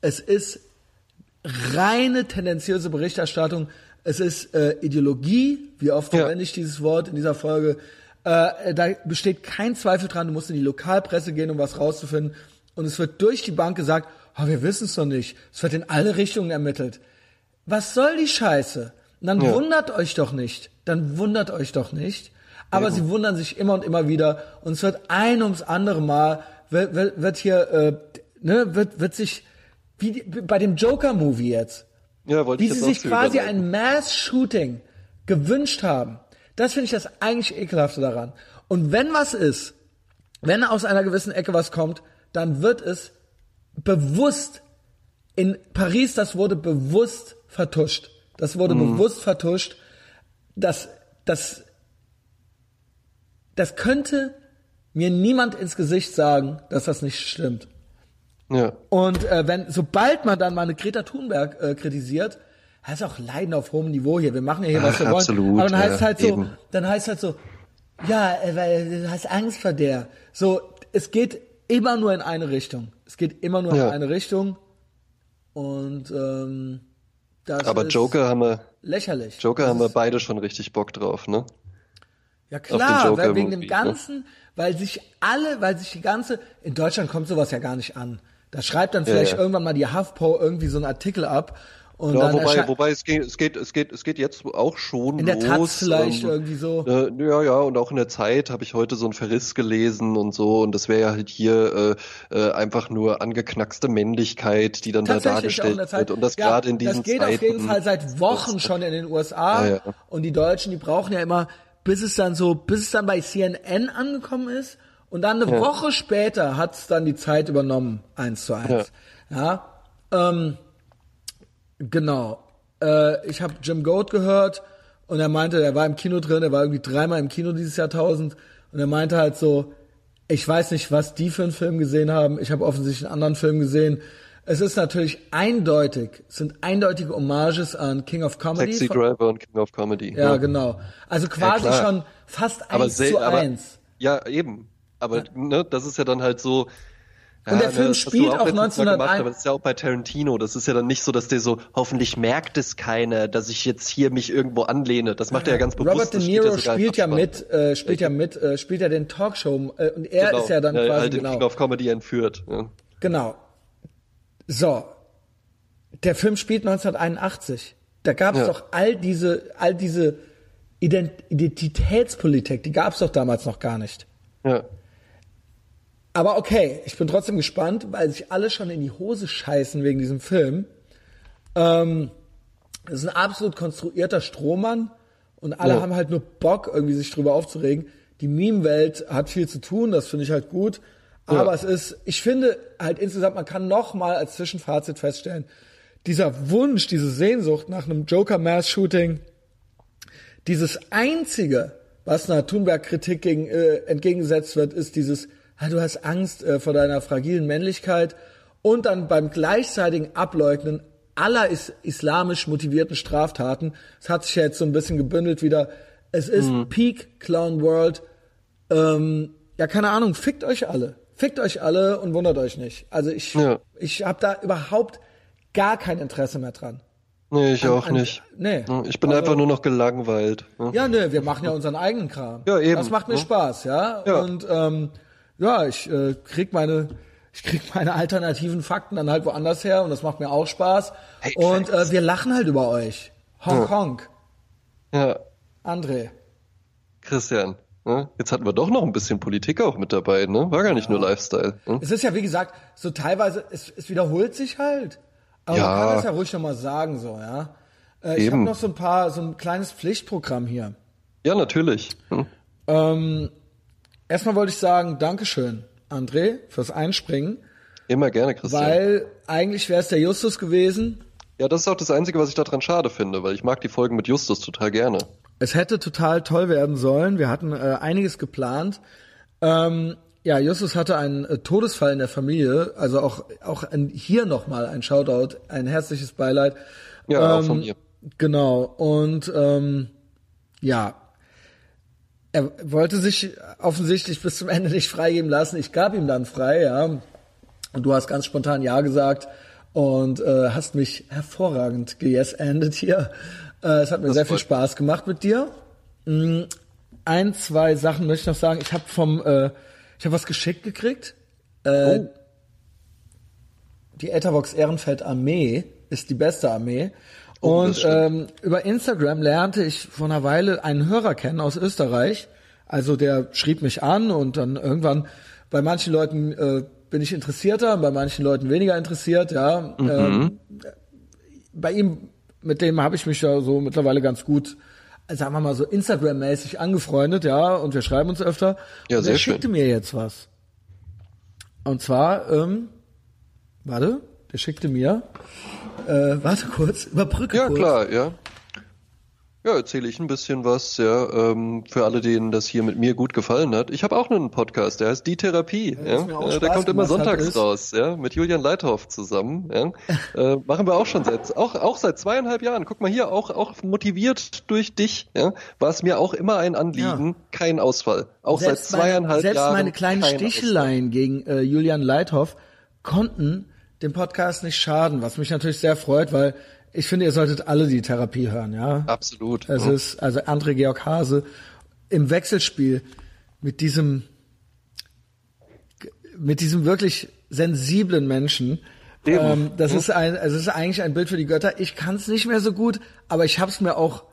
es ist reine tendenziöse Berichterstattung. Es ist äh, Ideologie, wie oft ja. verwende ich dieses Wort in dieser Folge. Äh, da besteht kein Zweifel dran, du musst in die Lokalpresse gehen, um was rauszufinden. Und es wird durch die Bank gesagt, oh, wir wissen es doch nicht. Es wird in alle Richtungen ermittelt. Was soll die Scheiße? Und dann ja. wundert euch doch nicht. Dann wundert euch doch nicht. Aber ja. sie wundern sich immer und immer wieder. Und es wird ein ums andere Mal, wird, wird, wird hier, äh, ne, wird, wird sich, wie bei dem Joker-Movie jetzt. Ja, wollte wie ich sie sich quasi ein Mass-Shooting gewünscht haben. Das finde ich das eigentlich ekelhafte daran. Und wenn was ist, wenn aus einer gewissen Ecke was kommt, dann wird es bewusst in Paris, das wurde bewusst vertuscht. Das wurde mhm. bewusst vertuscht. Das, das, das könnte mir niemand ins Gesicht sagen, dass das nicht stimmt. Ja. Und äh, wenn, sobald man dann mal eine Greta Thunberg äh, kritisiert, heißt auch Leiden auf hohem Niveau hier. Wir machen ja hier, was wir wollen. Absolut, Aber dann heißt ja, halt so, eben. dann heißt halt so, ja, äh, weil du hast Angst vor der. So, es geht immer nur in eine Richtung. Es geht immer nur ja. in eine Richtung. Und ähm, das Aber ist Joker haben wir lächerlich. Joker das haben wir beide schon richtig Bock drauf, ne? Ja klar, weil wegen dem ne? ganzen, weil sich alle, weil sich die ganze, in Deutschland kommt sowas ja gar nicht an. Da schreibt dann vielleicht ja, ja. irgendwann mal die HuffPo irgendwie so einen Artikel ab. Und ja, wobei, wobei es geht, es geht, es geht, es geht jetzt auch schon in der los. Taz vielleicht ähm, irgendwie so. Äh, ja, ja, und auch in der Zeit habe ich heute so einen Verriss gelesen und so, und das wäre ja halt hier äh, äh, einfach nur angeknackste Männlichkeit, die dann da dargestellt wird. Und das ja, gerade in diesen Zeiten. Das geht Zeiten, auf jeden Fall seit Wochen schon in den USA. Ja. Und die Deutschen, die brauchen ja immer, bis es dann so, bis es dann bei CNN angekommen ist und dann eine ja. Woche später hat's dann die Zeit übernommen, eins zu eins. Ja. ja ähm, genau. Äh, ich habe Jim Goat gehört und er meinte, er war im Kino drin, er war irgendwie dreimal im Kino dieses Jahrtausend und er meinte halt so, ich weiß nicht, was die für einen Film gesehen haben. Ich habe offensichtlich einen anderen Film gesehen. Es ist natürlich eindeutig, es sind eindeutige Hommages an King of Comedy. Taxi Driver und King of Comedy. Ja, ja. genau. Also quasi ja, schon fast eins zu eins. Ja, eben. Aber ne, das ist ja dann halt so. Ja, und der Film ne, spielt auch, auch 1901. aber das ist ja auch bei Tarantino. Das ist ja dann nicht so, dass der so, hoffentlich merkt es keiner, dass ich jetzt hier mich irgendwo anlehne. Das macht er ja ganz bewusst. Robert De Niro spielt, spielt ja mit, äh, spielt ja mit, äh, spielt ja den Talkshow äh, und er genau. ist ja dann ja, quasi halt den genau. King of Comedy entführt. Ja. Genau. So. Der Film spielt 1981. Da gab es doch all diese, all diese Identitätspolitik, die gab es doch damals noch gar nicht. Ja. Aber okay, ich bin trotzdem gespannt, weil sich alle schon in die Hose scheißen wegen diesem Film. Ähm, das ist ein absolut konstruierter Strohmann und alle ja. haben halt nur Bock, irgendwie sich drüber aufzuregen. Die Meme-Welt hat viel zu tun, das finde ich halt gut. Aber ja. es ist, ich finde halt insgesamt, man kann noch mal als Zwischenfazit feststellen, dieser Wunsch, diese Sehnsucht nach einem Joker-Mass-Shooting, dieses einzige, was einer Thunberg-Kritik gegen, äh, entgegengesetzt wird, ist dieses, ah, du hast Angst äh, vor deiner fragilen Männlichkeit und dann beim gleichzeitigen Ableugnen aller is islamisch motivierten Straftaten, es hat sich ja jetzt so ein bisschen gebündelt wieder, es ist mhm. Peak Clown World, ähm, ja keine Ahnung, fickt euch alle, fickt euch alle und wundert euch nicht. Also ich, ja. ich habe da überhaupt gar kein Interesse mehr dran. Nee, ich an, auch an, nicht. Nee. Ich bin also, einfach nur noch gelangweilt. Ne? Ja, nee, wir machen ja unseren eigenen Kram. Ja, eben. Das macht mir ne? Spaß, ja. ja. Und ähm, ja, ich äh, krieg meine ich krieg meine alternativen Fakten dann halt woanders her und das macht mir auch Spaß. Hey, und äh, wir lachen halt über euch. Honk ja. honk. Ja. André. Christian. Ne? Jetzt hatten wir doch noch ein bisschen Politik auch mit dabei, ne? War gar nicht ja. nur Lifestyle. Ne? Es ist ja wie gesagt, so teilweise, es, es wiederholt sich halt. Aber ja. man kann das ja ruhig nochmal sagen, so, ja. Äh, ich habe noch so ein paar, so ein kleines Pflichtprogramm hier. Ja, natürlich. Hm. Ähm, erstmal wollte ich sagen, Dankeschön, André, fürs Einspringen. Immer gerne, Christian. Weil eigentlich wäre es der Justus gewesen. Ja, das ist auch das Einzige, was ich daran schade finde, weil ich mag die Folgen mit Justus total gerne. Es hätte total toll werden sollen. Wir hatten äh, einiges geplant. Ähm, ja, Justus hatte einen äh, Todesfall in der Familie, also auch auch ein, hier nochmal ein Shoutout, ein herzliches Beileid. Ja, ähm, auch von mir. genau. Und ähm, ja, er wollte sich offensichtlich bis zum Ende nicht freigeben lassen. Ich gab ihm dann frei, ja. Und du hast ganz spontan Ja gesagt und äh, hast mich hervorragend geyesendet hier. Äh, es hat mir das sehr viel Spaß gemacht mit dir. Mm, ein, zwei Sachen möchte ich noch sagen. Ich habe vom, äh, ich habe was geschickt gekriegt. Äh, oh. Die Ethervox Ehrenfeld Armee ist die beste Armee. Oh, und ähm, über Instagram lernte ich vor einer Weile einen Hörer kennen aus Österreich. Also der schrieb mich an und dann irgendwann bei manchen Leuten äh, bin ich interessierter, bei manchen Leuten weniger interessiert, ja. Mhm. Ähm, bei ihm, mit dem habe ich mich ja so mittlerweile ganz gut, sagen wir mal so Instagram-mäßig angefreundet, ja, und wir schreiben uns öfter. Ja, und sehr er schickte schön. mir jetzt was. Und zwar, ähm, warte, der schickte mir, äh, warte kurz, überbrücke ja, kurz. Ja, klar, ja. Ja, erzähle ich ein bisschen was, ja, ähm, für alle, denen das hier mit mir gut gefallen hat. Ich habe auch einen Podcast, der heißt Die Therapie. Ja, ja. Äh, der kommt immer sonntags raus, ja, mit Julian Leithoff zusammen. Ja. [LAUGHS] äh, machen wir auch schon seit auch auch seit zweieinhalb Jahren. Guck mal hier, auch auch motiviert durch dich, ja, war es mir auch immer ein Anliegen, kein Ausfall. Auch selbst seit zweieinhalb meine, selbst Jahren. Selbst meine kleinen Sticheleien Ausfall. gegen äh, Julian Leithoff konnten dem Podcast nicht schaden, was mich natürlich sehr freut, weil ich finde, ihr solltet alle die Therapie hören, ja. Absolut. Es ja. ist, also André Georg Hase im Wechselspiel mit diesem, mit diesem wirklich sensiblen Menschen. Ähm, das ja. ist ein, es ist eigentlich ein Bild für die Götter. Ich kann es nicht mehr so gut, aber ich habe es mir auch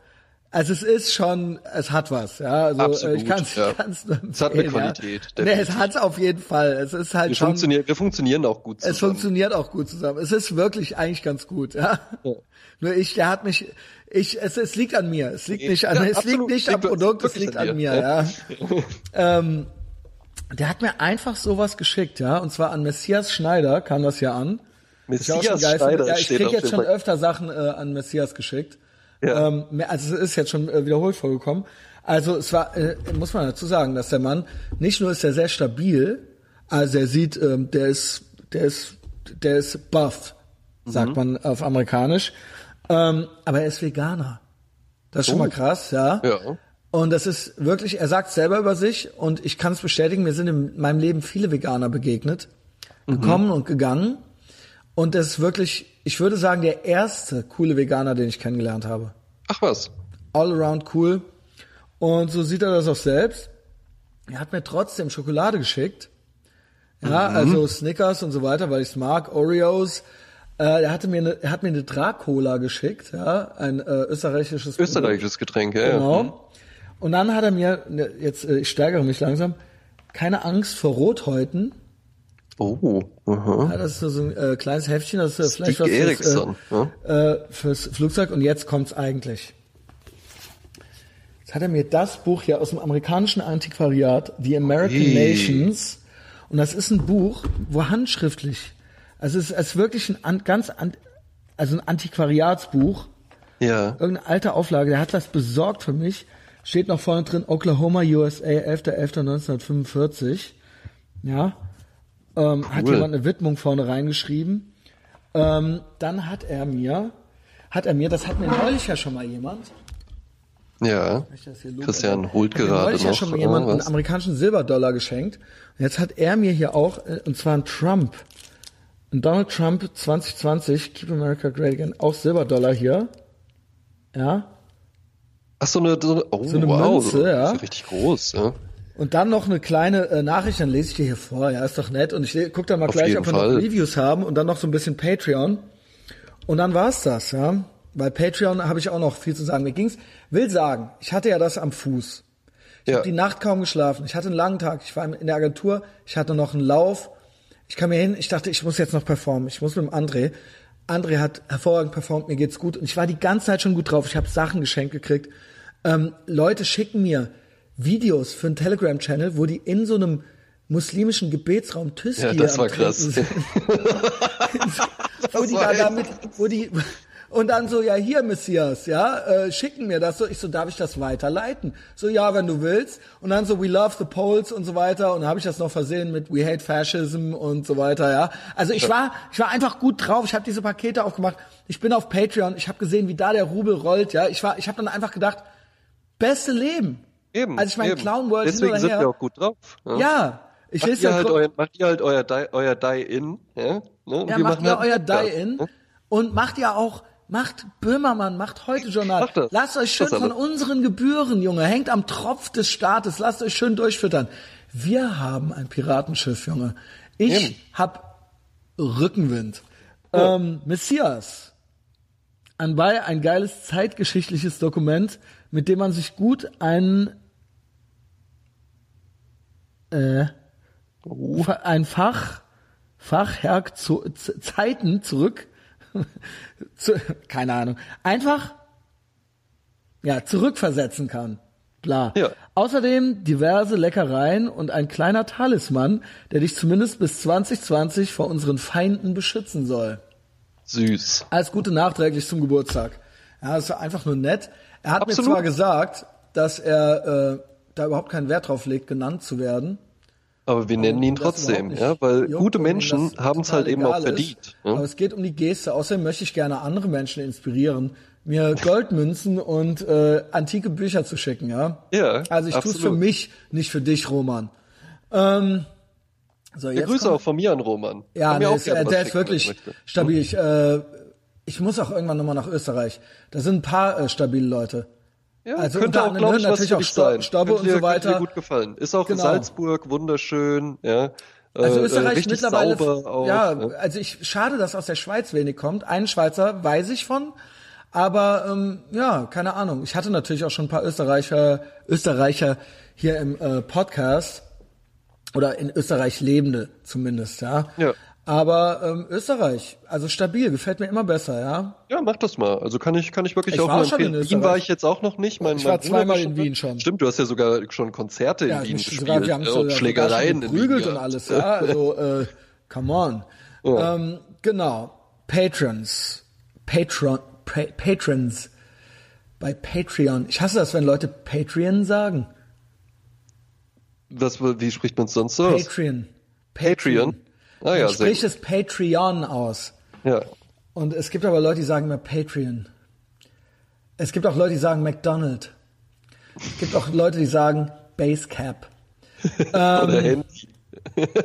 also es ist schon, es hat was, ja. Also Absolut, ich kann es ja. kann's Es hat eine Qualität. Ja. Nee, es hat auf jeden Fall. Es ist halt wir schon. Funktionieren, wir funktionieren auch gut zusammen. Es funktioniert auch gut zusammen. Es ist wirklich eigentlich ganz gut, ja. ja. Nur ich, der hat mich, ich, es, es liegt an mir. Es liegt nicht an, ja, es absolut. liegt nicht am Produkt, es liegt an, an mir, ja. [LAUGHS] ähm, der hat mir einfach sowas geschickt, ja. Und zwar an Messias Schneider kam das ja an. Messias Schneider. Ja, ich krieg jetzt schon öfter Sachen äh, an Messias geschickt. Ja. Ähm, also es ist jetzt schon äh, wiederholt vorgekommen. Also es war, äh, muss man dazu sagen, dass der Mann nicht nur ist er sehr stabil, also er sieht, ähm, der ist, der ist, der ist buff, sagt mhm. man auf Amerikanisch, ähm, aber er ist Veganer. Das ist oh. schon mal oh. krass, ja. Ja. Und das ist wirklich, er sagt selber über sich und ich kann es bestätigen, mir sind in meinem Leben viele Veganer begegnet, mhm. gekommen und gegangen. Und das ist wirklich, ich würde sagen, der erste coole Veganer, den ich kennengelernt habe. Ach was. All around cool. Und so sieht er das auch selbst. Er hat mir trotzdem Schokolade geschickt. Ja, mhm. also Snickers und so weiter, weil ich es mag, Oreos. Äh, er hatte mir eine, er hat mir eine Dracola geschickt, ja, ein äh, österreichisches österreichisches Getränk, ja. Genau. Mhm. Und dann hat er mir ne, jetzt äh, ich steigere mich langsam, keine Angst vor Rothäuten. Oh, aha. Ja, das ist so ein äh, kleines Heftchen, das ist äh, vielleicht was fürs, äh, äh, fürs Flugzeug. Und jetzt kommt's eigentlich. Jetzt hat er mir das Buch hier aus dem amerikanischen Antiquariat, The American hey. Nations. Und das ist ein Buch, wo handschriftlich, also es ist wirklich ein ganz, also ein Antiquariatsbuch. Ja. Irgendeine alte Auflage, der hat das besorgt für mich. Steht noch vorne drin, Oklahoma, USA, 11.11.1945. Ja ähm, cool. hat jemand eine Widmung vorne reingeschrieben. Ähm, dann hat er mir, hat er mir, das hat mir neulich ja schon mal jemand. Ja. Christian holt hat gerade neulich noch. ja schon mal jemand einen amerikanischen Silberdollar geschenkt. Und jetzt hat er mir hier auch, äh, und zwar ein Trump, ein Donald Trump 2020, Keep America Great Again, auch Silberdollar hier. Ja. Ach so eine, so, oh, so eine wow, Münze, ist ja richtig groß, ja. Und dann noch eine kleine äh, Nachricht, dann lese ich dir hier vor, ja, ist doch nett. Und ich gucke dann mal Auf gleich, ob wir Fall. noch Reviews haben und dann noch so ein bisschen Patreon. Und dann war's das, ja. Weil Patreon habe ich auch noch viel zu sagen. Mir ging's, will sagen, ich hatte ja das am Fuß. Ich ja. habe die Nacht kaum geschlafen. Ich hatte einen langen Tag. Ich war in der Agentur. Ich hatte noch einen Lauf. Ich kam hier hin. Ich dachte, ich muss jetzt noch performen. Ich muss mit dem André. André hat hervorragend performt. Mir geht's gut. Und ich war die ganze Zeit schon gut drauf. Ich habe Sachen geschenkt gekriegt. Ähm, Leute schicken mir Videos für einen Telegram-Channel, wo die in so einem muslimischen Gebetsraum Tüski Ja, das war krass. [LAUGHS] wo die da damit, wo die, Und dann so, ja, hier, Messias, ja, äh, schicken mir das so. Ich so, darf ich das weiterleiten? So, ja, wenn du willst. Und dann so, we love the Poles und so weiter. Und dann habe ich das noch versehen mit we hate fascism und so weiter, ja. Also ich war, ich war einfach gut drauf. Ich habe diese Pakete aufgemacht. Ich bin auf Patreon. Ich habe gesehen, wie da der Rubel rollt, ja. Ich war, ich habe dann einfach gedacht, beste Leben. Eben. Also ich meine. Clown World Deswegen hin sind oder wir her. auch gut drauf. Ja. Ja, ich Macht ihr, ja halt euer, macht ihr halt euer Die, euer Die-In, ja? Ne? Ja, macht ihr halt euer Podcast, Die-In ne? und macht ja auch, macht Böhmermann, macht heute Journal. Macht das. Lasst euch schön von unseren Gebühren, Junge, hängt am Tropf des Staates, lasst euch schön durchfüttern. Wir haben ein Piratenschiff, Junge. Ich Eben. hab Rückenwind. Ähm, Messias. Anbei ein geiles zeitgeschichtliches Dokument, mit dem man sich gut einen äh, Fa- ein Fach, Fachherk zu Z- Zeiten zurück, [LAUGHS] zu, keine Ahnung, einfach ja zurückversetzen kann. Klar. Ja. Außerdem diverse Leckereien und ein kleiner Talisman, der dich zumindest bis 2020 vor unseren Feinden beschützen soll. Süß. Alles Gute nachträglich zum Geburtstag. Ja, das war einfach nur nett. Er hat Absolut. mir zwar gesagt, dass er äh, da überhaupt keinen Wert drauf legt, genannt zu werden. Aber wir nennen ihn trotzdem, ja, weil juckt gute Menschen haben es halt eben auch ist. verdient. Aber Ja? es geht um die Geste. Außerdem möchte ich gerne andere Menschen inspirieren, mir [LAUGHS] Goldmünzen und äh, antike Bücher zu schicken, ja. Ja, Also ich tue es für mich, nicht für dich, Roman. Ähm, so, Ja, jetzt Grüße auch von mir an Roman. ja, auch ist, äh, der ist wirklich stabil. Ich, äh, ich muss auch irgendwann nochmal nach Österreich. Da sind ein paar äh, stabile Leute. Ja, Also könnte auch, glaube ich, ne, natürlich auch sein. Könnte und so weiter. Dir gut gefallen. Ist auch Genau. Salzburg wunderschön, ja. Also Äh, Österreich richtig mittlerweile, sauber auch, ja, ja. also ich schade, dass aus der Schweiz wenig kommt. Einen Schweizer weiß ich von, aber ähm, ja, keine Ahnung. Ich hatte natürlich auch schon ein paar Österreicher, Österreicher hier im äh, Podcast oder in Österreich lebende zumindest, ja. Ja. Aber ähm, Österreich, also stabil, gefällt mir immer besser, ja. Ja, mach das mal. Also kann ich, kann ich wirklich Ich auch war schon in. Wien war ich jetzt auch noch nicht. Mein, Ich mein war Bruder zweimal in. Wien schon. Stimmt, du hast ja sogar schon Konzerte Ja, in Wien gespielt. sogar, wir haben so, und sogar Schlägereien in Wien und alles, ja. Also, äh, come on. Ja. Ähm, genau. Patrons. Patron, pa Patrons. Bei Patreon. Ich hasse das, wenn Leute Patreon sagen. Was, wie spricht man es sonst so aus? Patreon. Patreon? Ah ja, spricht es Patreon aus. Ja. Und es gibt aber Leute, die sagen immer Patreon. Es gibt auch Leute, die sagen McDonald. Es gibt auch Leute, die sagen Basecap. [LAUGHS] Ähm, Oder Handy.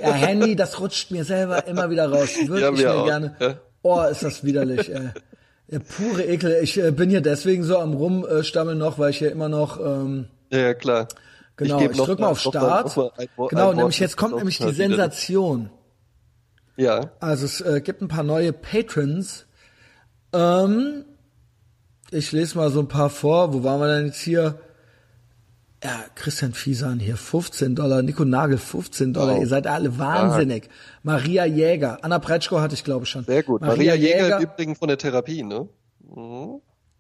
Ja, Handy, das rutscht mir selber immer wieder raus. Würde Ja, ich mir auch, gerne. ja. Oh, ist das widerlich, ey. Der pure Ekel. Ich äh, bin hier deswegen so am Rumstammeln noch, weil ich hier immer noch, ähm, Ja, ja, klar. genau, ich, noch drück mal auf Start. mal ein genau, nämlich jetzt kommt nämlich die Start wieder. Ja. Also es äh, gibt ein paar neue Patrons. Ähm, ich lese mal so ein paar vor. Wo waren wir denn jetzt hier? Ja, Christian Fiesan hier 15 Dollar, Nico Nagel 15 Dollar. Wow. Ihr seid alle wahnsinnig. Maria Jäger, Anna Pretschko hatte ich glaube ich schon. Sehr gut. Maria, Jäger, im Übrigen von der Therapie, ne?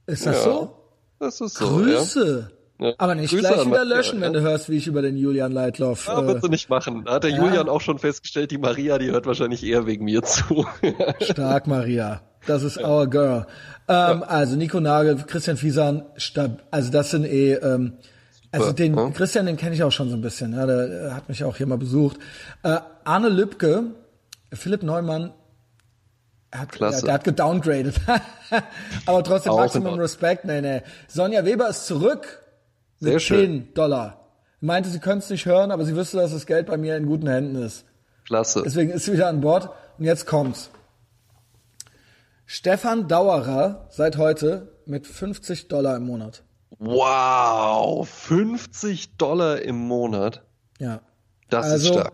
ist das Ja. so? Das ist so. Grüße. Ja. Aber nicht Grüße gleich wieder löschen, wenn du hörst, wie ich über den Julian Leitloff. Ja. Ja, wird äh, sie nicht machen. Da hat der. Julian auch schon festgestellt, die Maria, die hört wahrscheinlich eher wegen mir zu. [LAUGHS] Stark, Maria. Das ist our girl. Ähm, Also Nico Nagel, Christian Fiesan, stab also das sind eh, ähm, also den ja. Christian, den kenne ich auch schon so ein bisschen. Ja, der, der hat mich auch hier mal besucht. Äh, Arne Lübke, Philipp Neumann, er hat, Klasse. Ja, der hat gedowngradet. [LAUGHS] Aber trotzdem Auch Maximum. Respekt. Nee, nee. Sonja Weber ist zurück mit Sehr schön. 10 Dollar. Meinte, sie könnte es nicht hören, aber sie wüsste, dass das Geld bei mir in guten Händen ist. Klasse. Deswegen ist sie wieder an Bord. Und jetzt kommt's. Stefan Dauerer seit heute mit 50 Dollar im Monat. Wow, 50 Dollar im Monat. Ja. Das ist Also- stark.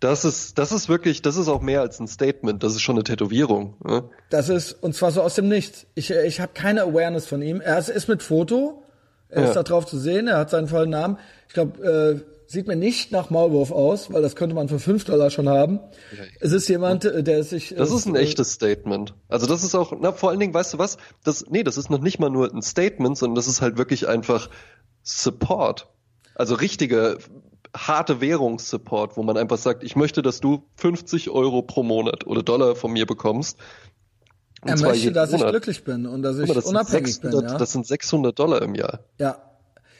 Das ist, das ist wirklich, das ist auch mehr als ein Statement. Das ist schon eine Tätowierung. Ne? Das ist, und zwar so aus dem Nichts. Ich, ich habe keine Awareness von ihm. Er ist, ist mit Foto. Er Ja. ist da drauf zu sehen. Er hat seinen vollen Namen. Ich glaube, äh, sieht mir nicht nach Maulwurf aus, weil das könnte man für 5 Dollar schon haben. Es ist jemand, äh, der sich... Das äh, ist ein echtes Statement. Also das ist auch, na, vor allen Dingen, weißt du was? Das, nee, das ist noch nicht mal nur ein Statement, sondern das ist halt wirklich einfach Support. Also richtige, harte Währungssupport, wo man einfach sagt, ich möchte, dass du 50 Euro pro Monat oder Dollar von mir bekommst. Er möchte, dass Monat. ich glücklich bin und dass ich mal, das unabhängig 600, bin. Ja? Das sind 600 Dollar im Jahr. Ja.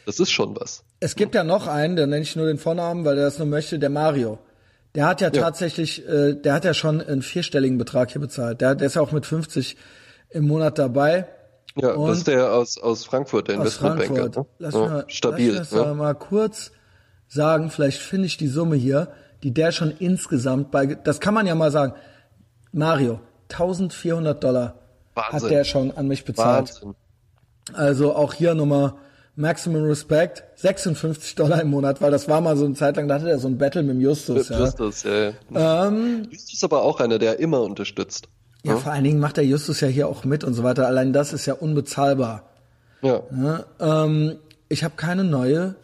Das ist schon was. Es gibt ja noch einen, der nenne ich nur den Vornamen, weil er das nur möchte, der Mario. Der hat ja, ja. tatsächlich, äh, der hat ja schon einen vierstelligen Betrag hier bezahlt. Der, der ist ja auch mit 50 im Monat dabei. Ja, und das ist der aus, aus Frankfurt, der Investmentbanker. Ne? Lass, ja, mal, stabil, lass mich das mal kurz sagen, vielleicht finde ich die Summe hier, die der schon insgesamt bei, das kann man ja mal sagen, Mario, 1400 Dollar Wahnsinn. hat der schon an mich bezahlt. Wahnsinn. Also auch hier nochmal Maximum Respect, 56 Dollar im Monat, weil das war mal so eine Zeit lang, da hatte er so ein Battle mit dem Justus. Ja. Justus, ja. ja. Ähm, Justus ist aber auch einer, der immer unterstützt. Ja, ja, vor allen Dingen macht der Justus ja hier auch mit und so weiter. Allein das ist ja unbezahlbar. Ja. ja ähm, ich habe keine neue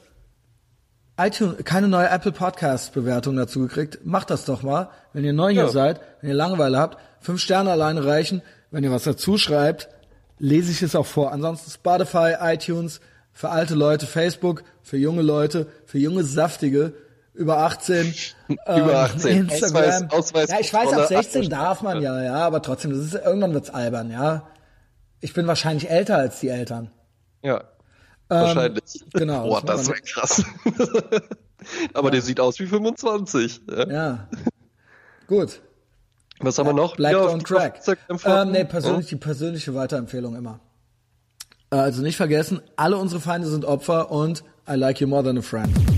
iTunes, keine neue Apple Podcast Bewertung dazu gekriegt. Macht das doch mal, wenn ihr neu hier seid, wenn ihr Langeweile habt. Fünf Sterne alleine reichen. Wenn ihr was dazu schreibt, lese ich es auch vor. Ansonsten Spotify, iTunes, für alte Leute Facebook, für junge Leute, für junge Saftige über 18. [LAUGHS] über 18. Ähm, Instagram. Ausweis, Ausweis ja, ich weiß, ab 16 darf man ja, ja, aber trotzdem, das ist, irgendwann wird's albern, ja. Ich bin wahrscheinlich älter als die Eltern. Ja. Ähm, wahrscheinlich. Genau. Boah, das wäre krass. [LAUGHS] aber ja. der sieht aus wie 25. Ja. ja. Gut. Was haben wir noch? Bleibt ja, on track. Ähm, nee, persönlich, die persönliche Weiterempfehlung immer. Äh, also nicht vergessen, alle unsere Feinde sind Opfer und I like you more than a friend.